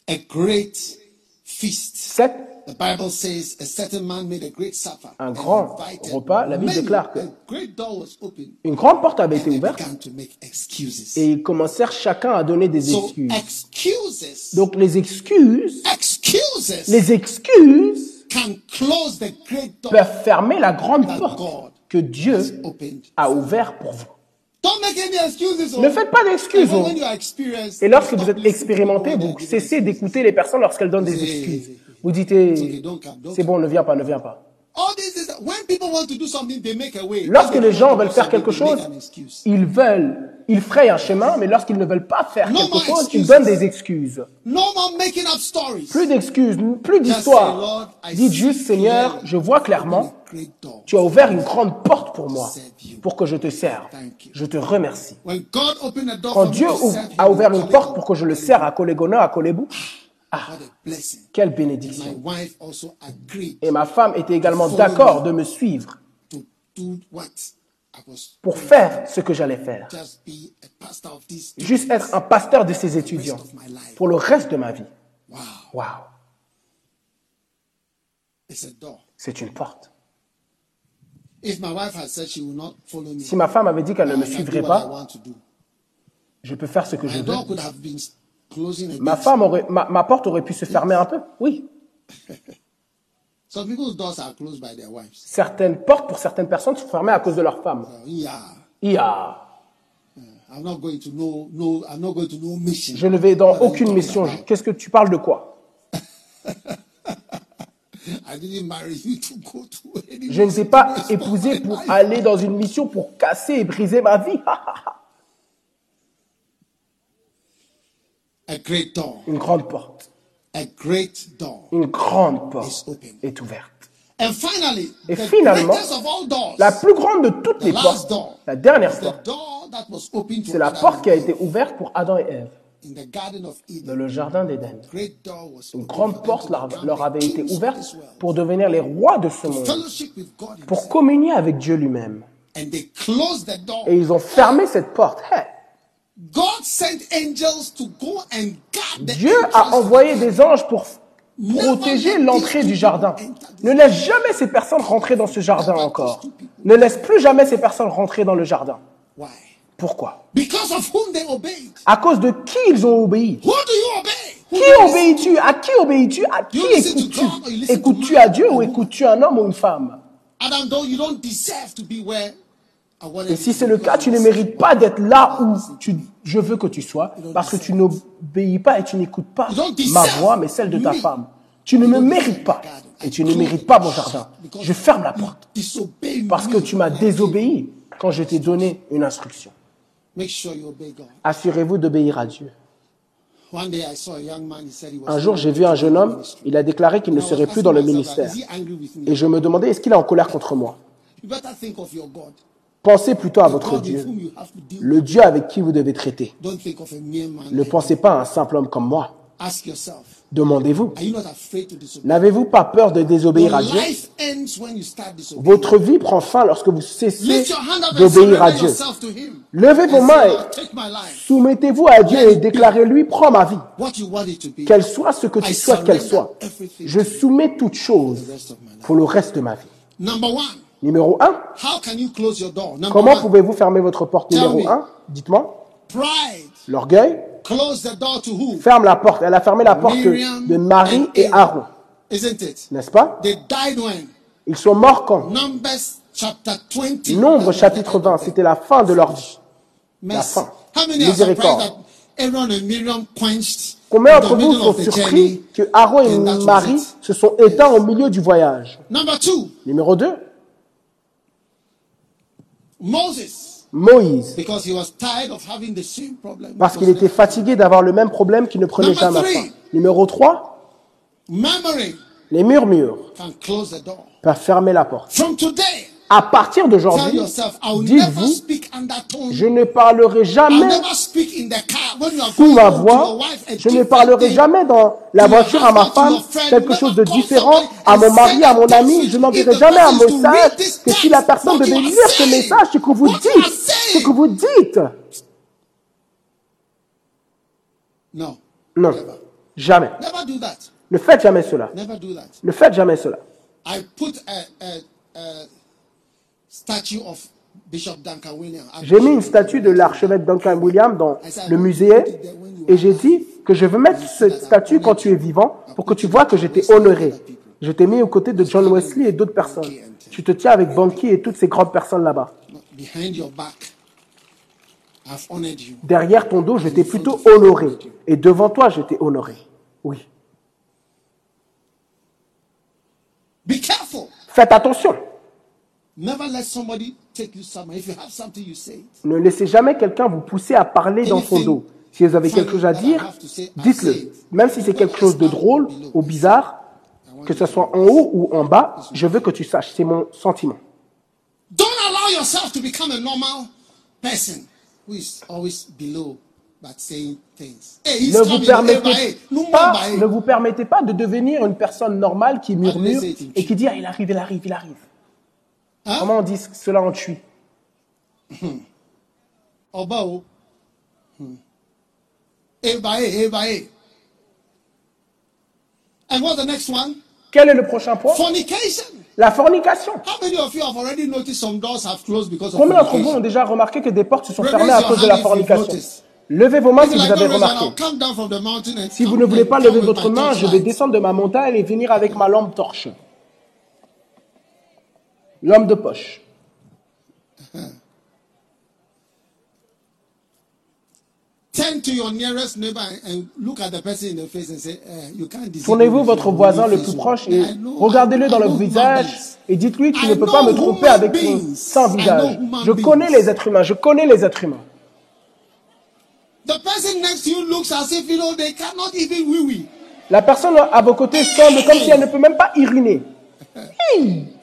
a great feast. 7, The Bible says a certain man made a great supper. Un and grand repas. La Bible déclare que- une grande porte avait été ouverte et ils commencèrent chacun à donner des excuses. Donc les excuses, les excuses peuvent fermer la grande porte que Dieu a ouverte pour vous. Oh. Ne faites pas d'excuses. Oh. Et lorsque vous êtes expérimenté, vous cessez d'écouter les personnes lorsqu'elles donnent des excuses. Vous dites, eh, c'est bon, ne viens pas, ne viens pas. Lorsque les gens veulent faire quelque chose, ils veulent, ils frayent un chemin, mais lorsqu'ils ne veulent pas faire quelque chose, ils donnent des excuses. Plus d'excuses, plus d'histoires. Dites juste, Seigneur, je vois clairement, tu as ouvert une grande porte pour moi, pour que je te serve. Je te remercie. Quand Dieu serve a ouvert une porte pour que je le sers à Colegona, à Colebou, what a blessing. quelle bénédiction. Et ma femme était également d'accord de me suivre pour faire ce que j'allais faire. Juste être un pasteur de ces étudiants of my life. pour le reste de ma vie. Wow, c'est une porte. If my wife had said she will not follow me, Si ma femme avait dit qu'elle ne me suivrait pas, je peux faire ce que je veux. Ma femme aurait, ma, ma porte aurait pu se fermer un peu. Oui. <laughs> Certaines portes pour certaines personnes sont fermées à cause de leur femme. Yeah. Je ne vais dans aucune mission. Qu'est-ce que tu parles de quoi? <laughs> Je ne t'ai pas épousé pour aller dans une mission pour casser et briser ma vie. <laughs> A great door. Une grande porte. A great door. Une grande is porte open. est ouverte. And finally, Et the finalement, greatest of all doors, La plus grande de toutes les last portes, door, la dernière is the porte, door that was open to c'est la Adam porte qui a and été Eve ouverte pour Adam et Ève in the Garden of dans Eden. le jardin d'Éden. Great door was Une grande porte to leur, avait été ouverte pour devenir les rois de ce monde, pour communier avec Dieu lui-même. Et ils ont fermé cette porte. Hey, Dieu a envoyé des anges pour protéger l'entrée du jardin. Ne laisse jamais ces personnes rentrer dans ce jardin encore. Ne laisse plus jamais ces personnes rentrer dans le jardin. Why? Pourquoi? Because of whom they obeyed. À cause de qui ils ont obéi Who do you obey? Who Qui obéis-tu? À qui obéis-tu? À qui écoutes-tu? Écoutes-tu à Dieu ou écoutes-tu un homme ou une femme? Et si c'est le cas, tu ne mérites pas d'être là où tu, je veux que tu sois, parce que tu n'obéis pas et tu n'écoutes pas ma voix, mais celle de ta femme. Tu ne me mérites pas et tu ne mérites pas mon jardin. Je ferme la porte parce que tu m'as désobéi quand je t'ai donné une instruction. Make sure you obey God. Assurez-vous d'obéir à Dieu. One day I saw a young man, he said he was Un jour, j'ai vu un jeune homme, il a déclaré qu'il ne serait plus dans le ministère. Et je me demandais, est-ce qu'il est en colère contre moi? Pensez plutôt à votre Dieu, le Dieu avec qui vous devez traiter. Ne pensez pas à un simple homme comme moi. Demandez-vous, n'avez-vous pas peur de désobéir à Dieu? Votre vie prend fin lorsque vous cessez d'obéir à Dieu. Levez vos mains et soumettez-vous à Dieu et déclarez-lui, prends ma vie. Qu'elle soit ce que tu souhaites qu'elle soit. Je soumets my life. pour le reste de ma vie. Numéro 1. how can you close your door? Number Comment pouvez-vous fermer votre porte Numéro me. 1. Dites-moi. L'orgueil Close the door to who? ferme la porte. Elle a fermé la porte de Marie et Aaron. N'est-ce pas? They died when? Ils sont morts quand? Numbers chapter 20. Nombre chapitre 20. C'était la fin de leur vie. Mercy. fin. Miséricorde. that Aaron and Miriam quenched Combien d'entre vous sont surpris que Aaron et Marie se sont éteints au milieu du voyage? Number two, Numéro 2. Moses, Moïse. because he was tired of having the same problem. Parce qu'il était fatigué d'avoir le même problème qu'il ne prenait jamais fin. Numéro 3. Murmuring Les murmures can close the door. peuvent fermer la porte. From today, À partir d'aujourd'hui, dites-vous, je ne parlerai jamais sous ma voix, je ne parlerai jamais dans la voiture à ma femme quelque chose de différent à mon mari, à mon ami. Je n'enverrai jamais un message que si la personne devait lire ce message, ce que vous dites, ce que vous dites. No, Non, jamais. Ne faites jamais cela. Ne faites jamais cela. I put a, a, a statue of. J'ai mis une statue de l'archevêque Duncan William dans le musée et j'ai dit que je veux mettre cette statue quand tu es vivant pour que tu vois que je t'ai honoré. Je t'ai mis aux côtés de John Wesley et d'autres personnes. Tu te tiens avec Banky et toutes ces grandes personnes là-bas. Derrière ton dos, je t'ai plutôt honoré. Et devant toi, je t'ai honoré. Oui. Faites attention. Ne laissez jamais quelqu'un vous pousser à parler dans son dos. Si vous avez quelque chose à dire, dites-le. Même si c'est quelque chose de drôle ou bizarre, que ce soit en haut ou en bas, je veux que tu saches. C'est mon sentiment. Don't allow yourself to become a normal person who is always below but saying things. Hey, he's Ne vous, permettez pas, ne vous permettez pas de devenir une personne normale qui murmure et qui dit ah, il arrive, il arrive, il arrive. Hein? Comment on dit cela en tue Ọba o. Hmm. Hey, bah, hey, hey, bah. And what's the next one? Quel est le prochain point? Fornication. La fornication. How many of you have already noticed some doors have closed because of Combien d'entre vous ont déjà remarqué que des portes se sont fermées à cause de la fornication? Levez vos mains si vous avez remarqué. I'll come down from the mountain and Si vous ne voulez pas lever votre main, je vais descendre de ma montagne et venir avec ma lampe torche. Lampe de poche. <laughs> Tournez-vous votre voisin le plus proche et regardez-le dans le visage et dites-lui tu ne peux pas me tromper avec sans visage. Je connais les êtres humains, je connais les êtres humains. The person next to you looks as if you know they cannot even wee wee. La personne à vos côtés semble comme si elle ne peut même pas uriner. Hey <laughs>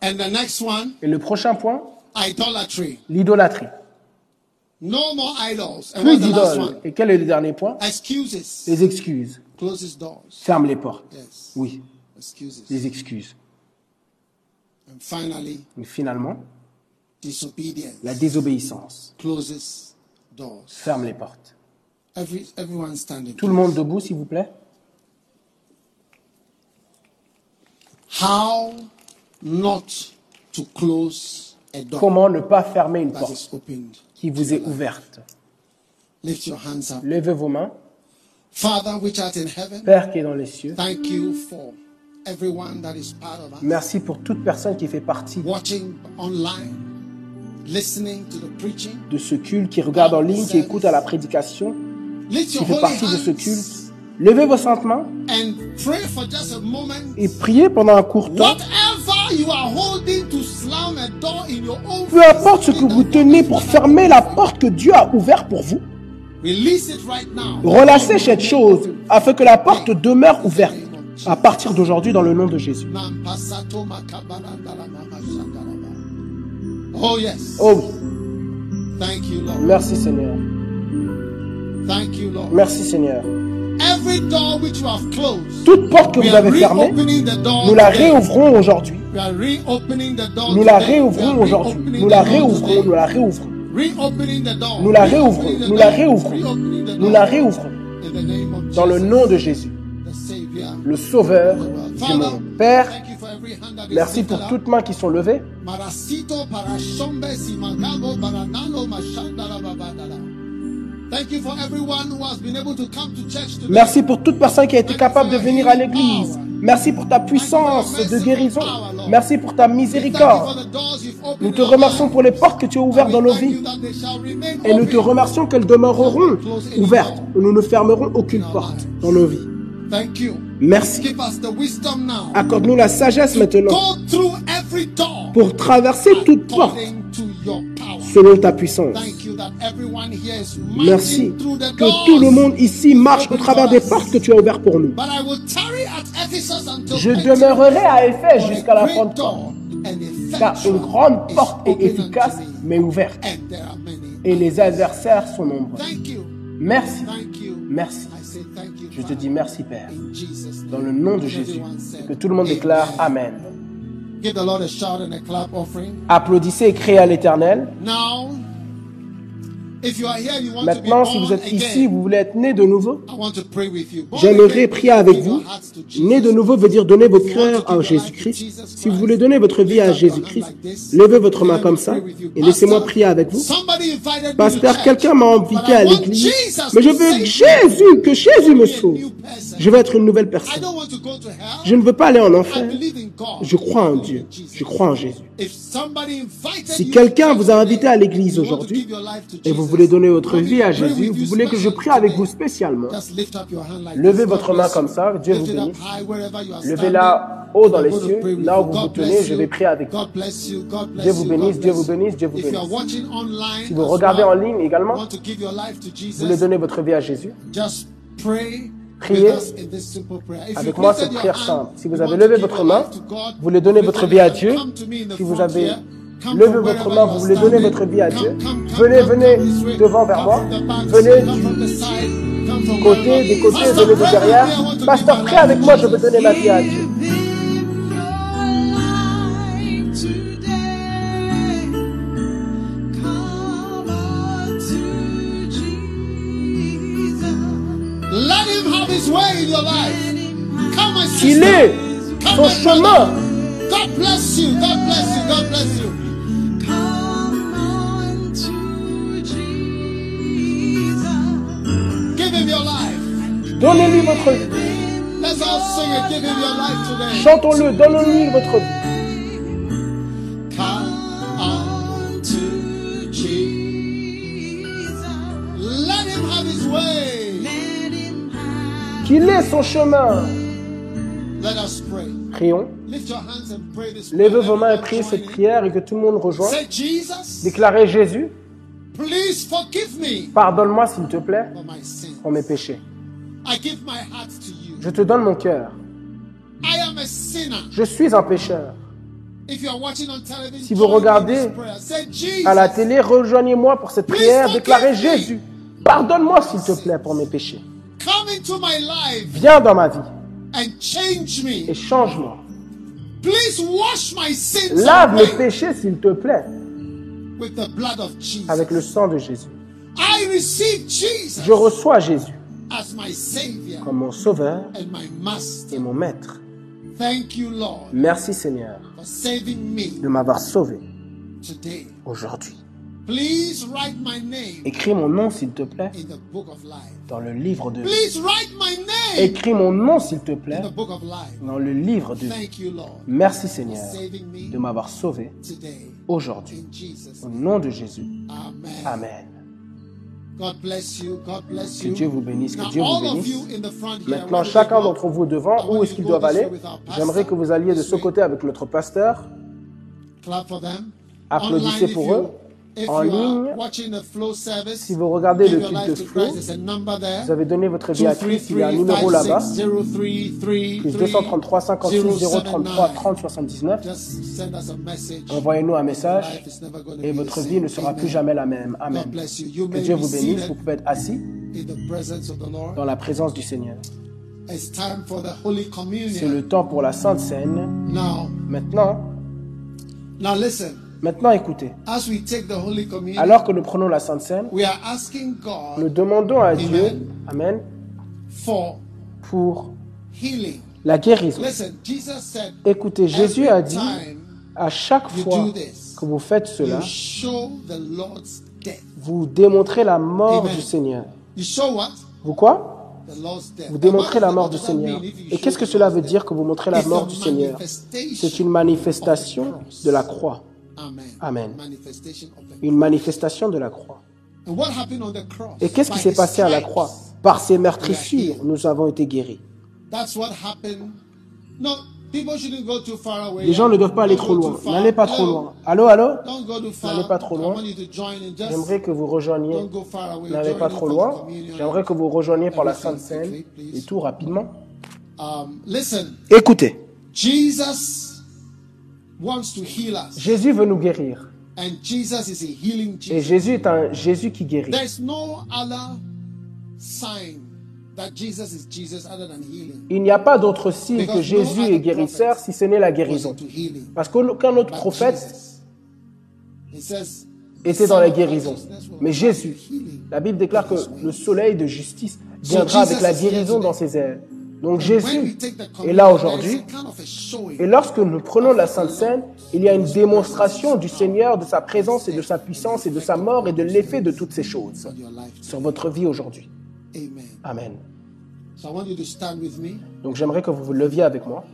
And the next one, Et le prochain point, idolatry. l'idolâtrie. No more idols. And Plus d'idoles. one? Et quel est le dernier point? Excuses. Les excuses. Closes doors. Ferme les portes. Yes. Oui, Excuses. les excuses. And finally, Et finalement, disobedience la désobéissance. closes doors. Ferme les portes. Every, everyone standing. Tout le monde debout, s'il vous plaît. How not to close a door Comment ne pas fermer une that porte opened. qui vous est ouverte? Lift your hands up. Levez vos mains. Father, which art in heaven, Père qui est dans les cieux, thank you for everyone that is part of us. merci pour toute personne qui fait partie Watching online, listening to the preaching. de ce culte, qui regarde en ligne, qui écoute à la prédication, Lift qui your fait holy partie de ce hands culte. Levez vos saintes mains and pray for just a moment. et priez pendant un court temps. Whatever you are holding to slam a door in your own Peu importe ce que vous tenez pour fermer la porte que Dieu a ouverte pour vous, Release it right now. relâchez cette chose afin que la porte demeure ouverte à partir d'aujourd'hui dans le nom de Jésus. Oh yes. Oh oui, Thank you, Lord. merci Seigneur. Thank you, Lord. Merci Seigneur. Toute porte que vous avez fermée, nous la réouvrons aujourd'hui. Nous la réouvrons aujourd'hui. Nous la réouvrons, nous la réouvrons. Nous la réouvrons, nous la réouvrons. Nous la réouvrons dans le nom de Jésus, le Sauveur du monde. Père, merci pour toutes mains qui sont levées. Merci pour toute personne qui a été capable de venir à l'église. Merci pour ta puissance de guérison. Merci pour ta miséricorde. Nous te remercions pour les portes que tu as ouvertes dans nos vies. Et nous te remercions qu'elles demeureront ouvertes. Nous ne fermerons aucune porte dans nos vies. Merci. Accorde-nous la sagesse maintenant pour traverser toute porte selon ta puissance. Merci que tout le monde ici marche au travers des portes que tu as ouvertes pour nous. Je demeurerai à Éphèse jusqu'à la Pentecôte, door and car une grande porte est efficace mais ouverte, et les adversaires sont nombreux. Merci, merci. Je te dis merci Père, dans le nom de Jésus, et que tout le monde déclare Amen. Give the Lord a shout and a clap offering. Applaudissez et criez à l'Éternel. Now, Maintenant, si vous êtes ici, vous voulez être né de nouveau, J'aimerais prier avec vous. Né de nouveau veut dire donner votre cœur à Jésus-Christ. Si vous voulez donner votre vie à Jésus-Christ, levez votre main comme ça et laissez-moi prier avec vous. Pasteur, quelqu'un m'a invité à l'église, mais je veux que. Jésus, que Jésus me sauve. Je veux être une nouvelle I personne. Je ne veux pas aller en I enfer. Je crois en Dieu. Je crois en Jésus. Si quelqu'un vous a invité à l'église aujourd'hui et vous voulez donner votre vie à Jésus, vous voulez que je prie avec vous spécialement, Levez votre main comme ça. Dieu vous bénisse. Levez-la haut dans les cieux. Là où vous vous tenez, je vais prier avec vous. Dieu vous bénisse, Dieu vous bénisse, Dieu vous bénisse. Si vous regardez en ligne également, vous voulez donner votre vie à Jésus, Priez avec moi cette prière simple. Si vous avez levé votre main, vous voulez donner votre vie à. Dieu. Si vous avez from votre main, vous voulez donner votre vie à Dieu, venez, venez devant vers moi. Venez du côté, des côtés, venez de derrière. Pasteur, prie avec moi, je veux donner ma vie à Dieu. Qu'il Come, son chemin. God bless you. God bless you. God bless you. Donnez-lui votre vie. Chantons-le, donnons-lui votre vie. Come unto Jesus. Let him have his way. Let him have Qu'il est son chemin. Let us pray. Prions. Levez vos mains et priez cette prière et que tout le monde rejoigne. Déclarez Jésus, please forgive me pardonne-moi s'il te plaît pour mes péchés. Je te donne mon cœur. I am a sinner. Je suis un pécheur. If you are watching on television, Si vous regardez À la télé, rejoignez-moi pour cette prière. Déclarez Jésus, pardonne-moi s'il te plaît pour mes péchés. Viens dans ma vie et change-moi. Please wash my sins Lave mes péchés s'il te plaît avec le sang de Jésus. I receive Jesus Je reçois Jésus comme mon sauveur and my Master. et mon maître. Thank you, Lord, Merci Seigneur for saving me. de m'avoir sauvé. today. aujourd'hui. Please write my name Écris mon nom, s'il te plaît, in the book of life. dans le livre de vie. Please write my name Écris mon nom, s'il te plaît, dans le livre de vie. Thank you, Lord, Merci for Seigneur saving me de m'avoir sauvé today. aujourd'hui. In Jesus' Au nom de Jésus. Amen. Amen. God bless you. God bless Que. Dieu vous bénisse, que Now, Dieu vous bénisse. you in the front here, Maintenant, chacun d'entre vous devant, où est-ce qu'ils doivent aller? J'aimerais que vous alliez de ce côté avec notre pasteur. Clap for them. Applaudissez pour eux. En ligne, Si vous regardez le culte de flow, vous avez donné votre vie à Christ, il y a un numéro là-bas, plus 233 56 033 30 79. Just send us a message. Envoyez-nous un message et votre vie ne sera plus jamais la même. Amen. Que Dieu vous bénisse. Vous pouvez être assis dans la présence du Seigneur. It's time for the Holy C'est le temps pour la Sainte Seine. Maintenant, now listen. Maintenant écoutez. As we take the Holy Communion, Alors que nous prenons la Sainte Seine, we are asking nous demandons à Dieu, Amen. Pour healing. la guérison. Listen, Jesus said, Écoutez, Jésus a dit, à chaque fois que vous faites cela, you show the Lord's death. vous démontrez la mort du Seigneur. You show what? Vous quoi? Vous démontrez la mort du Seigneur. Et qu'est-ce que cela veut dire que vous montrez la mort du Seigneur? C'est une manifestation de la croix. Amen. Une manifestation de la croix. Et qu'est-ce qui s'est passé à la croix? Par ces meurtrissures, nous avons été guéris. Les gens ne doivent pas aller trop loin. N'allez pas trop loin. Allô, allô? N'allez pas trop loin. J'aimerais que vous rejoigniez. N'allez pas trop loin. J'aimerais que vous rejoigniez par la Sainte Seine. Et tout rapidement. Um, Écoutez, Jesus wants to heal us. Jésus veut nous guérir. And Jesus is a healing Et Jesus. Jésus est un Jésus qui guérit. There's no other sign that Jesus is Jesus other than healing. Il n'y a pas d'autre signe Because que Jésus no est guérisseur si ce n'est la guérison. Parce qu'aucun autre But prophète Jesus. Était dans la guérison. Mais Jésus, la Bible déclare que le soleil de justice viendra avec la guérison dans ses ailes. Donc Jésus est là aujourd'hui. Et lorsque nous prenons la Sainte Seine, il y a une démonstration du Seigneur, de sa présence et de sa puissance et de sa mort et de l'effet de toutes ces choses sur votre vie aujourd'hui. Amen. Donc j'aimerais que vous vous leviez avec moi.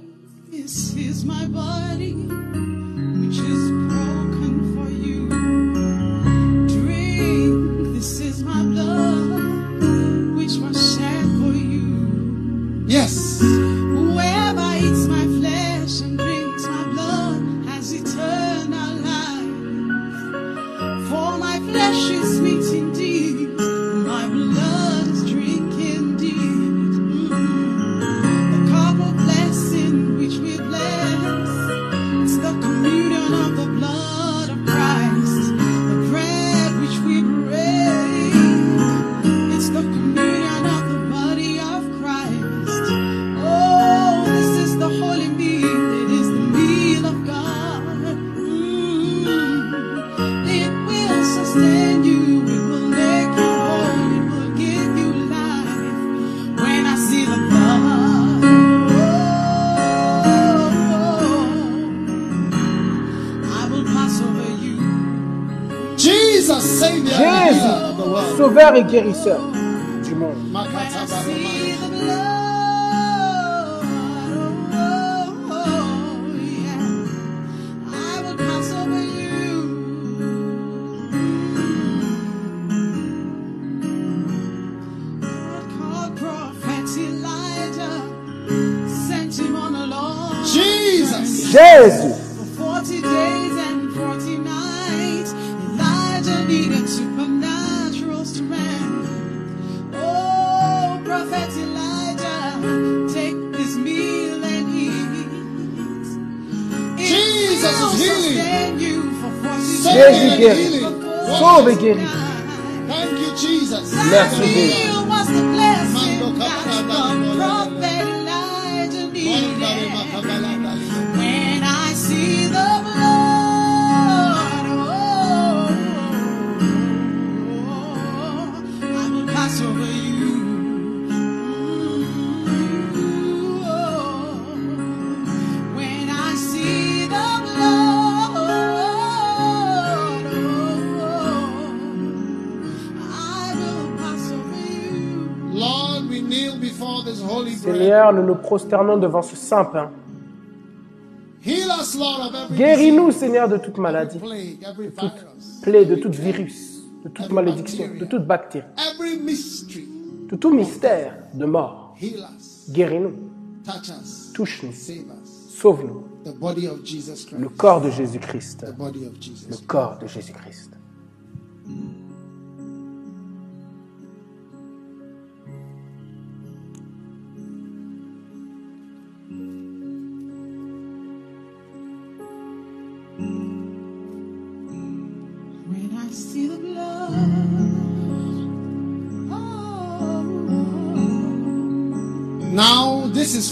Sauveur et guérisseur Prosternons devant ce saint pain. Every Guéris-nous, Seigneur, de toute maladie, every toute plaie, de tout virus, de toute malédiction, de toute bactérie, de tout mystère de mort. Guéris-nous, touch us, touche-nous, save us. sauve-nous. The body of Jesus Le corps de Jésus-Christ. Le corps de Jésus-Christ.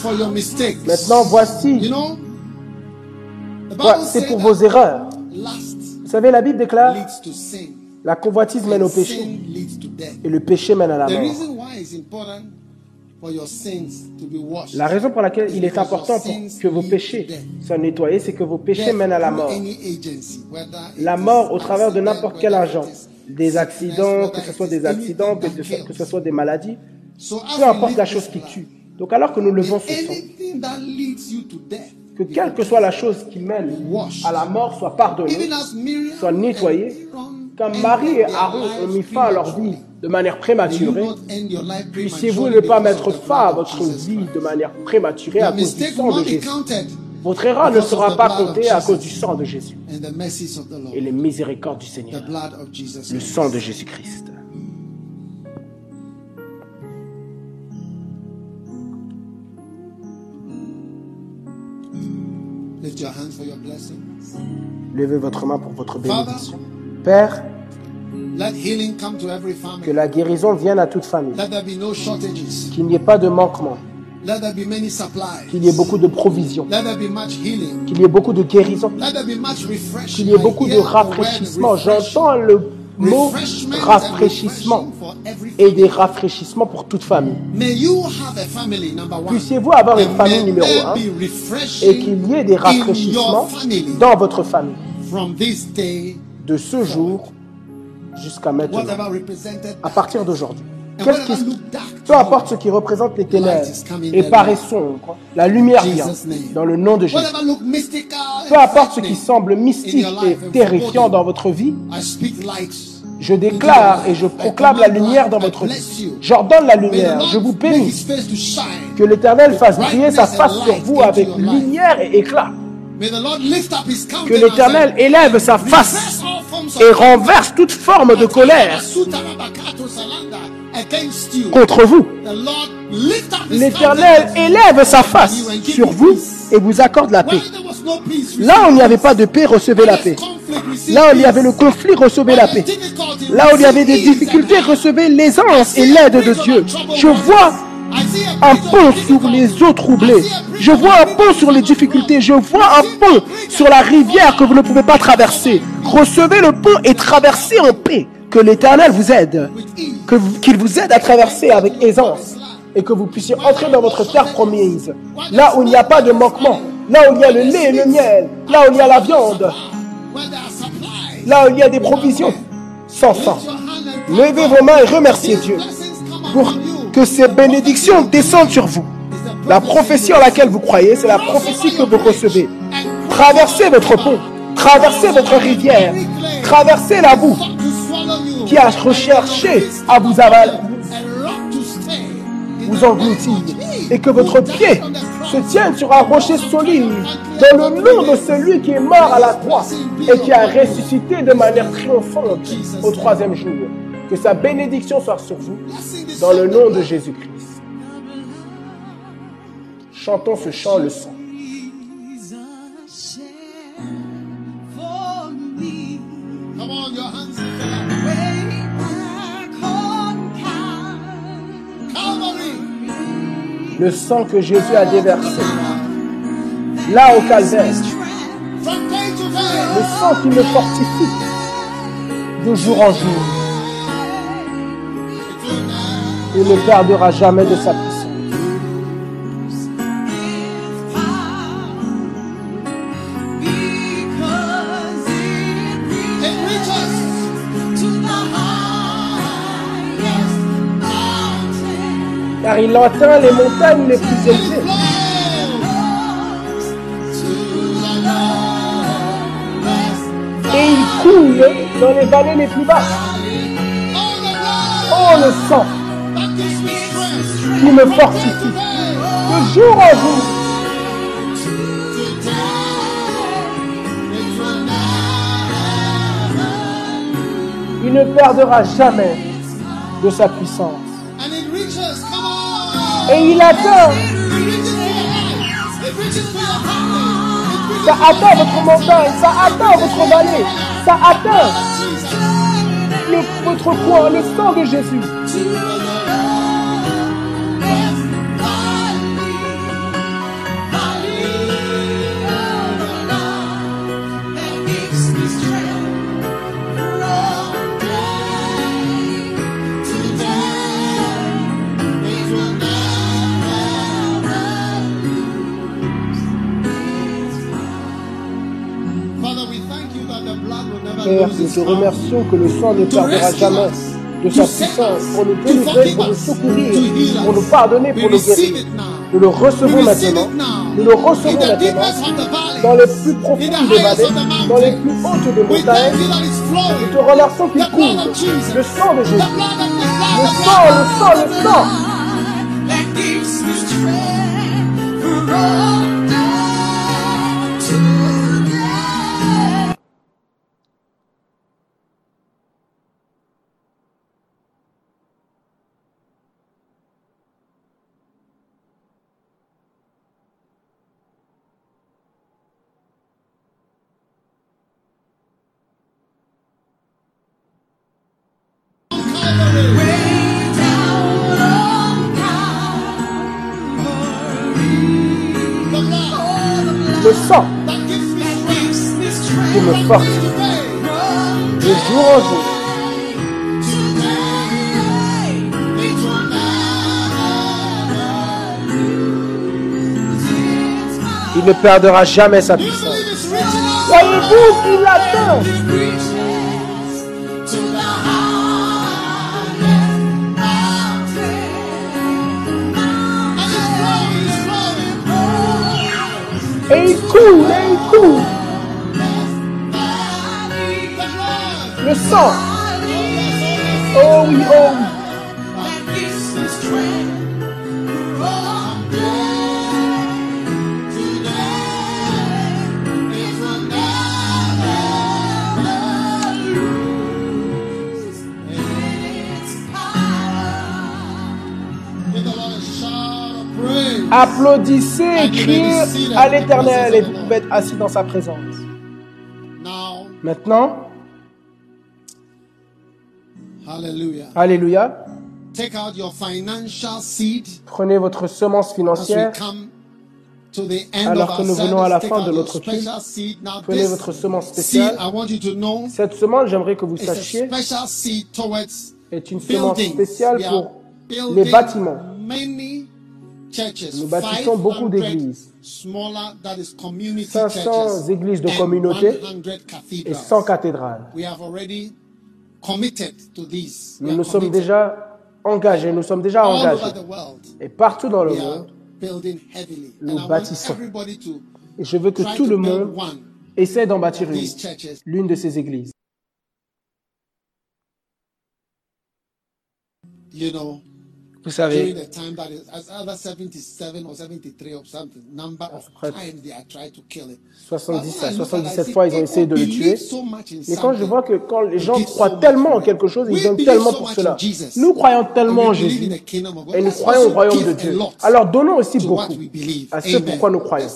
For your mistakes. Maintenant, You voici, know, Bible c'est pour vos erreurs. Vous savez, la Bible déclare, la convoitise mène au péché et le péché mène à la mort. La raison pour laquelle il est important pour que vos péchés soient nettoyés, c'est que vos péchés mènent à la mort. La mort au travers de n'importe quel agent. Des accidents, que ce it soit des accidents, que ce soit, that que ce kills. soit des maladies, peu importe la chose qui tue. Donc alors que nous levons ce sang, que quelle que soit la chose qui mène à la mort soit pardonnée, soit nettoyée, comme Marie et Aaron ont mis fin à leur vie de manière prématurée, puissiez-vous ne pas mettre fin à votre vie de manière prématurée à cause du sang de Jésus. Votre erreur ne sera pas comptée à cause du sang de Jésus. et les miséricordes du Seigneur, le sang de Jésus-Christ. Levez votre main pour votre bénédiction. Père, Let healing come to every que family. la guérison vienne à toute famille, qu'il n'y ait pas de manquement, qu'il y ait beaucoup de provisions, qu'il y ait beaucoup de guérison, qu'il y ait beaucoup de rafraîchissement. J'entends le mot rafraîchissement et des rafraîchissements pour toute famille. Puissiez-vous avoir une famille numéro un et qu'il y ait des rafraîchissements dans votre famille. De ce jour jusqu'à maintenant, à partir d'aujourd'hui. Qu'est-ce qui, peu importe ce qui représente les ténèbres et paraît sombre, la lumière vient dans le nom de Jésus. Peu importe ce qui semble mystique et terrifiant dans votre vie, je déclare et je proclame la lumière dans votre vie. J'ordonne la lumière, je vous bénis. Que l'Éternel fasse briller sa face sur vous avec lumière et éclat. Que l'Éternel élève sa face et renverse toute forme de colère Contre vous. L'Éternel élève sa face sur vous et vous accorde la paix. Là où il n'y avait pas de paix, recevez la paix. Là où il y avait le conflit, recevez la paix. Là où il y avait des difficultés, recevez l'aisance et l'aide de Dieu. Je vois un pont sur les eaux troublées. Je vois un pont sur les difficultés. Je vois un pont sur la rivière que vous ne pouvez pas traverser. Recevez le pont et traversez en paix. Que l'Éternel vous aide. Qu'il vous aide à traverser avec aisance. Et que vous puissiez entrer dans votre terre promise. Là où il n'y a pas de manquement. Là où il y a le lait et le miel. Là où il y a la viande. Là où il y a des provisions. Sans fin. Levez vos mains et remerciez Dieu. pour que ces bénédictions descendent sur vous. La prophétie en laquelle vous croyez, c'est la prophétie que vous recevez. Traversez votre pont, traversez votre rivière, traversez la boue qui a recherché à vous avaler, vous engloutir, et que votre pied se tienne sur un rocher solide, dans le nom de celui qui est mort à la croix et qui a ressuscité de manière triomphante au troisième jour. Que sa bénédiction soit sur vous, dans le nom de Jésus-Christ. Chantons ce chant le sang. Le sang que Jésus a déversé là au calvaire. Le sang qui me fortifie de jour en jour. Il ne perdra jamais de sa puissance. Car il atteint les montagnes les plus élevées. Et il coule dans les vallées les plus basses. Oh, le sang qui me fortifie de jour en jour. Il ne perdra jamais de sa puissance. Your family. It ça atteint votre montagne, ça atteint votre vallée, ça atteint votre coin, le sang de Jésus. Père, nous te remercions que le sang ne perdra jamais de sa puissance pour nous délivrer, pour nous secourir, pour nous pardonner, pour nous guérir. Nous le recevons maintenant. Nous le recevons maintenant dans les plus profondes des vallées, dans les plus hautes des montagnes. Nous te remercions qu'il coule. Le sang de Jésus. Le sang, le sang, le sang. Il ne perdra jamais sa puissance. Voyez-vous qu'il flowing. et il coule, et il coule. Le sang. Oh oui, oh oui. Applaudissez et criez à l'éternel et vous pouvez être assis dans sa présence. Maintenant. Alléluia, Take out your financial seed prenez votre semence financière, Alors que nous venons à la fin de notre culte, prenez votre semence spéciale. I want you to know, Cette semence, j'aimerais que vous sachiez, est une semence spéciale pour les bâtiments. Nous bâtissons beaucoup 500 d'églises. Smaller, that is community 500 churches, églises de communauté 100 et cathedrals. 100 cathédrales. We have already committed to this. We Nous nous sommes déjà engagés, nous sommes déjà engagés. Et partout dans le monde, building heavily. Nous bâtissons. et je veux que tout to le monde essaie d'en bâtir une, l'une de ces églises. You know, Vous savez, the time that is as either 77 or 73 or something, number of Après- times they are trying to kill it. 70 à But when I look at it, I 77 see fois, ils ont essayé de le tuer. Mais quand je vois que quand les gens croient tellement en quelque chose, ils We donnent tellement pour cela. Nous croyons tellement en Jésus the kingdom of God. et nous croyons au royaume de a Dieu. lot Alors donnons aussi beaucoup à ce pourquoi nous croyons.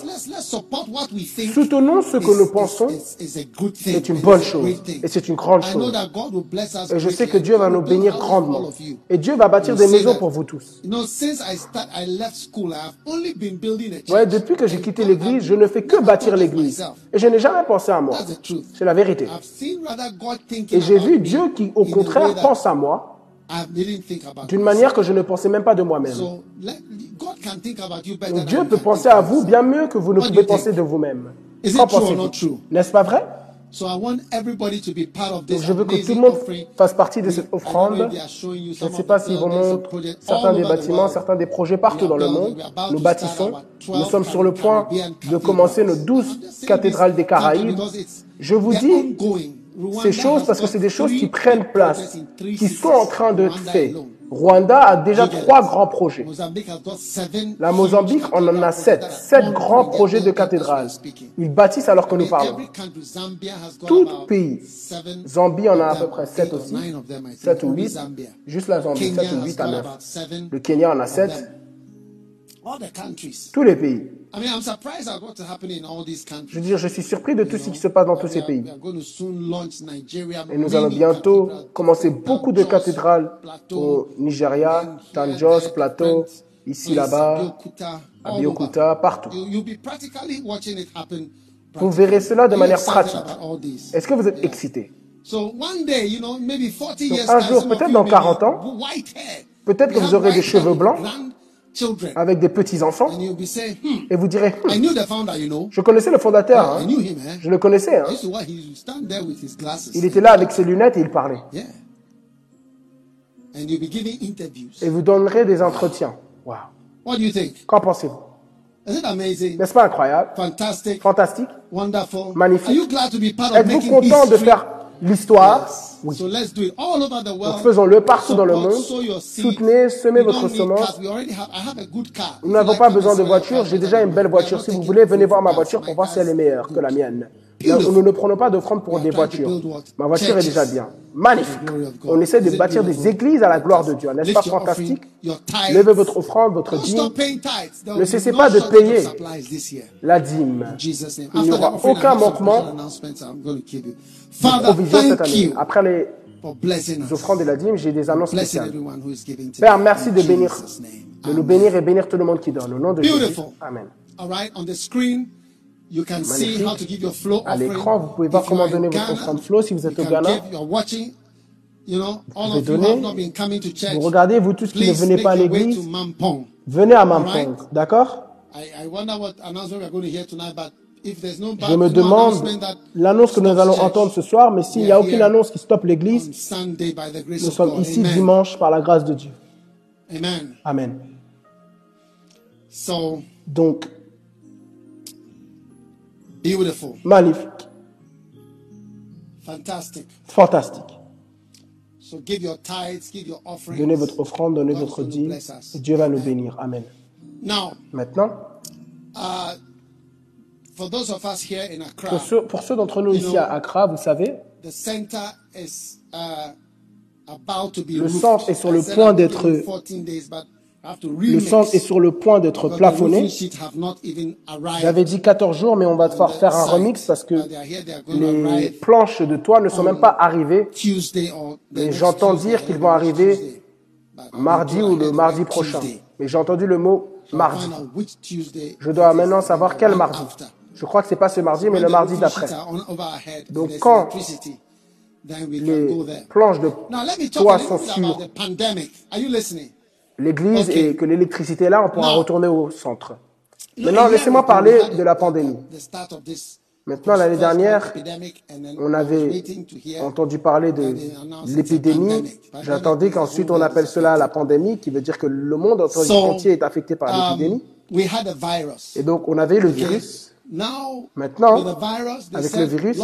Soutenons ce que nous pensons. is- is a good thing. C'est une bonne a chose et c'est une grande chose. Et je sais que Dieu va nous bénir grandement. Et Dieu va bâtir des maisons pour vous tous. You know, since I start, I left school, I have only been building a church. Ouais, depuis que j'ai quitté l'église, je ne fais que bâtir l'église. Et je n'ai jamais pensé à moi. C'est la vérité. Et j'ai about vu Dieu qui, au contraire, pense à moi d'une manière que je ne pensais même pas de moi-même. Dieu peut penser à vous bien mieux que vous ne pouvez penser de vous-même. Qu'en pensez-vous? N'est-ce pas vrai? So I want everybody to be part of Donc this je veux que tout le monde fasse partie de cette offrande. Je ne sais of pas s'ils vous and montrent projects certains des bâtiments, certains des projets partout dans le monde. Nous bâtissons. Nous sommes sur le point de commencer nos douze cathédrales des Caraïbes. Je vous dis ces choses parce que c'est des choses qui prennent place, qui sont en train de faire. Rwanda a déjà trois grands projets. La Mozambique, on en a sept. Sept grands projets de cathédrales. Ils bâtissent alors que nous parlons. Tout pays. Zambie en a à peu près sept aussi. Sept ou huit. Juste la Zambie, sept ou huit à neuf. Le Kenya en a sept. Tous les pays. I mean, I'm surprised at what's happening in all these countries. Je veux dire, je suis surpris de tout ce qui se passe dans tous ces pays. Et nous allons bientôt commencer beaucoup de cathédrales au Nigeria, Tanjos, Plateau, ici, là-bas, à Biokuta, partout. You- You'll be practically watching it happen. Vous verrez cela de manière pratique. Est-ce que vous êtes excités So one day, you know, maybe 40 Donc, years un jour, peut-être dans may 40 be ans, peut-être que vous aurez des cheveux blancs avec des petits-enfants And you'll be saying, hmm, et vous direz, Hmm, I knew the founder, you know. je connaissais le fondateur, I hein. knew him, eh? je le connaissais. hein. I used to watch, he would stand there with his glasses. Il était là avec ses lunettes et il parlait. Yeah. And you'll be giving interviews. Et vous donnerez des entretiens. Wow. What do you think? Qu'en pensez-vous? N'est-ce pas incroyable? Fantastic. Fantastique Wonderful. Magnifique. Êtes-vous content de faire l'histoire Oui. Donc faisons-le partout dans le monde. Soutenez, semez votre semence. Nous n'avons pas besoin de voiture, j'ai déjà une belle voiture. Si vous voulez, venez voir ma voiture pour voir si elle est meilleure que la mienne. Nous ne prenons pas d'offrande pour des voitures. Ma voiture est déjà bien. Magnifique. On essaie de bâtir des églises à la gloire de Dieu. N'est-ce pas fantastique? Levez votre offrande, votre dîme, Ne cessez pas de payer. la dîme. Il n'y aura aucun manquement Father, provision cette année. Après les offrandes et la dîme, j'ai des annonces spéciales. Père, merci de bénir, de nous bénir et bénir tout le monde qui donne. Au nom de Jésus. Amen. Flow À l'écran, vous pouvez voir comment donner votre offrande flow si vous êtes au Ghana. pouvez donner. church. Vous regardez, vous tous qui ne venez pas à l'église, venez à. Mampong. D'accord? Je me demande l'annonce que nous allons entendre ce soir, mais s'il n'y a aucune annonce qui stoppe l'église, nous sommes ici dimanche par la grâce de Dieu. Amen. Donc, magnifique, fantastique. Donnez votre offrande, donnez votre dîme, et Dieu va nous bénir. Amen. Maintenant, pour ceux, pour ceux d'entre nous ici à Accra, vous savez, the center is about to be Le centre est sur le point d'être- you 14 days, but I have to le centre est sur le point d'être plafonné. J'avais dit 14 jours, mais on va devoir faire un remix parce que les planches de toit ne sont même pas arrivées Et j'entends dire qu'ils vont arriver mardi ou le mardi prochain. Mais j'ai entendu le mot mardi. Je dois maintenant savoir quel mardi. Je crois que c'est pas ce mardi, mais le mardi d'après. Donc, quand Les planches de Now let me talk toit sont sur l'église et que l'électricité est là, on pourra retourner au centre. Maintenant, laissez-moi parler de la pandémie. Maintenant, l'année dernière, on avait entendu parler de l'épidémie. J'attendais qu'ensuite on appelle cela la pandémie, qui veut dire que le monde entier est affecté par Um, l'épidémie. we had a virus. Et donc, on avait le virus. Now, Maintenant, avec le virus,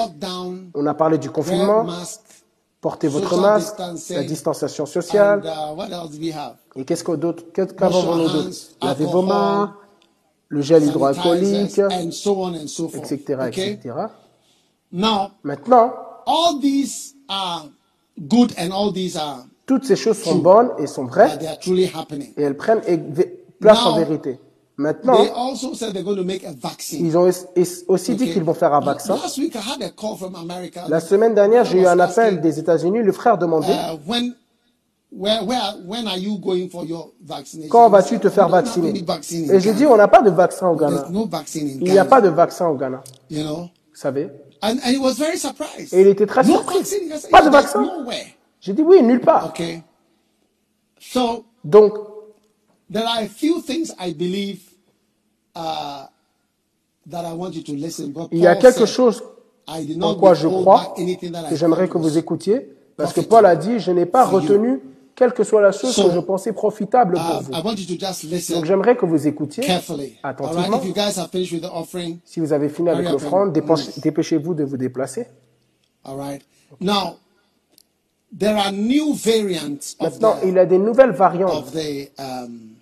On a parlé du confinement, portez votre masque, la distanciation sociale. uh? Et qu'est-ce que d'autre qu'avons-nous d'autre? Lavez vos mains, le gel hydroalcoolique, etc., etc. Maintenant, all these are good and all these are, toutes ces choses sont bonnes et sont vraies et elles prennent ex- place en vérité. Maintenant, They also said they're going to make a vaccine. ils ont aussi dit Okay. qu'ils vont faire un vaccin. Last week, I had a call from America. La semaine dernière, j'ai eu un appel des États-Unis. Le frère demandait uh, when, where, where, when are you going for your vaccination? Quand vas-tu te faire "We don't have vacciner? Et j'ai dit on n'a pas de vaccin au Ghana. There's no vaccine in Il n'y a pas de vaccin au Ghana. You know? Vous savez? And, and he was very surprised. Et il était très no surpris. vaccine. Pas de "Yeah, there's vaccin. J'ai dit oui, nulle part. Okay. So Donc, there are a few things I believe uh, that I want you to listen. But il y a quelque said, chose I did en quoi je crois, que j'aimerais que vous écoutiez, parce que Paul a dit, je n'ai pas retenu quelle que soit la chose So, que je pensais profitable pour Uh, vous. Donc j'aimerais que vous écoutiez carefully. All right. attentivement. If you guys have finished with the offering, Si vous avez fini avec l'offrande, dépêchez-vous de vous déplacer. all right. Now, there are new variants of Maintenant, the, il y a des nouvelles variantes of the um,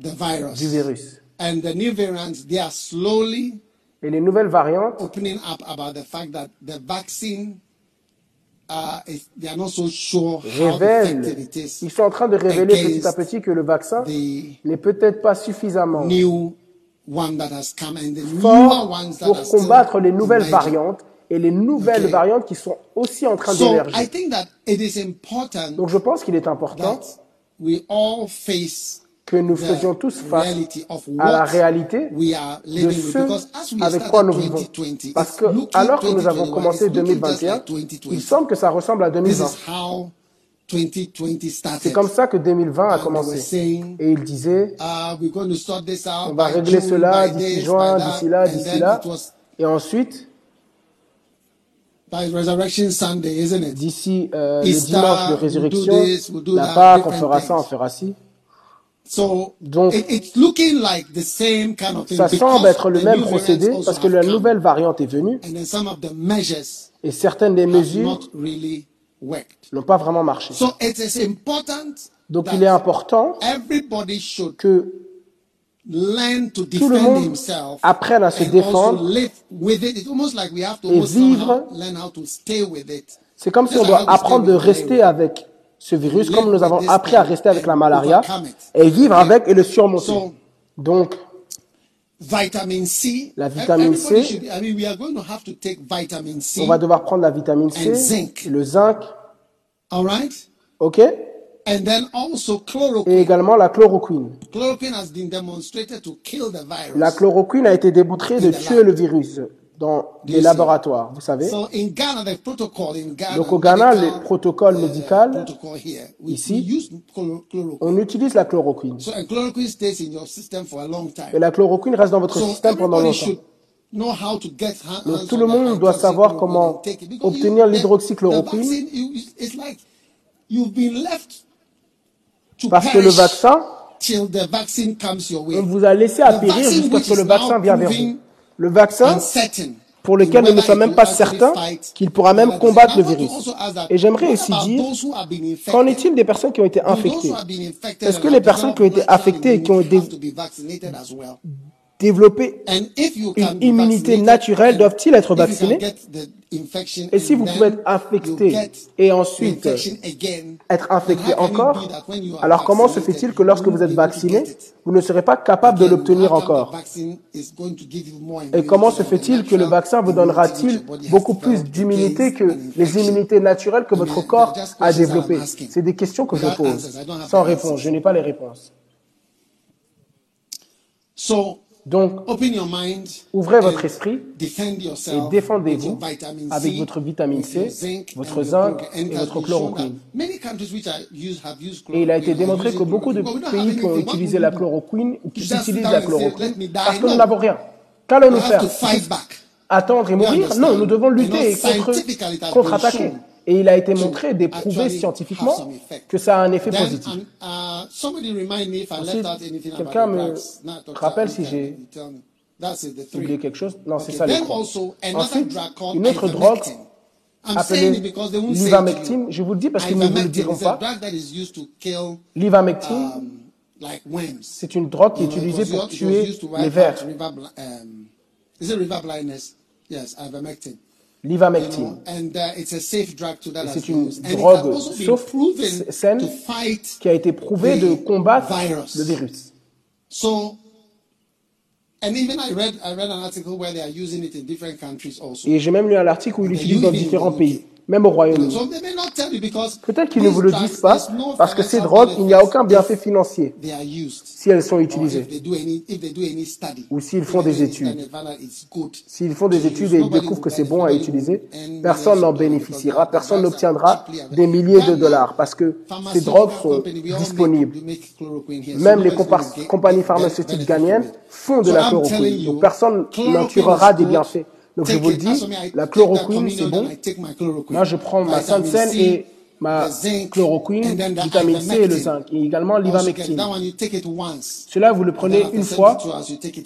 the virus, du virus. and the new variants they are slowly Et les nouvelles variantes opening up about the fact that the vaccine. Uh, is, they are not so sure how effective révèlent, it is. ils sont en train de révéler petit à petit que le vaccin the n'est peut-être pas suffisamment new one that has come and the newer fort ones that pour are still combattre les nouvelles emerging. variantes et les nouvelles Okay. variantes qui sont aussi en train So I d'émerger. think that it is important Donc je pense qu'il est important that we all face que nous faisions tous face à la réalité we are de ce avec quoi nous vivons. 2020 Parce que alors que nous avons 2021, commencé it's looking just 2021, like 2020. il semble que ça ressemble à This 2020. is how 2020 started. C'est comme ça que 2020 a commencé. Et il disait, out on va régler cela d'ici juin, d'ici là, d'ici là. Et ensuite, d'ici euh, le dimanche de résurrection, la Pâque, on fera ça, on fera ci. So Donc, it, it's looking like the same kind of thing. Ça semble être le même procédé parce que la nouvelle variante est venue And then some of the measures et certaines des mesures really n'ont pas vraiment marché. So it is important Donc il est important everybody should que learn to tout le defend monde himself apprenne à se défendre. live with it. It's almost like we have to et vivre. somehow learn how to stay with it. C'est comme si on doit apprendre de rester avec ce virus, comme nous avons appris à rester avec la and malaria, et vivre avec et le surmonter. Donc. La vitamine C. everybody should- I mean, we are going to have to take vitamin C. on va devoir prendre la vitamine C, le zinc, ok, And then also et chloroquine. également la chloroquine. Chloroquine has been demonstrated to kill the virus. La chloroquine a été démontrée de tuer le virus dans les laboratoires, vous savez. So in Ghana, the protocol in Ghana, Donc au Ghana, medical, le protocole uh, we, ici, on utilise la chloroquine. So and chloroquine stays in your system for a long time. Et la chloroquine reste dans votre système pendant longtemps. should know how to get ha- Donc tout le monde doit savoir comment obtenir l'hydroxychloroquine. Parce que le vaccin, till the vaccine comes your way. on vous a laissé à périr jusqu'à ce que le vaccin vienne vers vous. Le vaccin pour lequel nous ne sommes même pas certains qu'il pourra même combattre le virus. Et j'aimerais aussi dire, qu'en est-il des personnes qui ont été infectées? Est-ce que les personnes qui ont été affectées et qui ont natural Développer une immunité vaccinated, naturelle, and doivent-ils être if you can vaccinés Et si vous pouvez être infecté et ensuite again, être infecté encore, alors comment se vaccinated, fait-il que lorsque vous êtes vacciné, vous ne serez pas capable de l'obtenir encore? Et immunity comment se than the fait-il que le natural vaccin vous donnera-t-il your body has beaucoup plus developed d'immunité que les immunités naturelles que votre corps a développées? C'est des questions que je pose, sans réponse. Je n'ai pas les réponses. So Donc, ouvrez votre esprit et défendez-vous avec votre vitamine C, votre zinc et votre chloroquine. Et il a été démontré que beaucoup de pays qui ont utilisé la chloroquine ou qui utilisent la chloroquine parce que nous No. n'avons rien. Qu'allons-nous faire? Attendre et mourir? Non, nous devons lutter et now contre- scientifically Et il a été montré, déprouvé scientifiquement que ça a un effet positif. um, uh, somebody remind me if I Ensuite, left out anything about quelqu'un me rappelle si j'ai oublié quelque chose Non, c'est ça les Ensuite, une autre drogue appelée you. Je vous le dis parce qu'ils ne vous le diront pas. L'ivermectine, um, c'est une drogue qui est utilisée pour tuer les vers. um, is it river blindness? Yes, ivermectin. L'ivermectine. uh, it's a safe drug to that Et has c'est une drogue sauf saine qui a été prouvé de combattre virus. le virus. So, and even I read I read an article where they are using it in different countries also. Et j'ai même lu un article où ils l'utilisent dans différents pays, même au because Peut-être qu'ils ne vous le disent pas, parce que ces drogues, il n'y a aucun bienfait financier. si elles sont utilisées. Ou s'ils font des études. S'ils font des études et ils découvrent que c'est bon à utiliser, personne n'en bénéficiera, personne n'obtiendra des milliers de dollars parce que ces drogues sont company, we all make- disponibles. we make chloroquine here. So Même les nobody's donc je vous le dis, la chloroquine, c'est bon. Là je prends ma sainte et ma chloroquine, vitamine C et le zinc, et également l'ivermectine. Cela, vous le prenez une fois,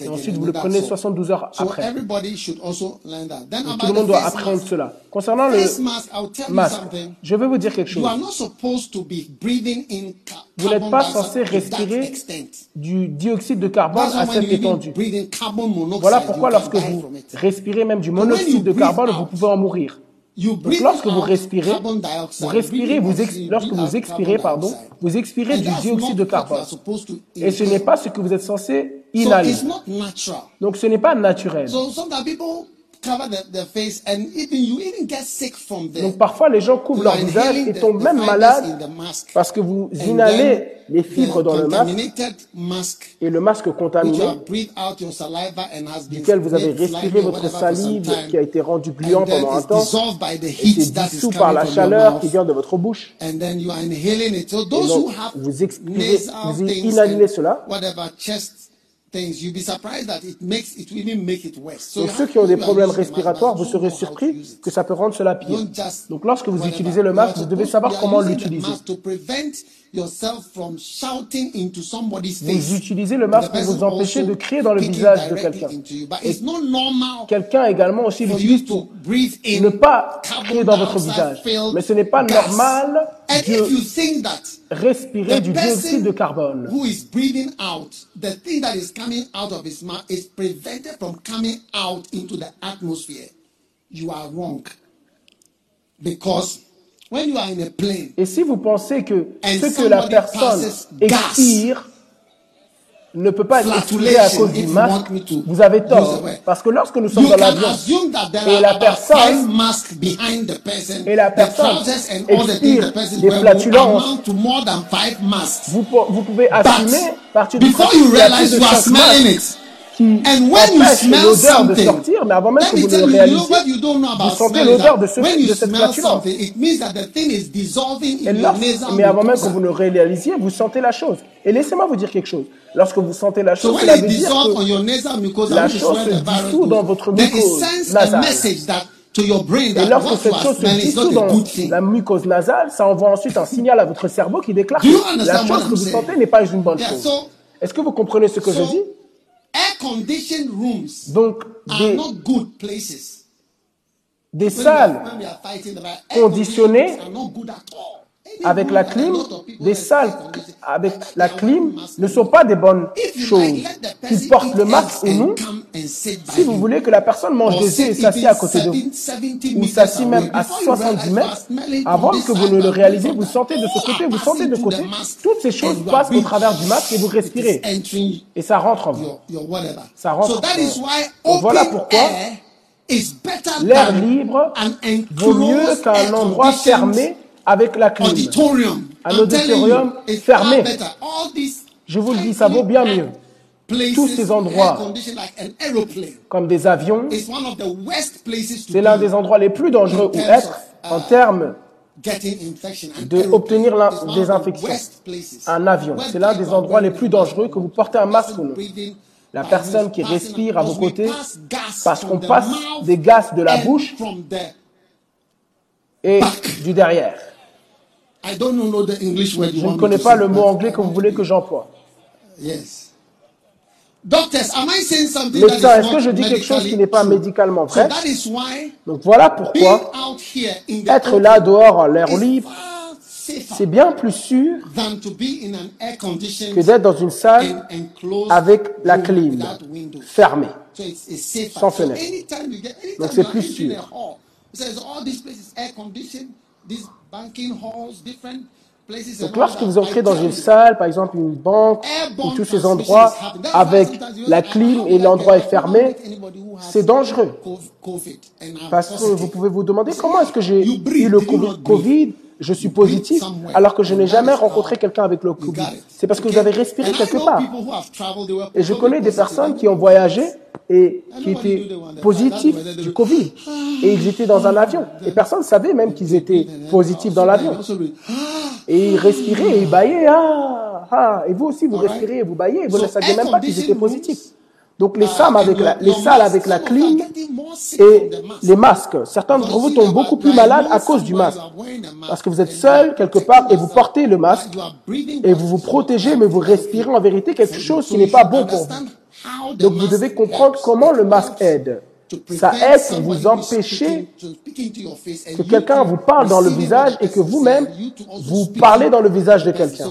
et ensuite vous le prenez 72 heures après. Tout le monde doit apprendre cela. Concernant le masque, je vais vous dire quelque chose. Vous n'êtes pas censé respirer du dioxyde de carbone à cette étendue. Voilà pourquoi lorsque vous respirez même du monoxyde de carbone, vous pouvez en mourir. Donc, lorsque vous respirez, vous respirez, vous lorsque vous expirez, pardon, vous expirez du dioxyde de carbone. Et ce n'est pas ce que vous êtes censé inhaler. Donc ce n'est pas naturel. Donc parfois les gens couvrent leur visage et tombent même malades parce que vous inhalez les fibres dans le masque et le masque contaminé duquel vous avez respiré votre salive qui a été rendue gluant pendant un temps et dissous par la chaleur qui vient de votre bouche. Et donc vous, expirez, vous inhalez cela things, Donc ceux qui ont des problèmes respiratoires, vous serez surpris que ça peut rendre cela pire. Donc lorsque vous utilisez le masque, vous devez savoir comment l'utiliser. Vous utilisez le masque pour vous empêcher de crier dans le visage de quelqu'un. Quelqu'un également aussi l'utilise pour ne pas crier dans votre visage. Mais ce n'est pas normal de respirer du dioxyde de carbone. You are wrong because et si vous pensez que ce que la personne expire ne peut pas être expliqué à cause du masque, vous avez tort. Parce que lorsque nous sommes dans l'avion et la personne et la personne expire des flatulences, vous, vous pouvez assumer partir du de 5 masques qui empêche l'odeur de sortir, mais avant même que vous ne le réalisiez, vous sentez l'odeur de, ce, de cette flatulence. Et mais avant même que vous ne réalisiez, vous sentez la chose. Et laissez-moi vous dire quelque chose. Lorsque vous sentez la chose, cela dire que la chose se dissout dans votre mucose nasale. Et lorsque cette chose se dissout dans la mucose nasale, ça envoie ensuite un signal à votre cerveau qui déclare que la chose que vous sentez n'est pas une bonne chose. Est-ce que vous comprenez ce que je dis? Donc, des, salles conditionnées avec la clim, les salles avec la clim ne sont pas des bonnes choses. Qu'ils portent le masque ou non, si vous voulez que la personne mange des œufs et s'assied à côté de vous, ou s'assied même à 70 mètres, avant que vous ne le réalisez, vous sentez de ce côté, vous sentez de côté, toutes ces choses passent au travers du masque et vous respirez. Et ça rentre en vous. Ça rentre en vous. Voilà pourquoi L'air libre vaut mieux qu'un endroit fermé avec la clim, un auditorium fermé. Je vous le dis, ça vaut bien mieux. Tous ces endroits, comme des avions, c'est l'un des endroits les plus dangereux où être en termes d'obtenir de des infections. Un avion, c'est l'un des endroits les plus dangereux que vous portez un masque ou non. La personne qui respire à vos côtés, parce qu'on passe des gaz de la bouche et du derrière. I don't know the English word Je ne connais pas le mot anglais que vous voulez que j'emploie. Yes. Doctors, am I saying something that is est-ce que je dis quelque chose qui n'est pas médicalement So that is why voilà pourquoi être là dehors à l'air libre, c'est bien plus sûr que d'être dans une and salle avec la clim fermée. So it's. Sans fenêtre. Donc c'est are plus sûr. a hall, says all this place is air-conditioned. Donc lorsque vous entrez dans une salle, par exemple une banque ou tous ces endroits avec la clim et l'endroit est fermé, c'est dangereux. Parce que vous pouvez vous demander <laughs> comment est-ce que j'ai eu le Covid je suis positif alors que je n'ai jamais rencontré quelqu'un avec le Covid. C'est parce que vous avez respiré quelque part. Et je connais des personnes qui ont voyagé et qui étaient positifs du Covid. Et ils étaient dans un avion. Et personne ne savait même qu'ils étaient positifs dans l'avion. Et ils respiraient et ils baillaient. Ah, ah. Et vous aussi, vous respirez et vous baillez. et vous ne saviez même pas qu'ils étaient positifs. Donc les uh, salles avec la, les salles avec la clim et les masques. Certains d'entre vous tombent beaucoup plus malades à cause du masque. Parce que vous êtes seul quelque part et vous portez le masque et vous vous protégez, mais vous respirez en vérité quelque chose qui n'est pas bon pour vous. Donc vous devez comprendre comment le masque aide. Ça aide pour vous empêcher que quelqu'un vous parle dans le visage et que vous-même, vous parlez dans le visage de quelqu'un.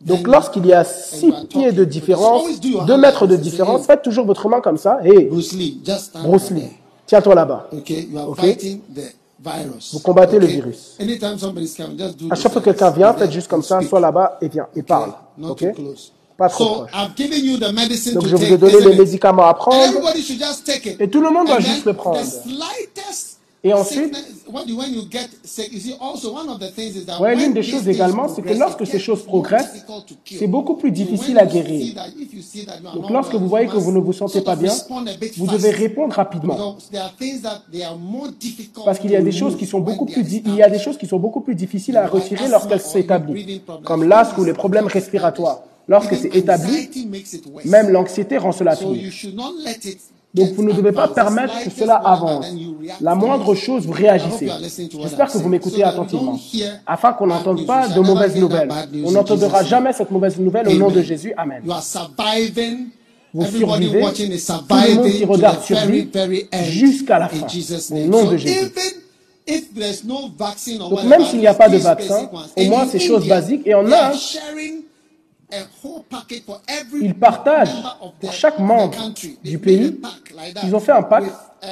Donc lorsqu'il y a six pieds de différence, deux mètres de différence, faites toujours votre main comme ça. Hey, Bruce Lee, tiens-toi là-bas. Okay, Okay. Vous combattez le Okay? virus. Anytime somebody's coming, just do À chaque fois que quelqu'un vient, faites juste comme ça, sois là-bas et viens et parle. Not Ok? too close. Pas trop proche. Donc je vous ai donné les médicaments à prendre. everybody should just take it. Et tout le monde doit And juste le prendre. Et ensuite- Ouais, l'une des choses également, c'est que lorsque ces choses progressent, c'est beaucoup plus difficile à guérir. Donc lorsque vous voyez que vous ne vous sentez pas bien, vous devez répondre rapidement. Parce qu'il y a des choses qui sont beaucoup plus, il y a des choses qui sont beaucoup plus difficiles à retirer lorsqu'elles s'établissent, comme l'asthme ou les problèmes respiratoires. Lorsque c'est établi, même l'anxiété rend cela pire. Donc vous ne devez pas permettre que cela avance. La moindre chose, vous réagissez. J'espère que vous m'écoutez attentivement. Afin qu'on n'entende pas de mauvaises nouvelles. On n'entendra jamais cette mauvaise nouvelle au nom de. Jésus. Amen. Vous survivez. Tout le monde qui regarde survit jusqu'à la in fin. Au nom de Jésus. Donc même s'il n'y a pas de vaccin, au moins in ces choses basiques. Et en a ils partagent pour chaque membre du pays. Ils ont fait un pack. with, uh,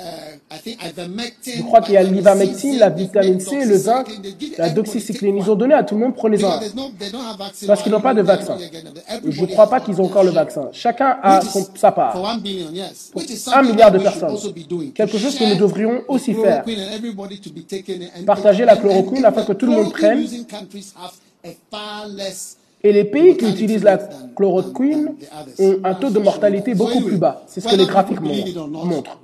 uh, Je crois qu'il y a l'ivermectine, la vitamine C, le zinc, la doxycycline. Ils ont donné à tout le monde, prenez-en Parce qu'ils n'ont pas de vaccin. Je ne crois pas qu'ils ont encore le vaccin. Chacun a son- sa part. is un milliard de personnes. Quelque chose que nous devrions aussi faire. Partager la chloroquine afin que tout le monde prenne. Et les pays qui utilisent la chloroquine ont un taux de mortalité beaucoup plus bas. C'est ce que les graphiques mon- montrent.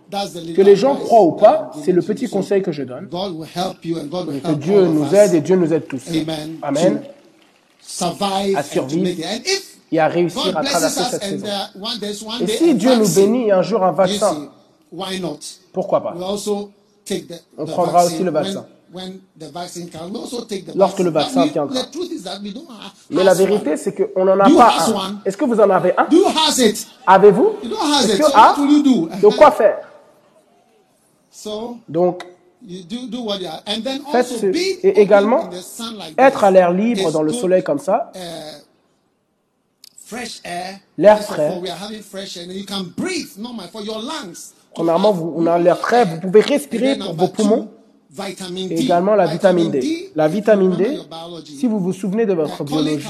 Que les gens croient ou pas, c'est le petit conseil que je donne. Que Dieu nous us aide et Dieu nous aide tous. Amen. À survivre Et à réussir à traverser cette saison. one Et si Dieu nous bénit un jour un vaccin, see, why not? pourquoi pas? On prendra aussi le vaccin. When the vaccine comes. We also take the Lorsque le vaccine. vaccin viendra. Mais la vérité, c'est qu'on n'en a pas un. Est-ce que vous en avez un? Avez-vous? Ah? Donc quoi faire? So Donc, faites ce... Et également, être à l'air libre dans le soleil comme ça, uh. L'air frais. Premièrement, vous, on a l'air frais, vous pouvez respirer pour vos poumons. Et également la vitamine D. La vitamine D, si vous vous souvenez de votre biologie,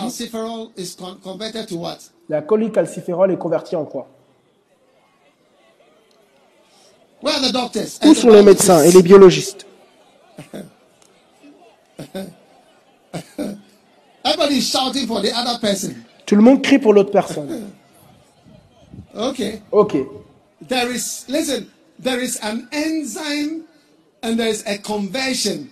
la cholecalciférol est convertie en quoi? Where are the doctors? Où sont les médecins et les biologistes? <laughs> Everybody is shouting for the other person. Tout le monde crie pour l'autre personne. <laughs> Okay. Ok. There is, listen, there is an enzyme and there is a conversion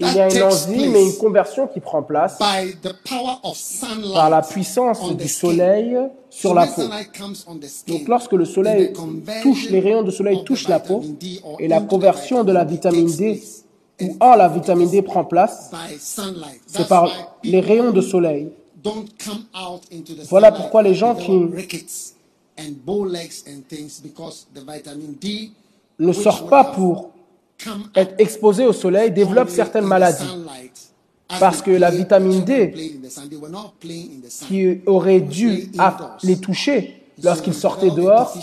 Il y a une enzyme et une conversion qui prend place by the power of sunlight par la puissance du soleil sur la peau. Donc lorsque le soleil touche, les rayons de soleil touchent la peau et la conversion de la vitamin vitamine D ou en la vitamine D prend place, c'est par les rayons de soleil. Voilà pourquoi les gens qui- Ne sortent pas pour être exposés au soleil, développent only certaines maladies. Parce que la vitamine D qui auraient dû les toucher lorsqu'ils sortaient dehors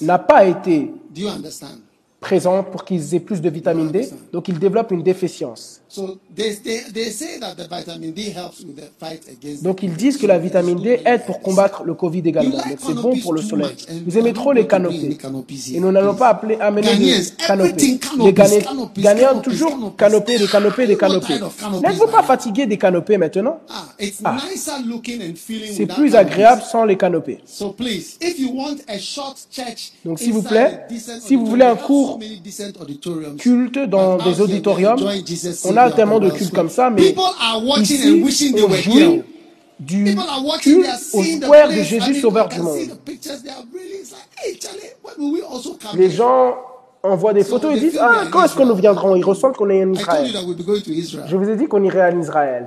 n'a pas été Do you understand? présent pour qu'ils aient plus de vitamine D, donc ils développent une déficience. So they, they, they say that the vitamin D helps with the fight against. Donc ils disent que la vitamine D aide pour combattre le Covid également. Donc c'est bon pour le soleil. Vous aimez trop les canopées. Et nous n'allons pas appeler, amener des canopées. Les Ghané- Ghanéens toujours canopées, des canopées, des canopées. N'êtes-vous pas fatigué des canopées maintenant Ah, it's Ah. nicer looking and feeling C'est plus canopies. agréable sans les canopées. So please, if you want a short church Donc, s'il vous plaît, si vous voulez un cours. Culte dans des auditoriums, Jesus on a tellement de cultes comme ça, mais People are watching ici, and wishing they on were jouit du culte au square de Jésus Sauveur du monde. Les gens envoient des photos et disent Ah, quand est-ce que nous viendrons Ils ressentent qu'on est en Israël. Je vous ai dit qu'on irait en Israël.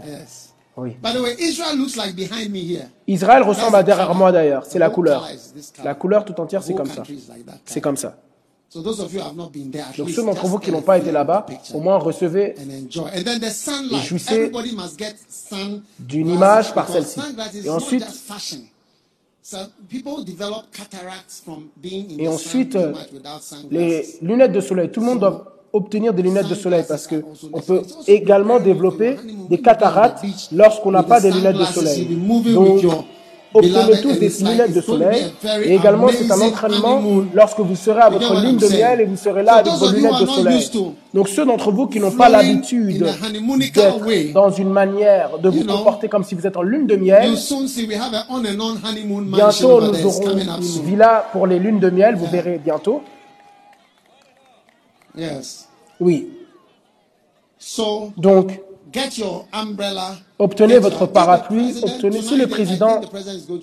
Oui. By the way, Israel looks like behind me here. Israël ressemble à derrière moi d'ailleurs. C'est la couleur. La couleur tout entière, c'est comme ça. C'est comme ça. So those of you who have not been there, at Donc ceux d'entre vous qui n'ont pas été là-bas, au moins recevez and enjoy. And then the sunlight. jouissez Everybody must get sun d'une image par celle-ci. Et ensuite- just fashion. So people develop cataracts from being in Et the ensuite, sun too euh, les lunettes de soleil. Tout le monde doit obtenir des lunettes de soleil parce que on peut également développer des cataractes lorsqu'on n'a pas des lunettes de soleil. Donc, obtenez tous des lunettes de soleil. Et également, c'est un entraînement lorsque vous serez à votre lune de miel et vous serez là avec vos lunettes de soleil. Donc, ceux d'entre vous qui n'ont pas l'habitude d'être dans une manière de vous comporter comme si vous êtes en lune de miel, bientôt nous aurons une villa pour les lunes de miel, vous verrez bientôt. Yes. Oui. So Donc, get your umbrella. Obtenez votre parapluie, obtenez- si le président,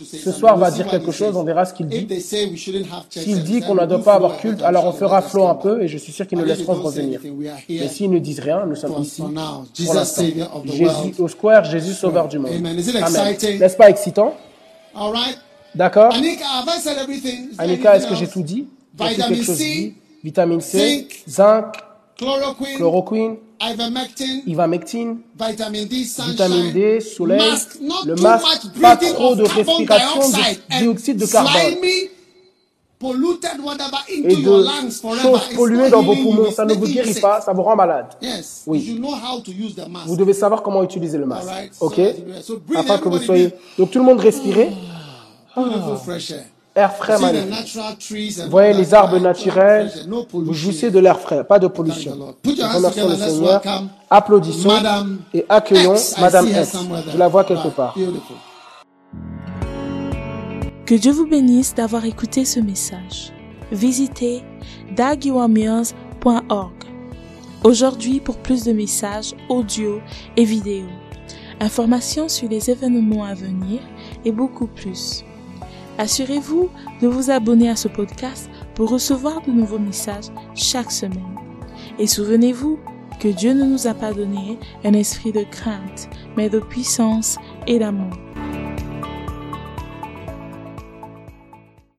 ce soir va dire quelque chose, on verra ce qu'il dit. S'il dit qu'on ne doit do pas avoir culte, alors on fera flot un peu et je suis sûr qu'ils nous laisseront revenir. Mais s'ils ne disent rien, nous sommes ici pour l'instant. Jésus, au square, Jésus sauveur du monde. Amen. N'est-ce pas excitant? D'accord? Annika, est-ce que j'ai tout dit? quelque chose Vitamine C, zinc, Chloroquine, ivermectin, D, sunshine, vitamine D, soleil, le masque, pas trop de respiration de dioxyde de carbone slimy, polluted whatever into et de choses polluées dans vos poumons. Ça ne vous guérit pas, ça vous rend malade. Yes, Oui. you should know how to use the mask. Vous devez savoir comment utiliser le masque. Ok? Afin que vous soyez. Donc tout le monde respirez. Fresh air. Frais Vous voyez les arbres naturels. Vous jouissez de l'air frais, pas de pollution. Remercions le Seigneur. Applaudissons et accueillons Madame there. Je la vois quelque part. Que Dieu vous bénisse d'avoir écouté ce message. Visitez dagiwameals.org. Aujourd'hui pour plus de messages audio et vidéo, informations sur les événements à venir et beaucoup plus. Assurez-vous de vous abonner à ce podcast pour recevoir de nouveaux messages chaque semaine. Et souvenez-vous que Dieu ne nous a pas donné un esprit de crainte, mais de puissance et d'amour.